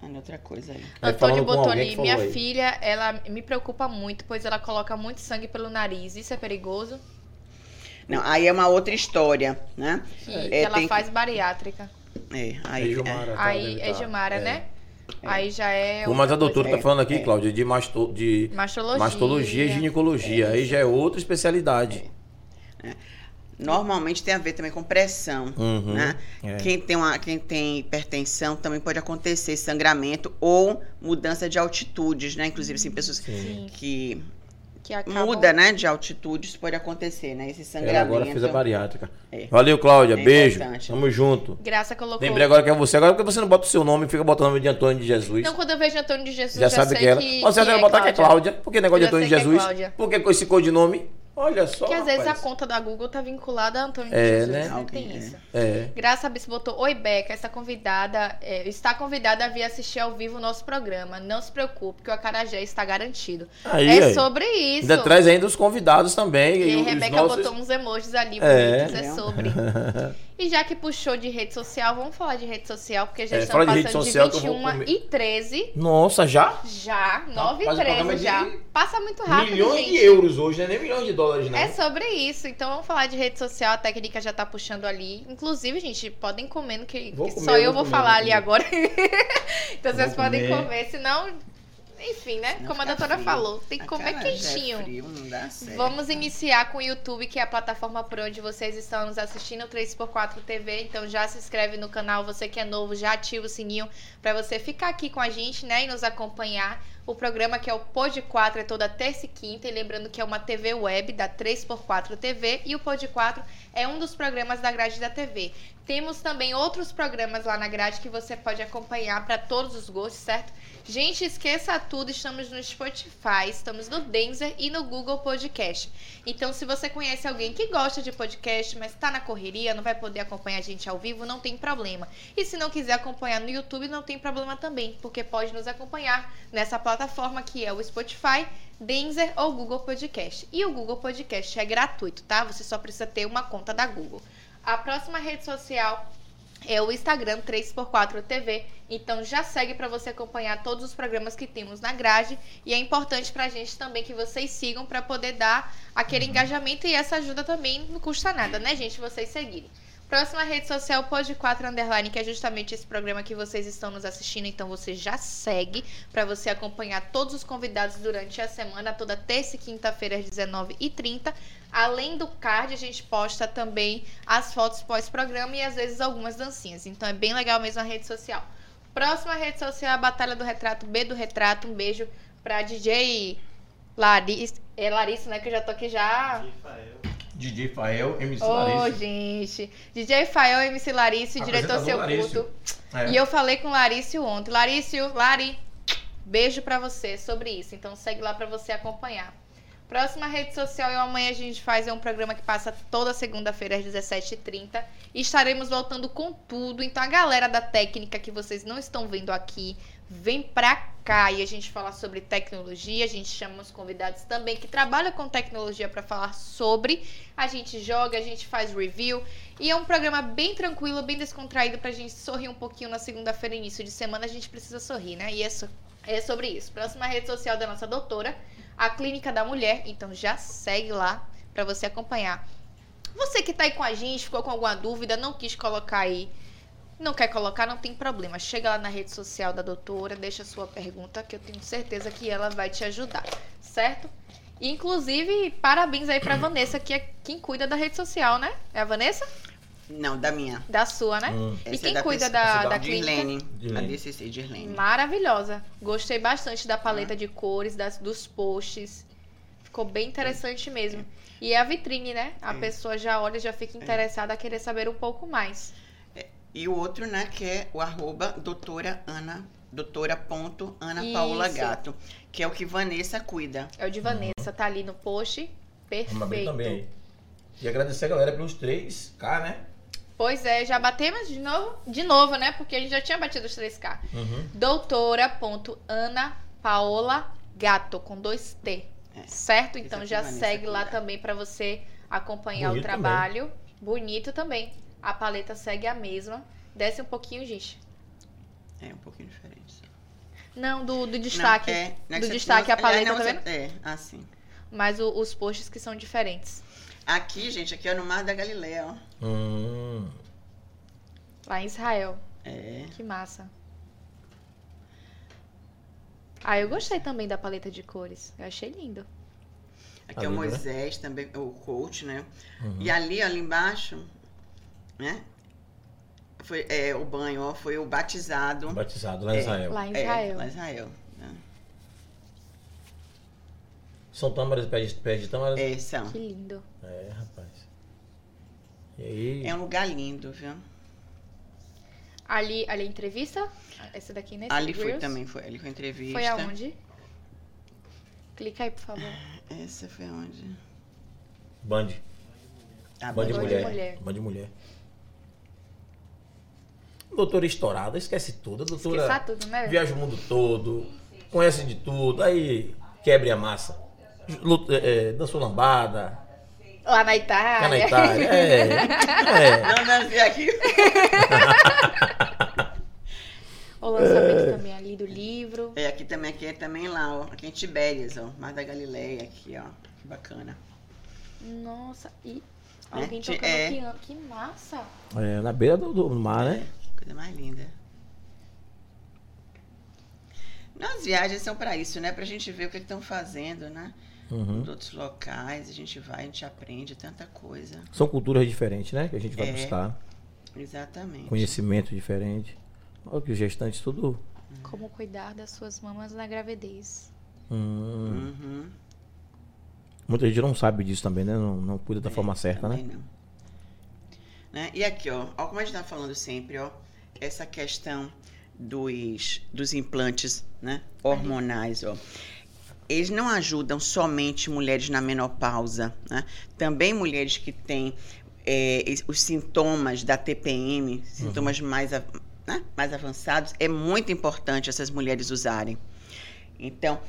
Ah, outra coisa aí. Antônio falou minha aí. filha, ela me preocupa muito, pois ela coloca muito sangue pelo nariz. Isso é perigoso? Não, aí é uma outra história, né? Que, É, que ela tem que- faz bariátrica. É, Aí, aí, Gilmara, tá, Aí é tá. Gilmara, É. né? Aí já é. Mas a doutora coisa. tá falando aqui, É. Cláudia, de, masto, de Mastologia. mastologia e ginecologia. Aí já é outra especialidade. Normalmente tem a ver também com pressão, Uhum, né? é. Quem, tem uma, quem tem hipertensão também pode acontecer sangramento ou mudança de altitudes, né? Inclusive, assim, pessoas Sim. que Que acabam- muda, né, de altitudes pode acontecer, né? Esse Ela sangramento. agora fez a bariátrica. É. Valeu, Cláudia. É Beijo. Tamo junto. Graça colocou. Lembrei agora que é você. Agora porque você não bota o seu nome, fica botando o nome de Antônio de Jesus. Não, quando eu vejo Antônio de Jesus, já, já, sabe sei que ela. que, Mas você que deve é botar que é Cláudia. Por que negócio de Antônio de que é Jesus? Cláudia. Por que com esse codinome? Olha só. Porque às vezes a rapaz. conta da Google tá vinculada a Antônio É, de Jesus. né? Tem é. isso. É. Graça Bispo botou: Oi, Beca, essa convidada é, está convidada a vir assistir ao vivo o nosso programa. Não se preocupe, que o Acarajé está garantido. Aí, é aí. sobre isso. Ainda traz ainda os convidados também. E e a os Rebeca nossos... botou uns emojis ali É. bonitos, é sobre. E já que puxou de rede social, vamos falar de rede social, porque já É, estamos fala de passando rede de, social vou 21 comer. e 13. Nossa, já? Já, 9 Rapaz, e o programa 13 é já. de Passa muito rápido, milhões gente. de euros hoje, não é nem milhões de dólares, não. É sobre isso. Então vamos falar de rede social. A técnica já tá puxando ali. Inclusive, gente, podem comendo que, Vou que comer, só eu vou vou comer, falar vou ali agora. então vocês Vou podem comer. comer, senão. Enfim, né? Senão Como a doutora frio. falou, tem que comer quentinho. frio, não dá certo. Vamos iniciar com o YouTube, que é a plataforma por onde vocês estão nos assistindo, 3x4 TV. Então já se inscreve no canal, você que é novo, já ativa o sininho para você ficar aqui com a gente, né, e nos acompanhar. O programa que é o Pod 4 é toda terça e quinta, e lembrando que é uma TV web da 3x4 TV e o Pod 4 é um dos programas da grade da TV. Temos também outros programas lá na grade que você pode acompanhar para todos os gostos, certo? Gente, esqueça tudo, estamos no Spotify, estamos no Denzer e no Google Podcast. Então, se você conhece alguém que gosta de podcast, mas está na correria, não vai poder acompanhar a gente ao vivo, não tem problema. E se não quiser acompanhar no YouTube, não tem problema também, porque pode nos acompanhar nessa plataforma que é o Spotify, Denzer ou Google Podcast. E o Google Podcast é gratuito, tá? Você só precisa ter uma conta da Google. A próxima rede social é o Instagram 3x4 TV. Então já segue para você acompanhar todos os programas que temos na grade e é importante pra gente também que vocês sigam para poder dar aquele engajamento e essa ajuda também não custa nada, né, gente, vocês seguirem. Próxima rede social, Pod 4 Underline, que é justamente esse programa que vocês estão nos assistindo. Então você já segue para você acompanhar todos os convidados durante a semana, toda terça e quinta-feira às 19h30. Além do card, a gente posta também as fotos pós-programa e às vezes algumas dancinhas. Então é bem legal mesmo a rede social. Próxima rede social, a Batalha do Retrato, B do Retrato. Um beijo pra DJ Larissa, é Larissa, né? Que eu já tô aqui já. DJ Fael, MC Ô, Larissa. gente. DJ Fael, MC Larício, diretor seu Larício. culto. É. E eu falei com o Larício ontem. Larício, Lari, beijo pra você sobre isso. Então segue lá pra você acompanhar. Próxima rede social e amanhã a gente faz é um programa que passa toda segunda-feira às 17h30. E estaremos voltando com tudo. Então a galera da técnica que vocês não estão vendo aqui, vem pra cá e a gente fala sobre tecnologia. A gente chama os convidados também que trabalham com tecnologia para falar sobre. A gente joga, a gente faz review. E é um programa bem tranquilo, bem descontraído pra gente sorrir um pouquinho na segunda-feira, início de semana. A gente precisa sorrir, né? E é, so- é sobre isso. Próxima rede social da nossa doutora, a Clínica da Mulher. Então já segue lá pra você acompanhar. Você que tá aí com a gente, ficou com alguma dúvida, não quis colocar aí, não quer colocar, não tem problema. Chega lá na rede social da doutora, deixa a sua pergunta, que eu tenho certeza que ela vai te ajudar, certo? Inclusive, parabéns aí pra Vanessa, que é quem cuida da rede social, né? É a Vanessa? Não, da minha. Da sua, né? Hum. E Essa é quem da cuida da, essa da da clínica? Dirlene. A Dirlene. DCC Dirlene. Maravilhosa. Gostei bastante da paleta de cores, das, dos posts. Ficou bem interessante mesmo. E é a vitrine, né? A É. pessoa já olha, já fica interessada a querer saber um pouco mais. E o outro, né, que é o arroba doutora Ana, doutora ponto Ana Paula. Gato, que é o que Vanessa cuida. É o de Vanessa, tá ali no post. Vamos abrir Perfeito. também. E agradecer a galera pelos 3K, né? Pois é, já batemos de novo? De novo, né? Porque a gente já tinha batido os 3K. Uhum. Doutora.ana Paola Gato, com dois T. É. Certo? Então já Vanessa, segue lá também pra você acompanhar Bonito o trabalho. Bonito também. A paleta segue a mesma. Desce um pouquinho, gente. É um pouquinho diferente. só. Não, do, do destaque. Não, é, né, do que você- destaque a não, paleta, não, tá vendo? É, assim. Mas o- os posts que são diferentes. Aqui, gente, aqui é no Mar da Galileia, ó. Hum. Lá em Israel. É. Que massa. Ah, eu gostei também da paleta de cores. Eu achei lindo. Aqui Tá é o lindo, né? Moisés, também, o coach, né? Uhum. E ali, ó, ali embaixo, né? Foi é, o banho, ó, foi o batizado. Batizado lá em É. Israel. Lá em É, Israel. lá em Israel. né? São tâmaras, pés de, pés de tâmaras? É. É, são. Que lindo. rapaz. E aí? É um lugar lindo, viu? Ali, ali a entrevista? Essa daqui nesse ali foi também, foi ali foi entrevista. Foi aonde? Clica aí, por favor. Essa foi aonde? Band. A Band de Band de mulher. mulher. Band de mulher. Doutora estourada, esquece tudo. A doutora Esqueça tudo, né? viaja o mundo todo, conhece de tudo, aí quebre a massa. Luta, é, é, dançou lambada, Lá na tá Itália. na Itália. É, é. Não, não, vi aqui. O lançamento também ali do livro. É, aqui também, aqui é também lá, ó. Aqui em Tibérias, ó. Mar da Galileia, aqui, ó. Que bacana. Nossa, e Né? alguém Ti- tocando é. piano. Que massa. É, na beira do, do mar, né? Coisa mais linda. Não, as viagens são pra isso, né? Pra gente ver o que estão fazendo, né? Uhum. De outros locais, a gente vai, a gente aprende tanta coisa. São culturas diferentes, né? Que a gente vai É. buscar. Exatamente. Conhecimento diferente. Olha que os gestantes tudo. Como cuidar das suas mamas na gravidez. Hum. Uhum. Muita gente não sabe disso também, né? Não, não cuida da forma certa, né? Também não. Né? E aqui, ó, ó, como a gente tá falando sempre, ó, essa questão dos, dos implantes né, hormonais, ó. Eles não ajudam somente mulheres na menopausa, né? Também mulheres que têm é, os sintomas da TPM, sintomas uhum. mais, né, mais avançados, é muito importante essas mulheres usarem. Então,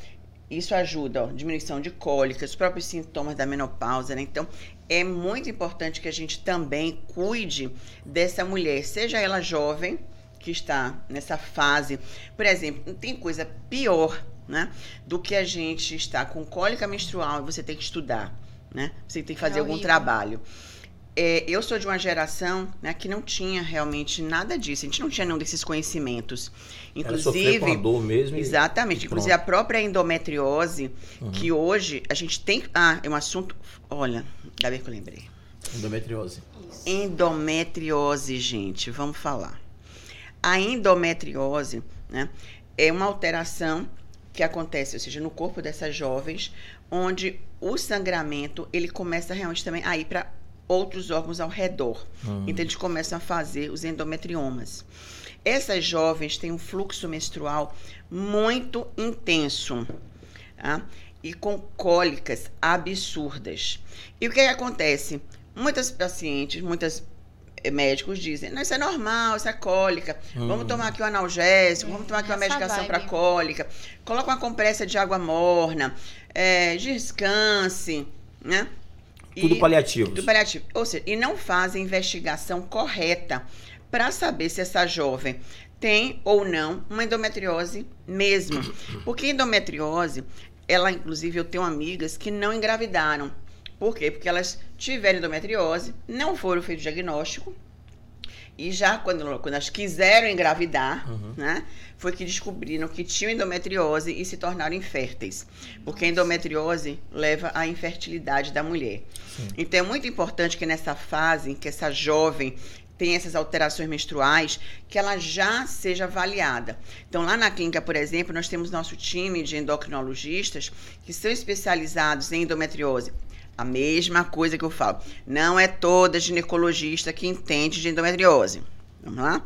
isso ajuda, ó, diminuição de cólicas, os próprios sintomas da menopausa, né? Então, é muito importante que a gente também cuide dessa mulher, seja ela jovem, que está nessa fase. Por exemplo, não tem coisa pior, né, do que a gente estar com cólica menstrual e você tem que estudar, né? Você tem que fazer é algum trabalho. É, eu sou de uma geração né, que não tinha realmente nada disso. A gente não tinha nenhum desses conhecimentos. Inclusive. Com a dor mesmo. Exatamente. Inclusive a própria endometriose, uhum. que hoje a gente tem. Ah, é um assunto. Olha, ainda bem que eu lembrei. Endometriose. Endometriose, gente. Vamos falar. A endometriose né, é uma alteração que acontece, ou seja, no corpo dessas jovens, onde o sangramento ele começa realmente também a ir para outros órgãos ao redor. Hum. Então, eles começam a fazer os endometriomas. Essas jovens têm um fluxo menstrual muito intenso tá? E com cólicas absurdas. E o que, que acontece? Muitas pacientes, muitas eh, médicos dizem, não, isso é normal, isso é cólica. Hum. Vamos tomar aqui o um analgésico, vamos tomar aqui uma medicação para cólica. Coloca uma compressa de água morna, é, descanse, né? Tudo paliativo. Tudo paliativo. Ou seja, e não fazem investigação correta para saber se essa jovem tem ou não uma endometriose mesmo. Porque endometriose, ela, inclusive, eu tenho amigas que não engravidaram. Por quê? Porque elas tiveram endometriose, não foram feito diagnóstico, e já quando, quando elas quiseram engravidar, uhum. né, foi que descobriram que tinham endometriose e se tornaram inférteis. Porque a endometriose leva à infertilidade da mulher. Sim. Então é muito importante que nessa fase que essa jovem tem essas alterações menstruais, que ela já seja avaliada. Então, lá na clínica, por exemplo, nós temos nosso time de endocrinologistas que são especializados em endometriose a mesma coisa que eu falo. Não é toda ginecologista que entende de endometriose. Vamos lá?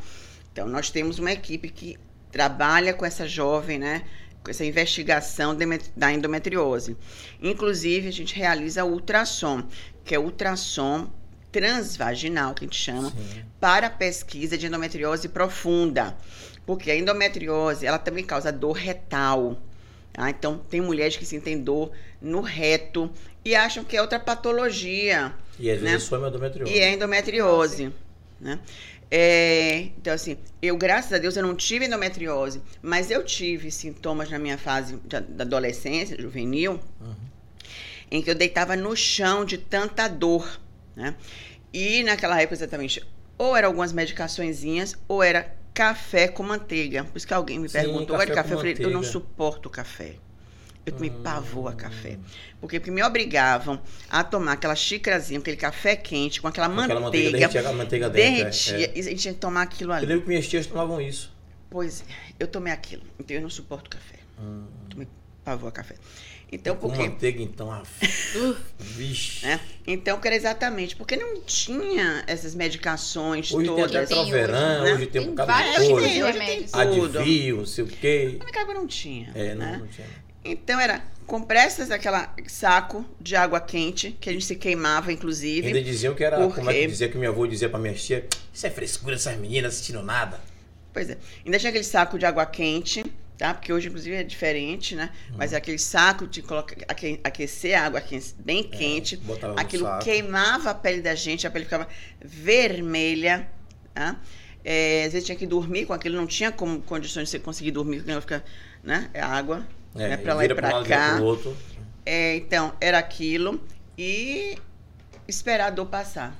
Então, nós temos uma equipe que trabalha com essa jovem, né? Com essa investigação da endometriose. Inclusive, a gente realiza ultrassom, que é ultrassom transvaginal, que a gente chama, Sim. para pesquisa de endometriose profunda. Porque a endometriose, ela também causa dor retal. Tá? Então, tem mulheres que sentem dor no reto e acham que é outra patologia. E às né? vezes foi endometriose. E é endometriose. Né? É, então, assim, eu, graças a Deus, eu não tive endometriose, mas eu tive sintomas na minha fase da adolescência, juvenil, uhum. em que eu deitava no chão de tanta dor, né? E naquela época, exatamente, ou eram algumas medicaçõezinhas, ou era café com manteiga. Por isso que alguém me Sim, perguntou, café, café? Eu falei, eu não suporto café. Eu tomei hum. pavor a café. Porque, porque me obrigavam a tomar aquela xícarazinha, aquele café quente, com aquela, com manteiga. Aquela manteiga derretia, a manteiga derretia. É, é. E a gente tinha que tomar aquilo ali. Eu lembro que minhas tias tomavam isso. Pois é, eu tomei aquilo. Então eu não suporto café. Hum. Tomei pavor a café. Então, com porque... manteiga, então, a... Vixe. É? Então, que era exatamente porque não tinha essas medicações hoje todas. Tem Troveran, né? hoje tem um bocado de coisa. Hoje tem tudo. Advil, não sei o quê. Na minha não tinha. É, não, né? não tinha. Então, era compressas, aquela saco de água quente, que a gente se queimava, inclusive. Ainda diziam que era, porque... como é que dizia que minha avó dizia pra minha tia, isso é frescura, essas meninas assistindo nada. Pois é. Ainda tinha aquele saco de água quente tá? Porque hoje, inclusive, é diferente, né? Hum. Mas é aquele saco de colocar, aquecer a água bem é, quente, é, aquilo queimava a pele da gente, a pele ficava vermelha, tá? É, às vezes tinha que dormir com aquilo, não tinha como condições de você conseguir dormir, porque ela fica, né? É água, é, né? Pra lá e pra cá. É, então, era aquilo e esperar a dor passar.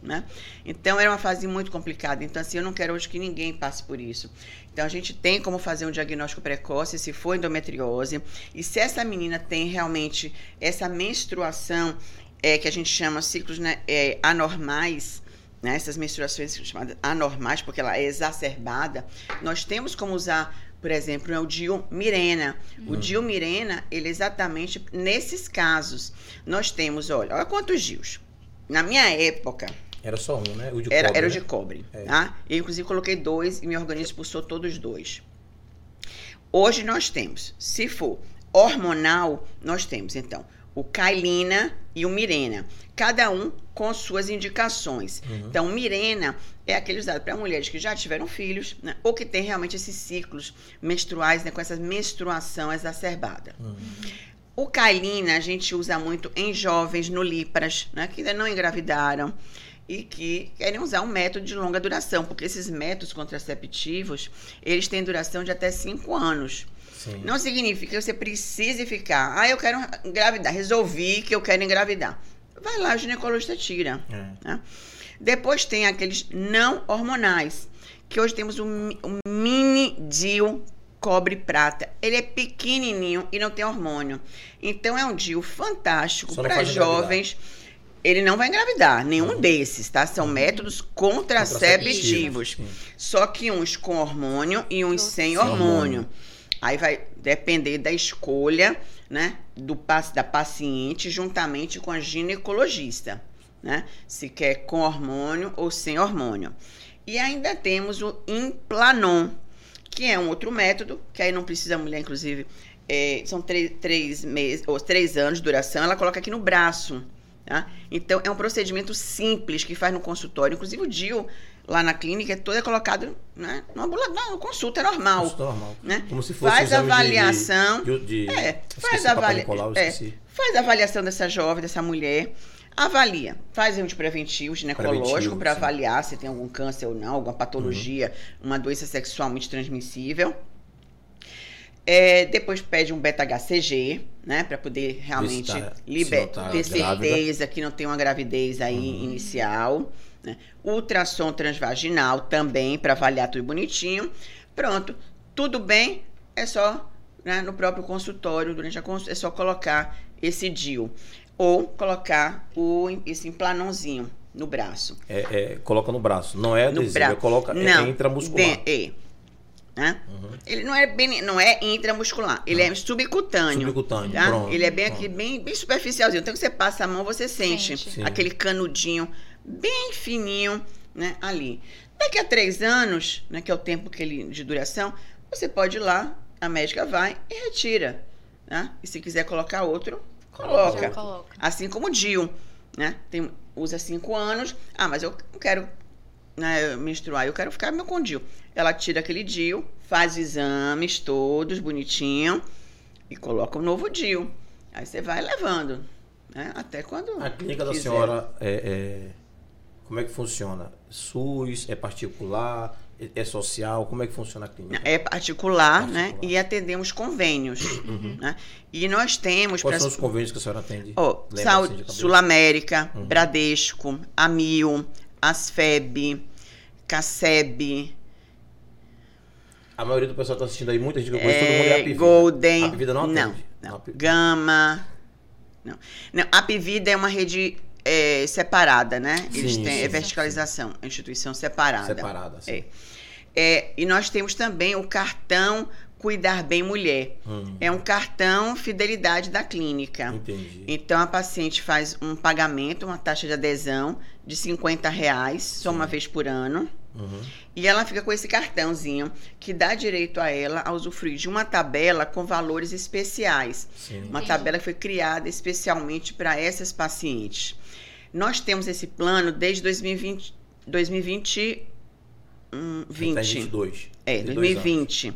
Né? Então era uma fase muito complicada. Então, assim, eu não quero hoje que ninguém passe por isso. Então, a gente tem como fazer um diagnóstico precoce se for endometriose. E se essa menina tem realmente essa menstruação, é, que a gente chama ciclos né, é, anormais, né, essas menstruações chamadas anormais, porque ela é exacerbada, nós temos como usar por exemplo, é o Dio-Mirena. Uhum. O Dio-Mirena, ele é exatamente nesses casos. Nós temos, olha, olha quantos Dios. Na minha época, Era só um, né? O de era, cobre. era o né? de cobre. É. Tá? Eu, inclusive, coloquei dois e meu organismo expulsou todos os dois. Hoje nós temos, se for hormonal, nós temos, então, o Kailina e o Mirena. Cada um com suas indicações. Uhum. Então, o Mirena é aquele usado para mulheres que já tiveram filhos, né? Ou que tem realmente esses ciclos menstruais, né? Com essa menstruação exacerbada. Uhum. O Kailina a gente usa muito em jovens nulíparas, né, que ainda não engravidaram e que querem usar um método de longa duração, porque esses métodos contraceptivos, eles têm duração de até 5 anos. Sim. Não significa que você precise ficar, ah, eu quero engravidar, resolvi que eu quero engravidar. Vai lá, o ginecologista tira. É. né? Depois tem aqueles não hormonais, que hoje temos o, mi- o mini DIU cobre prata. Ele é pequenininho e não tem hormônio. Então é um DIU fantástico para faz engravidar. Ele não vai engravidar, nenhum desses, tá? São métodos contraceptivos. Só que uns com hormônio e uns sem hormônio. Aí vai depender da escolha, né, do da paciente juntamente com a ginecologista, né? Se quer com hormônio ou sem hormônio. E ainda temos o Implanon, que é um outro método, que aí não precisa a mulher, inclusive, é, são três, três meses, ou três anos de duração, ela coloca aqui no braço. Tá? Então, é um procedimento simples que faz no consultório. Inclusive, o DIU lá na clínica é todo é colocado né, no ambulatório, no consulta normal. Isso normal. Né? Como se fosse Faz um exame de- avaliação. De, de, É, faz o Papa avalia- Nicolau, eu é. Faz avaliação dessa jovem, dessa mulher. Avalia. Faz um de preventivo ginecológico para avaliar se tem algum câncer ou não, alguma patologia, uma doença sexualmente transmissível. É, depois pede um beta-HCG, né? Para poder realmente tá- tá ter grávida. certeza que não tem uma gravidez aí inicial. Né? Ultrassom transvaginal também, para avaliar tudo bonitinho. Pronto. Tudo bem, é só né, no próprio consultório, durante a consulta, é só colocar esse DIU. Ou colocar o, esse implanãozinho no braço. É, é, coloca no braço. Não é No adesivo, braço. é, coloca, é- Não, é intramuscular. de- é. Né? Ele não é bem, não é intramuscular, ele é subcutâneo. Subcutâneo, tá? pronto, Ele é bem pronto. aqui, bem, bem superficialzinho. Então que você passa a mão, você sente, Sente. Aquele canudinho bem fininho, né? Ali. Daqui a três anos, né? Que é o tempo que ele de duração, você pode ir lá, a médica vai e retira, né? E se quiser colocar outro, coloca. Já coloca. Assim como o DIU, né? Tem, usa cinco anos. Ah, mas eu não quero né, menstruar, eu quero ficar meu com DIU. Ela tira aquele DIU, faz exames todos bonitinho e coloca um novo DIU. Aí você vai levando, né? Até quando A clínica da quiser. senhora é, é- Como é que funciona? SUS? É particular? É, social? Como é que funciona a clínica? É particular, né? Particular. E atendemos convênios, né? E nós temos Quais pra- são os convênios que a senhora atende? Lembra, Saúde, assim, de cabeça? Sul-América, Uhum. Bradesco, Amil, Asfeb, Caseb, A maioria do pessoal que tá assistindo aí, muita gente que eu conheço, todo mundo é é, Apivida. Golden. Apivida não não, atende. não. Api- Gama. Não. não. A Apivida é uma rede é, separada, né? Eles Sim, têm sim, é sim. verticalização, é instituição separada. Separada, assim. É. É, e nós temos também o cartão Cuidar Bem Mulher. Hum, É um cartão fidelidade da clínica. Entendi. Então a paciente faz um pagamento, uma taxa de adesão de 50 reais, só uma vez por ano. Uhum. E ela fica com esse cartãozinho que dá direito a ela a usufruir de uma tabela com valores especiais. Sim. Uma tabela que foi criada especialmente para essas pacientes. Nós temos esse plano desde 2020, 2020 hum, em 20. 22. É, 22 2020.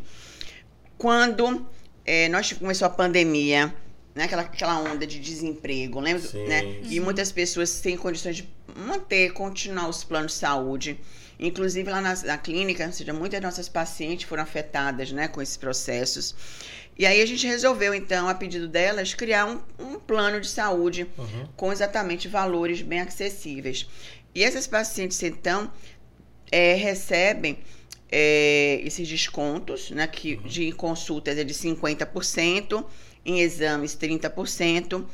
Quando é, nós começou a pandemia, né, aquela, aquela onda de desemprego, lembra? Sim, né? E muitas pessoas sem condições de manter, continuar os planos de saúde. Inclusive lá na, na clínica, ou seja, muitas das nossas pacientes foram afetadas né, com esses processos. E aí a gente resolveu, então, a pedido delas, criar um, um plano de saúde Uhum. com exatamente valores bem acessíveis. E essas pacientes, então, é, recebem é, esses descontos, né, que de consultas é de 50%, em exames 30%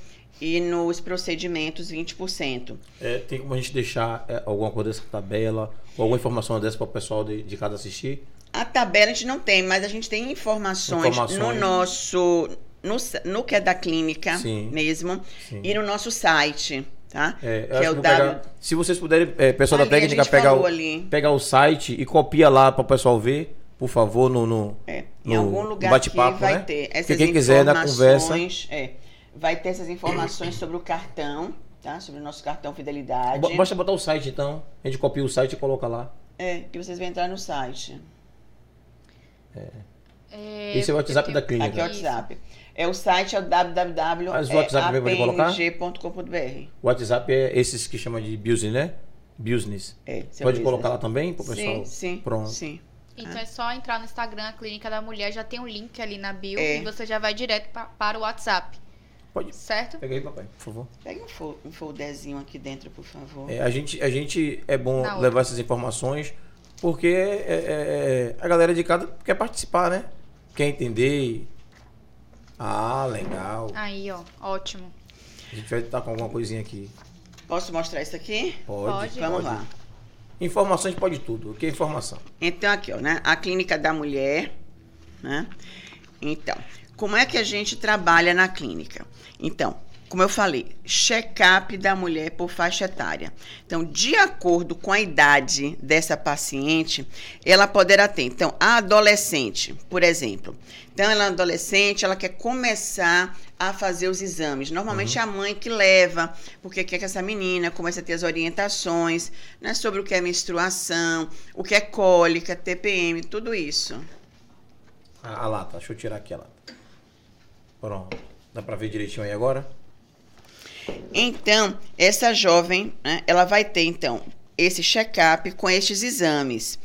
e nos procedimentos 20%. É, tem como a gente deixar é, alguma coisa dessa tabela, ou alguma informação dessa para o pessoal de, de casa assistir? A tabela a gente não tem, mas a gente tem informações, Informações. no nosso no, no que é da clínica Sim. mesmo Sim. e no nosso site, tá? É, que é o que W. pegar- se vocês puderem, é, pessoal Ali, da técnica, pegar o, ali. pegar o site e copia lá para o pessoal ver, por favor, no, no, É, em no algum lugar bate-papo, aqui vai né? ter Porque quem quiser na conversa. É, vai ter essas informações sobre o cartão, tá? Sobre o nosso cartão fidelidade. bo- basta botar o site então, a gente copia o site e coloca lá. É, que vocês vão entrar no site. É, Esse é o WhatsApp tem- da clínica. Aqui é o. WhatsApp. É o site é o www. Mas o WhatsApp é esses que chama de business, né? Business. É, Pode business. colocar lá também pro Sim, pessoal? sim. Pronto. Sim. Então é só entrar no Instagram, a Clínica da Mulher, já tem um link ali na bio É. e você já vai direto pa- para o WhatsApp, Pode. certo? Pega aí, papai, por favor. Pega um, fol um folderzinho aqui dentro, por favor. É, a, gente, a gente é bom Na levar essas informações porque é, é, é, a galera de casa quer participar, né? Quer entender. Ah, legal. Aí, ó, ótimo. A gente vai estar com alguma coisinha aqui. Posso mostrar isso aqui? Pode. Pode. Vamos lá. Informações pode tudo. O que é informação? Então, aqui, ó, né? A clínica da mulher, né? Então, como é que a gente trabalha na clínica? Então, como eu falei, check-up da mulher por faixa etária. Então, de acordo com a idade dessa paciente, ela poderá ter. Então, a adolescente, por exemplo. Então, ela é adolescente, ela quer começar a fazer os exames. Normalmente é a mãe que leva, porque quer que essa menina comece a ter as orientações né, sobre o que é menstruação, o que é cólica, TPM, tudo isso. A, a lata. Deixa eu tirar aqui a lata. Pronto. Dá pra ver direitinho aí agora? Então, essa jovem, né, ela vai ter, então, esse check-up com estes exames.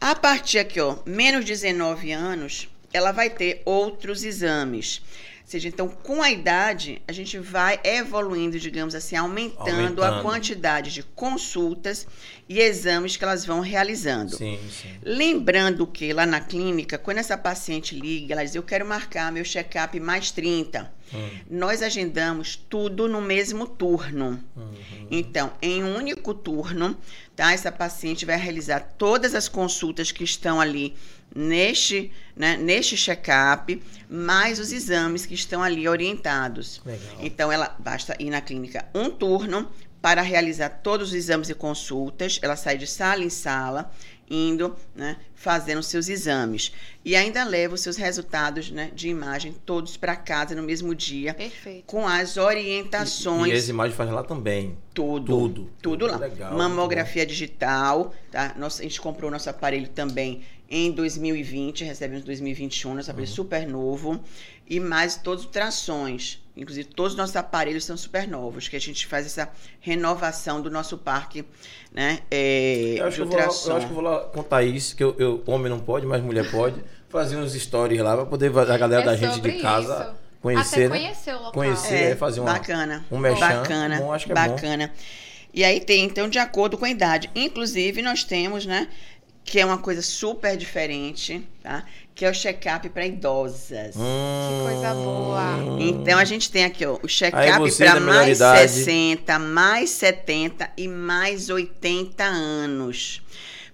A partir aqui, ó, menos de 19 anos, ela vai ter outros exames. Ou seja, então, com a idade, a gente vai evoluindo, digamos assim, aumentando, a Aumentando. quantidade de consultas e exames que elas vão realizando. Sim, sim. Lembrando que lá na clínica, quando essa paciente liga, ela diz: Eu quero marcar meu check-up mais 30. Hum, Nós agendamos tudo no mesmo turno. uhum. Então, em um único turno, tá? Essa paciente vai realizar todas as consultas que estão ali neste, né, neste check-up, mais os exames que estão ali orientados. Legal. Então, ela basta ir na clínica um turno para realizar todos os exames e consultas. Ela sai de sala em sala, indo, né, fazendo seus exames. E ainda leva os seus resultados né, de imagem todos para casa no mesmo dia, Perfeito. com as E, orientações. e as imagens fazem lá também. Tudo. Tudo. Tudo lá. Legal, Mamografia digital, tá? Nossa, a gente comprou o nosso aparelho também em 2020, recebemos em 2021, nosso Uhum. aparelho super novo. E mais todos os ultrassons. Inclusive, todos os nossos aparelhos são super novos, que a gente faz essa renovação do nosso parque né, é, Eu acho, de ultrassom. eu acho que eu vou lá com Thaís, que eu, eu- homem não pode, mas mulher pode, fazer uns stories lá pra poder a galera É da gente de casa isso. conhecer, Até né? conhecer o local. Conhecer. É, é fazer uma- bacana. um merchan, Bacana, bom, acho que é bom. bacana. E aí tem, então, de acordo com a idade. Inclusive, nós temos, né, que é uma coisa super diferente, tá? Que é o check-up para idosas. Hum, coisa boa. Então, a gente tem aqui, ó, o check-up para mais idade. 60, mais 70 e mais 80 anos.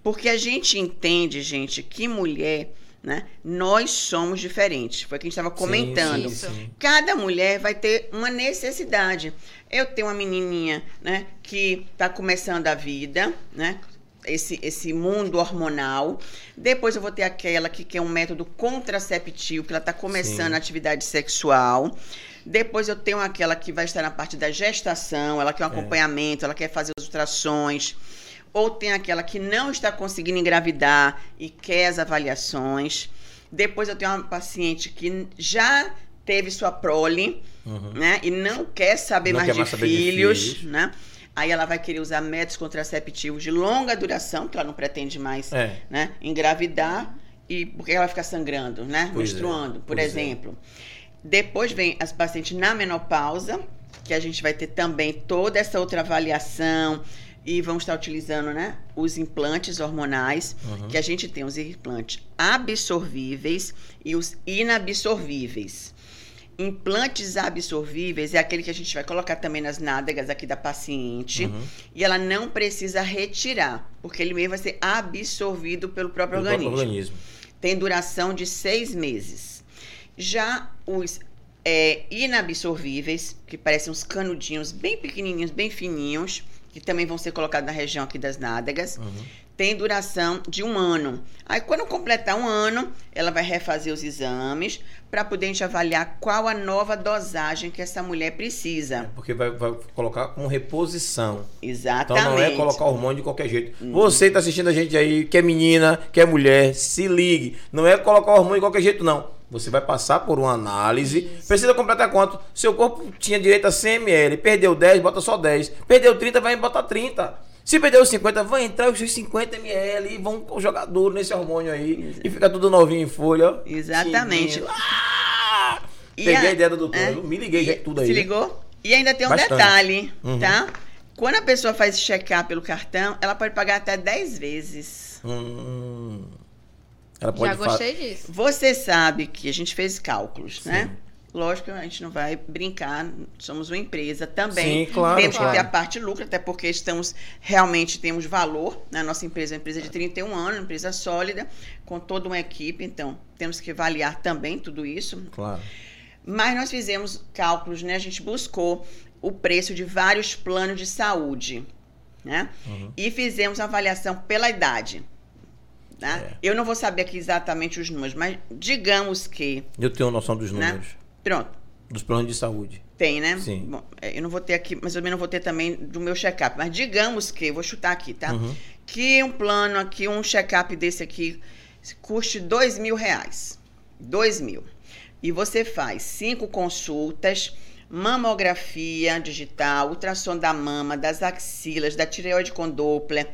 Porque a gente entende, gente, que mulher, né, nós somos diferentes. Foi o que a gente estava comentando. Sim, sim, sim. Cada mulher vai ter uma necessidade. Eu tenho uma menininha, né, que está começando a vida, né? Esse, esse mundo hormonal. Depois eu vou ter aquela que quer um método contraceptivo, que ela está começando Sim. a atividade sexual. Depois eu tenho aquela que vai estar na parte da gestação, ela quer um É. acompanhamento, ela quer fazer os ultrassons. Ou tem aquela que não está conseguindo engravidar e quer as avaliações. Depois eu tenho uma paciente que já teve sua prole, Uhum. né? E não quer saber Não mais quer de mais saber de filhos, filhos. né? Aí ela vai querer usar métodos contraceptivos de longa duração, que ela não pretende mais, É. né? Engravidar e porque ela fica sangrando, né? Pois é, Menstruando, por pois é. exemplo. Depois vem as pacientes na menopausa, que a gente vai ter também toda essa outra avaliação e vamos estar utilizando, né, os implantes hormonais, Uhum. que a gente tem os implantes absorvíveis e os inabsorvíveis. Implantes absorvíveis é aquele que a gente vai colocar também nas nádegas aqui da paciente Uhum. e ela não precisa retirar, porque ele mesmo vai ser absorvido pelo próprio Do próprio organismo organismo. tem duração de seis meses. Já os é, inabsorvíveis, que parecem uns canudinhos bem pequenininhos, bem fininhos, que também vão ser colocados na região aqui das nádegas. Tem duração de um ano. Aí, quando completar um ano, ela vai refazer os exames para poder gente avaliar qual a nova dosagem que essa mulher precisa. Porque vai, vai colocar como reposição. Exatamente. Então não é colocar hormônio de qualquer jeito. Você tá assistindo a gente aí, que é menina, que é mulher, se ligue. Não é colocar hormônio de qualquer jeito, não. Você vai passar por uma análise. Precisa completar quanto? Seu corpo tinha direito a 100 ml. Perdeu 10, bota só 10. Perdeu 30, vai botar 30. Se perdeu os 50, vai entrar os seus 50 ml e vão jogar duro nesse hormônio aí. E fica tudo novinho em folha, ó. Exatamente. Ah! E Peguei a, a- ideia do doutor. é. Me liguei E- tudo aí. Se ligou? E ainda tem um Bastante. detalhe, Uhum. tá? Quando a pessoa faz esse check-up pelo cartão, ela pode pagar até 10 vezes. Hum. Ela pode Já gostei disso. Você sabe que a gente fez cálculos, Sim. né? Lógico que a gente não vai brincar, somos uma empresa também. Sim, claro, Temos que claro. ter a parte lucro, até porque estamos realmente temos valor. Na nossa empresa é uma empresa de 31 anos, uma empresa sólida, com toda uma equipe, então temos que avaliar também tudo isso. Claro. Mas nós fizemos cálculos, né? A gente buscou o preço de vários planos de saúde, né? Uhum. E fizemos avaliação pela idade. Tá? É. Eu não vou saber aqui exatamente os números, mas digamos que. Eu tenho noção dos Né? Pronto, Dos planos de saúde. tem, né? Sim. Bom, é, eu não vou ter aqui, mas eu também não vou ter também do meu check-up. Mas digamos que, vou chutar aqui, tá? Uhum. Que um plano aqui, um check-up desse aqui, custe dois mil reais. Dois mil. E você faz cinco consultas, mamografia digital, ultrassom da mama, das axilas, da tireoide com Doppler,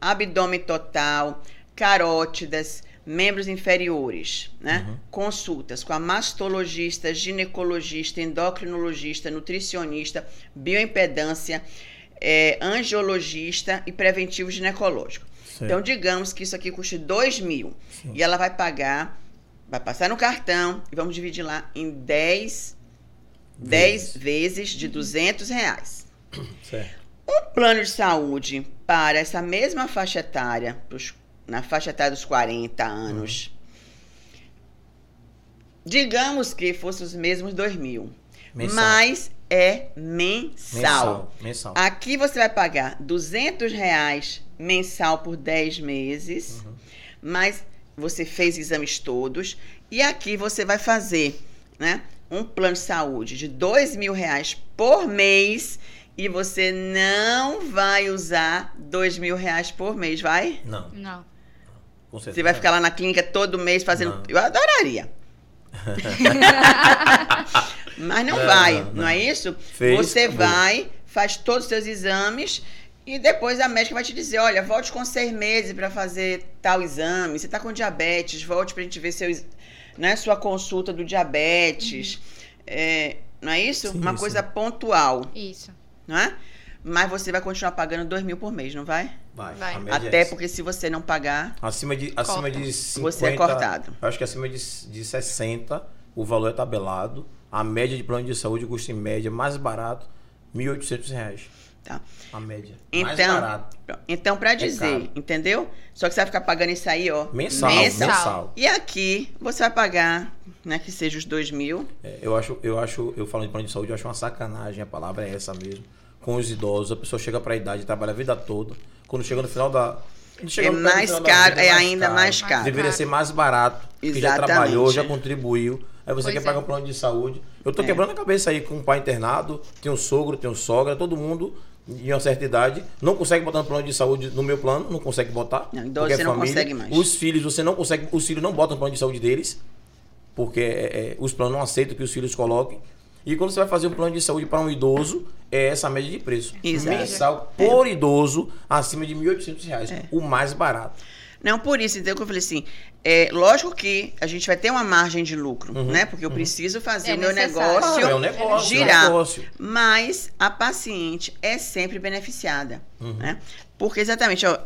abdômen total, carótidas, membros inferiores, né? Uhum. Consultas com a mastologista, ginecologista, endocrinologista, nutricionista, bioimpedância, é, angiologista e preventivo ginecológico. Certo. Então, digamos que isso aqui custe 2 mil. Sim. E ela vai pagar, vai passar no cartão e vamos dividir lá em 10, 10 vezes de 200 reais. Certo. Um plano de saúde para essa mesma faixa etária, pros- na faixa etária dos 40 anos, digamos que fosse os mesmos 2 mil. Mensal. Mas é mensal. Mensal. Mensal. Aqui você vai pagar 200 reais mensal por 10 meses, Uhum. mas você fez exames todos. E aqui você vai fazer né, um plano de saúde de 2 mil reais por mês e você não vai usar 2 mil reais por mês, vai? Não, Não. Com certeza. Você vai ficar lá na clínica todo mês fazendo. Não. Eu adoraria. Mas não, Não, vai, não, não, não. é isso? Fez, Você acabou. vai, faz todos os seus exames e depois a médica vai te dizer: olha, volte com seis meses para fazer tal exame. Você está com diabetes, volte para a gente ver seu, né, sua consulta do diabetes. É, não é isso? Sim, Uma sim. coisa pontual, Isso. não é? Mas você vai continuar pagando dois mil por mês, não vai? Vai. Vai. é Até essa. porque se você não pagar, Acima de, acima de 50... Você é cortado. eu Acho que acima de, de 60, o valor é tabelado. A média de plano de saúde custa em média mais barato, 1.800 reais. tá? A média. mais Então, barato. então para dizer, caro. entendeu? Só que você vai ficar pagando isso aí, ó. Mensal. Mensal. Mensal. E aqui você vai pagar, né, que seja os dois mil. É, eu acho, eu acho, eu falando de plano de saúde, eu acho uma sacanagem, a palavra é essa mesmo. Com os idosos, a pessoa chega para a idade, trabalha a vida toda. Quando chega no final da. É no final mais caro, é ainda mais caro. Deveria ser mais barato, que já trabalhou, já contribuiu. Aí você Pois quer é. pagar um plano de saúde. Eu tô É. quebrando a cabeça aí com um pai internado, tem um sogro, tem um sogra, todo mundo em uma certa idade não consegue botar no plano de saúde no meu plano, não consegue botar. Não, idoso é você não consegue mais. Os filhos, você não consegue, os filhos não botam no plano de saúde deles, porque é, é, os planos não aceitam que os filhos coloquem. E quando você vai fazer um plano de saúde para um idoso, é essa média de preço. Exato. Mensal por idoso, acima de 1.800 reais. É. O mais barato. Não, por isso, então, que eu falei assim, é, lógico que a gente vai ter uma margem de lucro, né? Porque eu preciso fazer É meu negócio Uhum. é um negócio. É um girar. negócio. Mas a paciente é sempre beneficiada, Uhum. né? Porque exatamente, ó,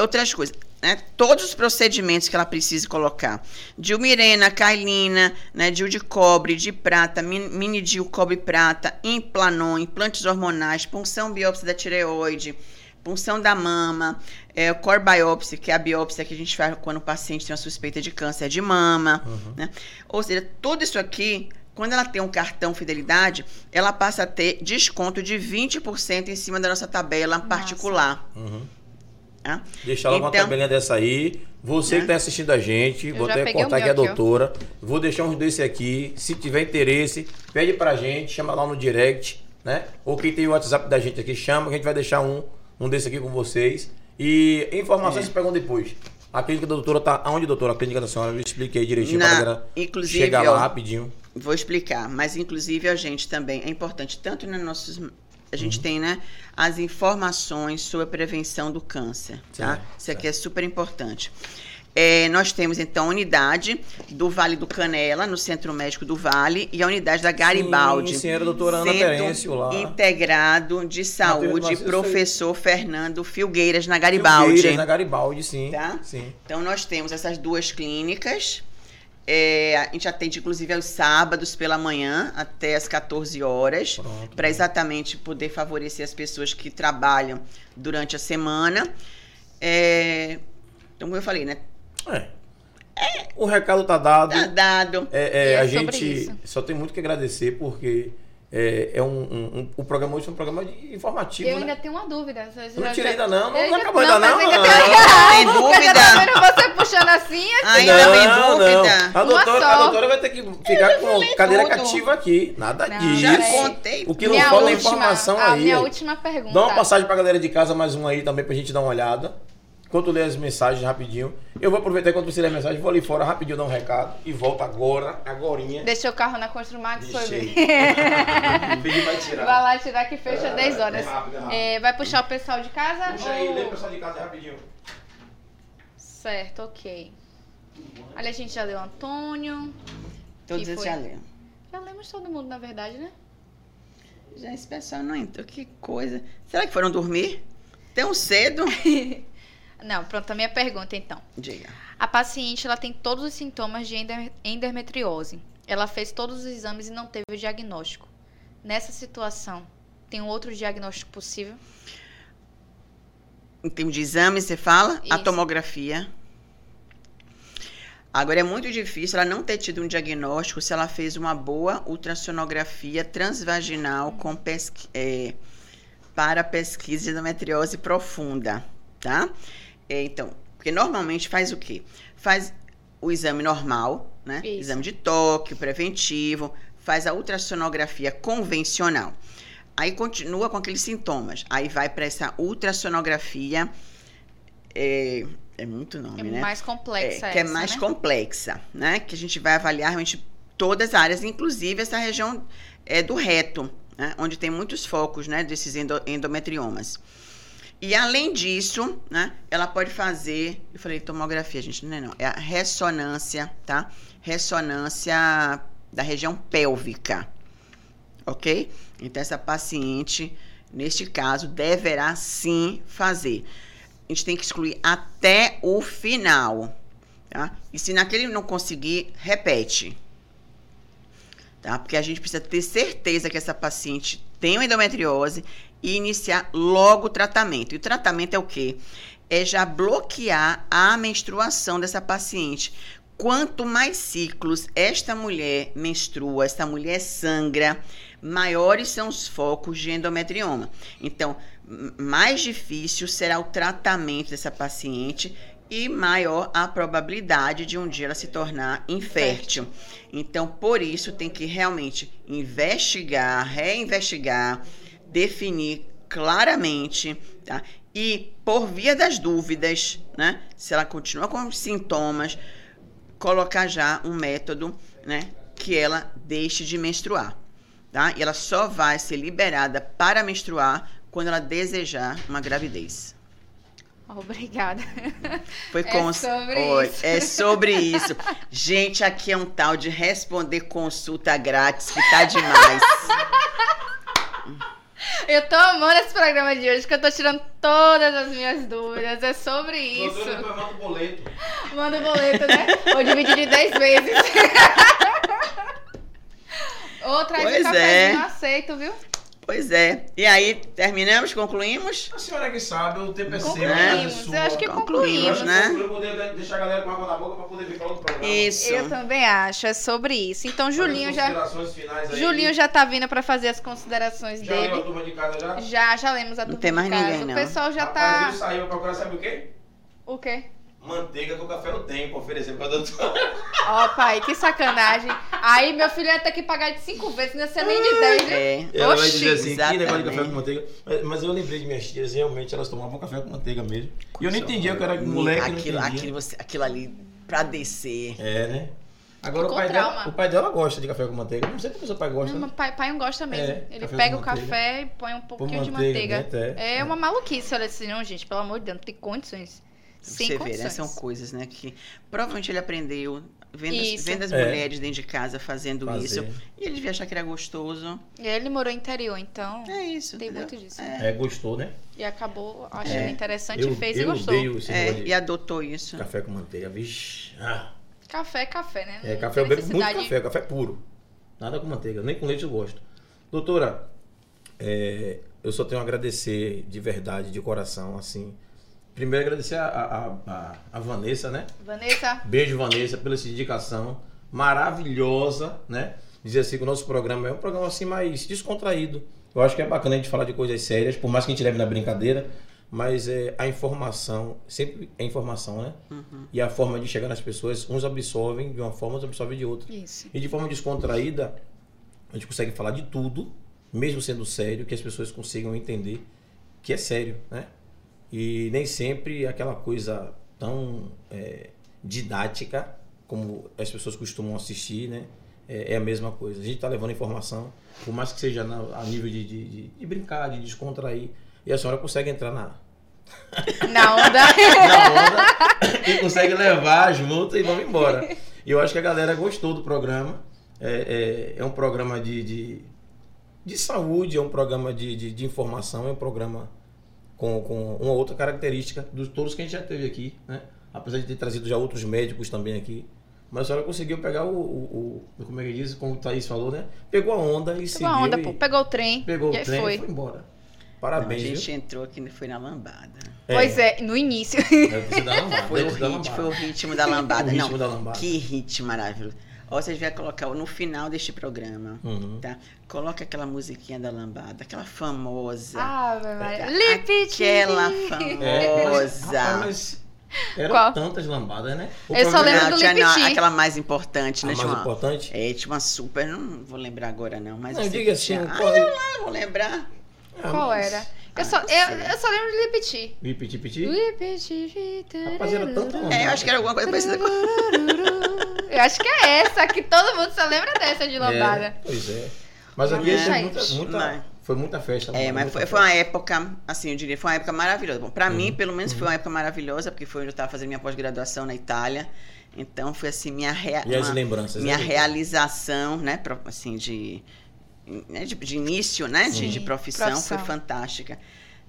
outras coisas, né? Todos os procedimentos que ela precisa colocar, dilmirena, cailina, né? Dil de cobre, de prata, min- mini dil cobre prata, implanon, implantes hormonais, punção biópsia da tireoide, punção da mama, é, core biopsy, que é a biópsia que a gente faz quando o paciente tem uma suspeita de câncer de mama, Uhum. né? Ou seja, tudo isso aqui Quando ela tem um cartão fidelidade, ela passa a ter desconto de 20% em cima da nossa tabela Massa. particular. Uhum. Tá? Deixa ela com uma Então- tabelinha dessa aí. Você Né? que está assistindo a gente, Eu vou até cortar o aqui a doutora. Vou deixar uns desse aqui. Se tiver interesse, pede pra gente, chama lá no direct, né? Ou quem tem o WhatsApp da gente aqui, chama, que a gente vai deixar um, um desse aqui com vocês. E informações É. vocês pegam depois. A clínica da doutora tá. Aonde, doutora? A clínica da senhora? Eu expliquei direitinho Na- pra galera inclusive, chegar lá ó, rapidinho. Vou explicar, mas inclusive a gente também é importante, tanto nos nossos. A Uhum. gente tem, né, as informações sobre a prevenção do câncer, tá? Certo, Isso aqui é super importante. É, nós temos, então, a unidade do Vale do Canela, no Centro Médico do Vale, e a unidade da Garibaldi. Sim, senhora doutora Ana Terêncio lá. Integrado de Saúde, professor Fernando Filgueiras, na Garibaldi. Filgueiras, na Garibaldi, sim. Tá? Sim. Então, nós temos essas duas clínicas. É, a gente atende, inclusive, aos sábados pela manhã, até as 14 horas, para exatamente poder favorecer as pessoas que trabalham durante a semana. É, então, como eu falei, né? É. O recado tá dado. Tá dado. É, é, E é a gente isso. só tem muito que agradecer porque é, é um, um- um- o programa hoje é um programa de- informativo, Eu né? ainda tenho uma dúvida. Eu não tirei ainda não, não, não acabou ainda não. mas ainda não. tem- Tem Porque eu dúvida? você puxando assim, assim. Ainda tem Não, não. dúvida? A Uma doutora, a doutora vai ter que ficar com cadeira tudo. cativa aqui. Nada Não, disso. Já contei. O que não minha falta é última, informação a aí. minha última pergunta. Dá uma passagem pra galera de casa, mais um aí também pra gente dar uma olhada. Enquanto eu ler as mensagens rapidinho. Eu vou aproveitar enquanto você lê a mensagem, vou ali fora rapidinho dar um recado e volto agora, agorinha. Deixei o carro na Construmax, foi. Pedi vai tirar. Vai lá tirar que fecha 10 horas. é rápido, é rápido. É, vai puxar o pessoal de casa? Puxa aí, ou- lê o pessoal de casa rapidinho. Certo, ok. Ali a gente já leu Antônio. Todos eles foi? já leram. Já lemos todo mundo, na verdade, né? Já esse pessoal não entrou. Que coisa. Será que foram dormir? Tão cedo? Não, pronto, a minha pergunta então. Diga. A paciente ela tem todos os sintomas de endometriose. Ela fez todos os exames e não teve o diagnóstico. Nessa situação, tem um outro diagnóstico possível? Em termos de exame, você fala? A Isso. tomografia. Agora, é muito difícil ela não ter tido um diagnóstico se ela fez uma boa ultrassonografia transvaginal com pesqui- é, para pesquisa de endometriose profunda, tá? É, então, porque normalmente faz o quê? Faz o exame normal, né? Isso. Exame de toque, preventivo, faz a ultrassonografia convencional. Aí continua com aqueles sintomas. Aí vai para essa ultrassonografia. É, é muito nome, É né? mais complexa É, que é mais né? complexa, né? Que a gente vai avaliar realmente todas as áreas, inclusive essa região é, do reto, né? onde tem muitos focos, né? Desses endo- endometriomas. E além disso, né? Ela pode fazer, eu falei tomografia, gente, não é não, é a ressonância, tá? Ressonância da região pélvica, ok? Então essa paciente, neste caso, deverá sim fazer. A gente tem que excluir até o final, tá? E se naquele não conseguir, repete. Tá? Porque a gente precisa ter certeza que essa paciente tem uma endometriose e iniciar logo o tratamento. E o tratamento é o quê? É já bloquear a menstruação dessa paciente. Quanto mais ciclos esta mulher menstrua, esta mulher sangra, maiores são os focos de endometrioma. Então, mais difícil será o tratamento dessa paciente e maior a probabilidade de um dia ela se tornar infértil. Então, por isso, tem que realmente investigar, reinvestigar, definir claramente, tá? E por via das dúvidas, né? Se ela continua com os sintomas, colocar já um método, né? Que ela deixe de menstruar, tá? E ela só vai ser liberada para menstruar quando ela desejar uma gravidez. Obrigada. Foi É com sobre Oi, isso. É sobre isso. Gente, aqui é um tal de responder consulta grátis que tá demais. Eu tô amando esse programa de hoje, que eu tô tirando todas as minhas dúvidas. É sobre isso. manda o boleto. Manda o boleto, né? Vou dividir de 10 vezes. Outra de Pois cafezinho é. eu aceito, viu? Pois é. E aí, terminamos, concluímos? A senhora que sabe, o tempo é seu. Concluímos, a casa é eu acho que Concluímos, concluímos. né? Eu poder deixar a galera com água na boca pra poder vir para outro programa. Isso. Eu também acho, é sobre isso. Então, Julinho já, Considerações finais aí. Julinho já tá vindo pra fazer as considerações Já leu a dele. turma de casa já? Já, já lemos a Não turma tem mais de casa. ninguém, não. O pessoal já Rapaz, tá. ele saiu pra procurar, sabe o quê? O quê? Manteiga que o café não tem pra oferecer pra doutora. Ó, pai, que sacanagem. Aí meu filho ia ter que pagar de cinco vezes, não ia ser nem de dez, viu? É. Ela vai dizer assim, que negócio de exatamente. café com manteiga. Mas, mas eu lembrei de minhas tias, realmente elas tomavam café com manteiga mesmo. E eu não entendia, eu era moleque, não aquilo, entendia. aquilo, você- aquilo ali, pra descer. É, né? Agora o pai, dela, o pai dela gosta de café com manteiga. Não sei porque seu pai gosta. Não, né? pai, pai não gosta mesmo. É, Ele pega o manteiga. café e põe um pouquinho de manteiga manteiga. dentro, é. É uma maluquice, olha assim, não, gente, pelo amor de Deus, não tem condições. Sem você condições. vê, né? São coisas, né? Que provavelmente ele aprendeu vendo, Isso. vendo as É. mulheres dentro de casa fazendo Fazer. isso. E ele devia achar que era gostoso. E ele morou no interior, então É isso. tem entendeu? muito disso. É. É, gostou, né? E acabou achando É. interessante, eu fez eu e gostou. odeio esse É, e adotou isso. café com manteiga. Vixe. Ah, Café é café, né? é, Não café, eu bebo muito café, café puro. Nada com manteiga, nem com leite eu gosto. Doutora, é, eu só tenho a agradecer de verdade, de coração, assim. Primeiro agradecer a, a, a, a Vanessa, né? Vanessa, Beijo, Vanessa, pela sua dedicação maravilhosa, né? Dizer assim que o nosso programa é um programa assim mais descontraído. Eu acho que é bacana a gente falar de coisas sérias, por mais que a gente leve na brincadeira, mas é, a informação, sempre é informação, né? E a forma de chegar nas pessoas, uns absorvem de uma forma, outros absorvem de outra. isso. E de forma descontraída, a gente consegue falar de tudo, mesmo sendo sério, que as pessoas consigam entender que é sério, né? E nem sempre aquela coisa tão é, didática como as pessoas costumam assistir, né? É, é a mesma coisa. A gente está levando informação, por mais que seja na- a nível de, de, de- de brincar, de descontrair, e a senhora consegue entrar na, Na onda. na onda e consegue levar junto e vamos embora. E eu acho que a galera gostou do programa. É, é, é um programa de, de, de saúde, é um programa de, de, de informação, é um programa com, com uma outra característica dos todos que a gente já teve aqui, né? Apesar de ter trazido já outros médicos também aqui. Mas a senhora conseguiu pegar o, o, o- como é que diz, como o Thaís falou, né? Pegou a onda e Pegou seguiu. a onda, e pô. Pegou o trem. pegou e o trem foi. e foi embora. Não, a Parabéns, gente viu? entrou aqui foi na lambada. Pois é, no início. Foi o, sido da lambada. foi o ritmo da lambada. O ritmo Não, da lambada. que ritmo maravilhoso. Ó, vocês vão colocar no final deste programa, Uhum. tá? Coloca aquela musiquinha da lambada, aquela famosa. Ave Maria. A- Lipiti. Aquela É, famosa. mas eram Qual? tantas lambadas, né? O Eu só lembro Não, do tinha não, Lipiti. aquela mais importante, A né? mais Tinha uma- importante? É, tinha uma super, não vou lembrar agora não, mas Não, diga assim, tinha. qual- Ah, eu lá vou lembrar. Ah, Qual mas- era? Eu Ah, só, não eu, eu só lembro de Lipiti. Piti, piti? Lipiti. Rapaz, era tanta onda. É, eu acho que era alguma coisa parecida com... Eu acho que é essa, que todo mundo só lembra dessa de lambada. É, pois é. Mas aqui teve lá, muita, muita- Mas- foi muita festa. É, muita mas foi, foi uma época, assim, eu diria, foi uma época maravilhosa. Bom, pra Uhum. mim, pelo menos, foi uma época maravilhosa, porque foi onde eu estava fazendo minha pós-graduação na Itália. Então, foi assim, minha, rea... E as uma- lembranças? minha né? realização, né, assim, de, né, de, de início, né, de, de profissão, profissão. foi fantástica.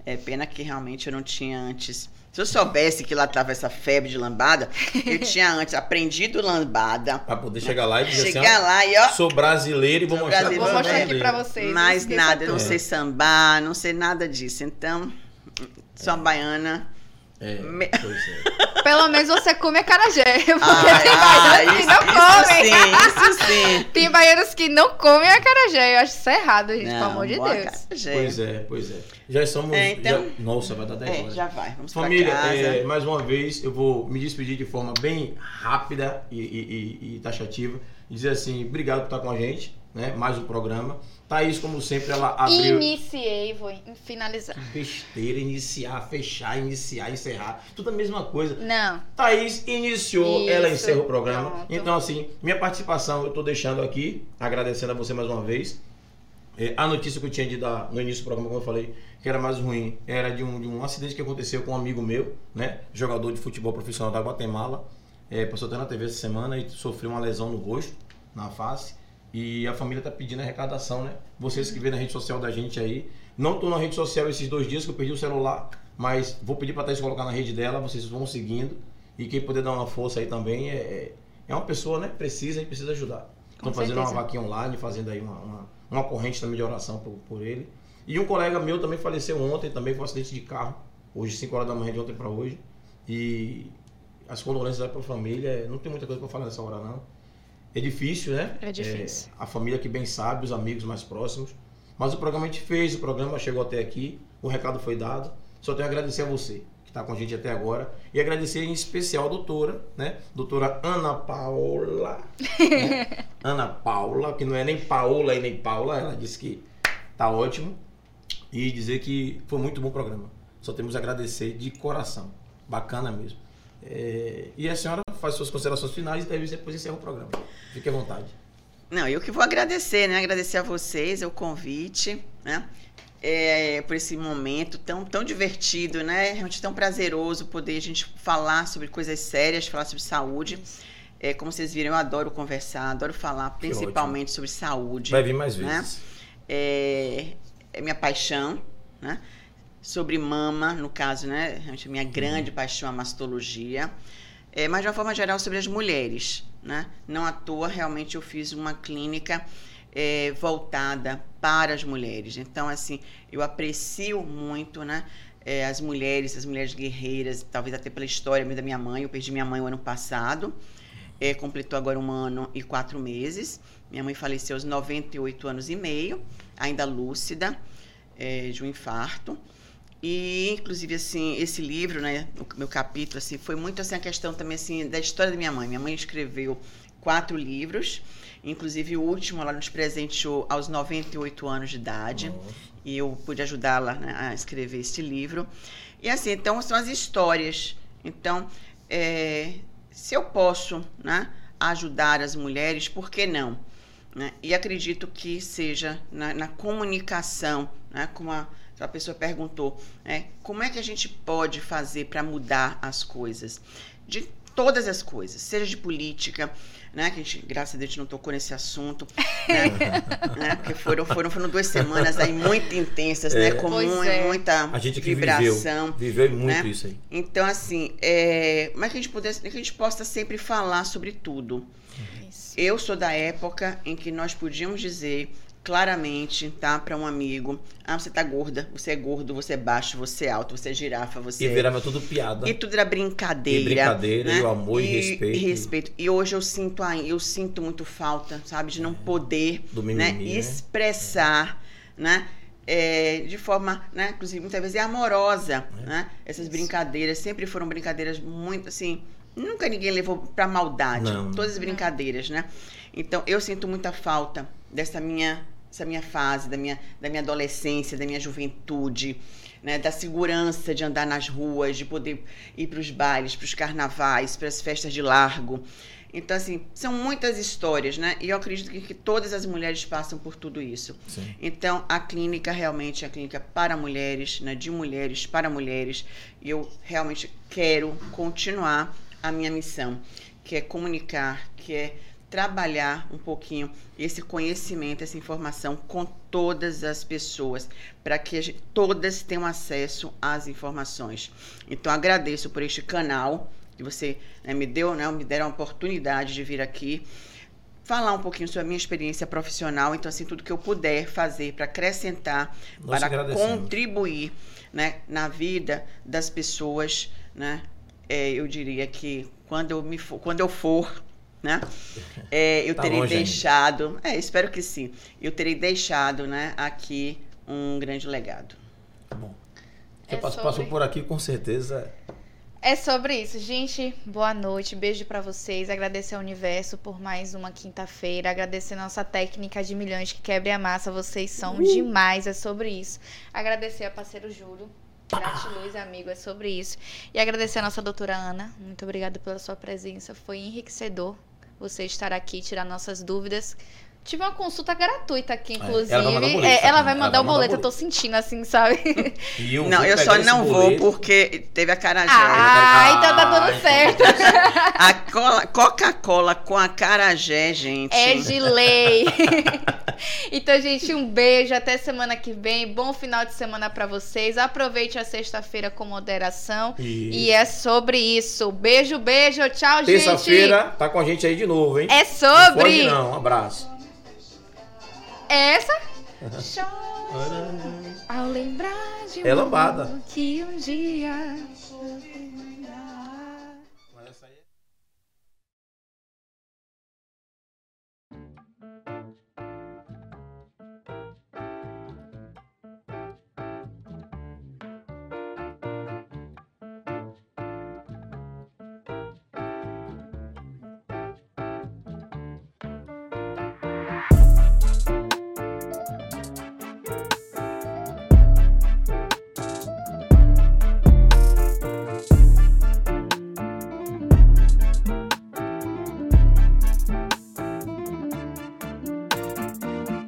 É pena que realmente eu não tinha antes. Se eu soubesse que lá tava essa febre de lambada, eu tinha antes aprendido lambada. Pra poder chegar lá e dizer Chegar assim, lá e ó, sou brasileiro e vou mostrar brasileiro, Vou mostrar aqui pra vocês. mais nada, eu não sei sambar, não sei nada disso. Então, sou uma baiana. É, Me- pois é. Pelo menos você come acarajé. Porque Ai, tem ai, baianos que não comem. isso sim, isso sim. Tem baianos que não comem acarajé. Eu acho isso errado, gente, pelo Não, amor de Deus. acarajé. Pois é, pois é. Já somos. É, então- já- nossa, vai dar 10 É, horas. já vai. Vamos Família, pra casa. é, mais uma vez eu vou me despedir de forma bem rápida e, e- e- e taxativa. E dizer assim, obrigado por estar com a gente, né? Mais um programa. Thaís, como sempre, ela abriu. Iniciei, vou finalizar. Besteira, iniciar, fechar, iniciar, encerrar. Tudo a mesma coisa. Não. Thaís iniciou, Isso, ela encerra o programa. pronto. Então, assim, minha participação eu tô deixando aqui, agradecendo a você mais uma vez. É, a notícia que eu tinha de dar no início do programa, como eu falei, que era mais ruim, era de um, de um acidente que aconteceu com um amigo meu, né? Jogador de futebol profissional da Guatemala. É, passou até na TV essa semana e sofreu uma lesão no rosto, na face. E a família tá pedindo arrecadação, né? Vocês que vêem na rede social da gente aí. Não tô na rede social esses dois dias que eu perdi o celular, mas vou pedir pra Thaís colocar na rede dela, vocês vão seguindo. E quem puder dar uma força aí também é, é- é uma pessoa, né? Precisa e precisa ajudar. Estão fazendo uma vaquinha online, fazendo aí uma, uma, uma corrente também de oração por, por ele. E um colega meu também faleceu ontem, também foi um acidente de carro. Hoje, 5 horas da manhã, de ontem para hoje. E as condolências para a família. Não tem muita coisa para falar nessa hora, não. É difícil, né? É difícil. É, a família que bem sabe, os amigos mais próximos. Mas o programa a gente fez, o programa chegou até aqui, o recado foi dado. Só tenho a agradecer a você que está com a gente até agora e agradecer em especial a doutora, né? Doutora Ana Paula. né? Ana Paula, que não é nem Paola e nem Paula, ela disse que tá ótimo. E dizer que foi muito bom o programa. Só temos a agradecer de coração. Bacana mesmo. É, e a senhora faz suas considerações finais e depois encerra o programa. Fique à vontade. Não, eu que vou agradecer, né? Agradecer a vocês o convite, né? É, por esse momento tão, tão divertido, né? Realmente tão prazeroso poder a gente falar sobre coisas sérias, falar sobre saúde. É, como vocês viram, eu adoro conversar, adoro falar principalmente sobre saúde. Vai vir mais né? vezes. É, é minha paixão, né? Sobre mama, no caso, né? A minha grande paixão é a mastologia. É, mas de uma forma geral sobre as mulheres, né? Não à toa, realmente eu fiz uma clínica é, voltada para as mulheres. Então, assim, eu aprecio muito, né? É, as mulheres, as mulheres guerreiras, talvez até pela história da minha mãe. Eu perdi minha mãe o ano passado, é, completou agora um ano e quatro meses. Minha mãe faleceu aos 98 anos e meio, ainda lúcida, é, de um infarto. E, inclusive, assim, esse livro, né, o meu capítulo, assim, foi muito, assim, a questão também, assim, da história da minha mãe. Minha mãe escreveu quatro livros, inclusive o último ela nos presenteou aos 98 anos de idade. E eu pude ajudá-la né, a escrever este livro. E, assim, então, são as histórias. Então, é, se eu posso, né, ajudar as mulheres, por que não? Né? E acredito que seja na, na comunicação, né, como a a pessoa perguntou, né, como é que a gente pode fazer para mudar as coisas? De todas as coisas, seja de política, né? Que a gente, graças a Deus, não tocou nesse assunto, né? né? Porque foram, foram, foram duas semanas aí muito intensas, né? é. né? Com muito, é. muita a gente vibração. Viveu, viveu muito né? isso aí. Então, assim, é, mas que a gente pudesse, que a gente possa sempre falar sobre tudo. Isso. Eu sou da época em que nós podíamos dizer claramente, tá? Para um amigo. Ah, você tá gorda, você é gordo, você é baixo, você é alto, você é girafa, você E virava tudo piada. E tudo era brincadeira. E brincadeira, né? e o amor e, e respeito. E respeito. E hoje eu sinto, eu sinto muito falta, sabe? De não é. poder Do mimimi, né? né? expressar, é. né? É, de forma, né? Inclusive, muitas vezes é amorosa, é. né? Essas brincadeiras sempre foram brincadeiras muito, assim... Nunca ninguém levou pra maldade. Não. Todas as brincadeiras, né? Então, eu sinto muita falta dessa minha essa minha fase, da minha, da minha adolescência, da minha juventude, né, da segurança de andar nas ruas, de poder ir para os bailes, para os carnavais, para as festas de largo. Então, assim, são muitas histórias, né? E eu acredito que, que todas as mulheres passam por tudo isso. Sim. Então, a clínica realmente é a clínica para mulheres, né? de mulheres para mulheres. E eu realmente quero continuar a minha missão, que é comunicar, que é trabalhar um pouquinho esse conhecimento, essa informação com todas as pessoas, para que gente, todas tenham acesso às informações. Então, agradeço por este canal que você né, me deu, né, me deram a oportunidade de vir aqui falar um pouquinho sobre a minha experiência profissional. Então, assim, tudo que eu puder fazer para acrescentar, Nós para contribuir né, na vida das pessoas, né, é, eu diria que quando eu, me for, quando eu for né? É, eu tá terei deixado, é, espero que sim. Eu terei deixado, né, aqui um grande legado. Tá bom. Você é passou, sobre... passou por aqui com certeza. É sobre isso, gente. Boa noite, beijo para vocês. Agradecer ao universo por mais uma quinta-feira. Agradecer nossa técnica de milhões que quebre a massa. Vocês são uh. demais. É sobre isso. Agradecer a parceiro Júlio. Gratiluz, amigo, é sobre isso. E agradecer a nossa doutora Ana. Muito obrigada pela sua presença. Foi enriquecedor você estar aqui, tirar nossas dúvidas. Tive uma consulta gratuita aqui, é, inclusive. ela vai mandar o boleto. É, ela vai mandar ela o boleto, eu tô sentindo assim, sabe? Eu não, eu só não vou porque teve a carajé. Ah, ah então tá dando ah, certo. a Coca-Cola com a carajé, gente. É de lei. então, gente, um beijo. Até semana que vem. Bom final de semana para vocês. Aproveite a sexta-feira com moderação. Isso. E é sobre isso. Beijo, beijo. Tchau, gente. Terça-feira tá com a gente aí de novo, hein? É sobre. Não, não. Um abraço. É essa? Choro ao lembrar de um É lambada. que um dia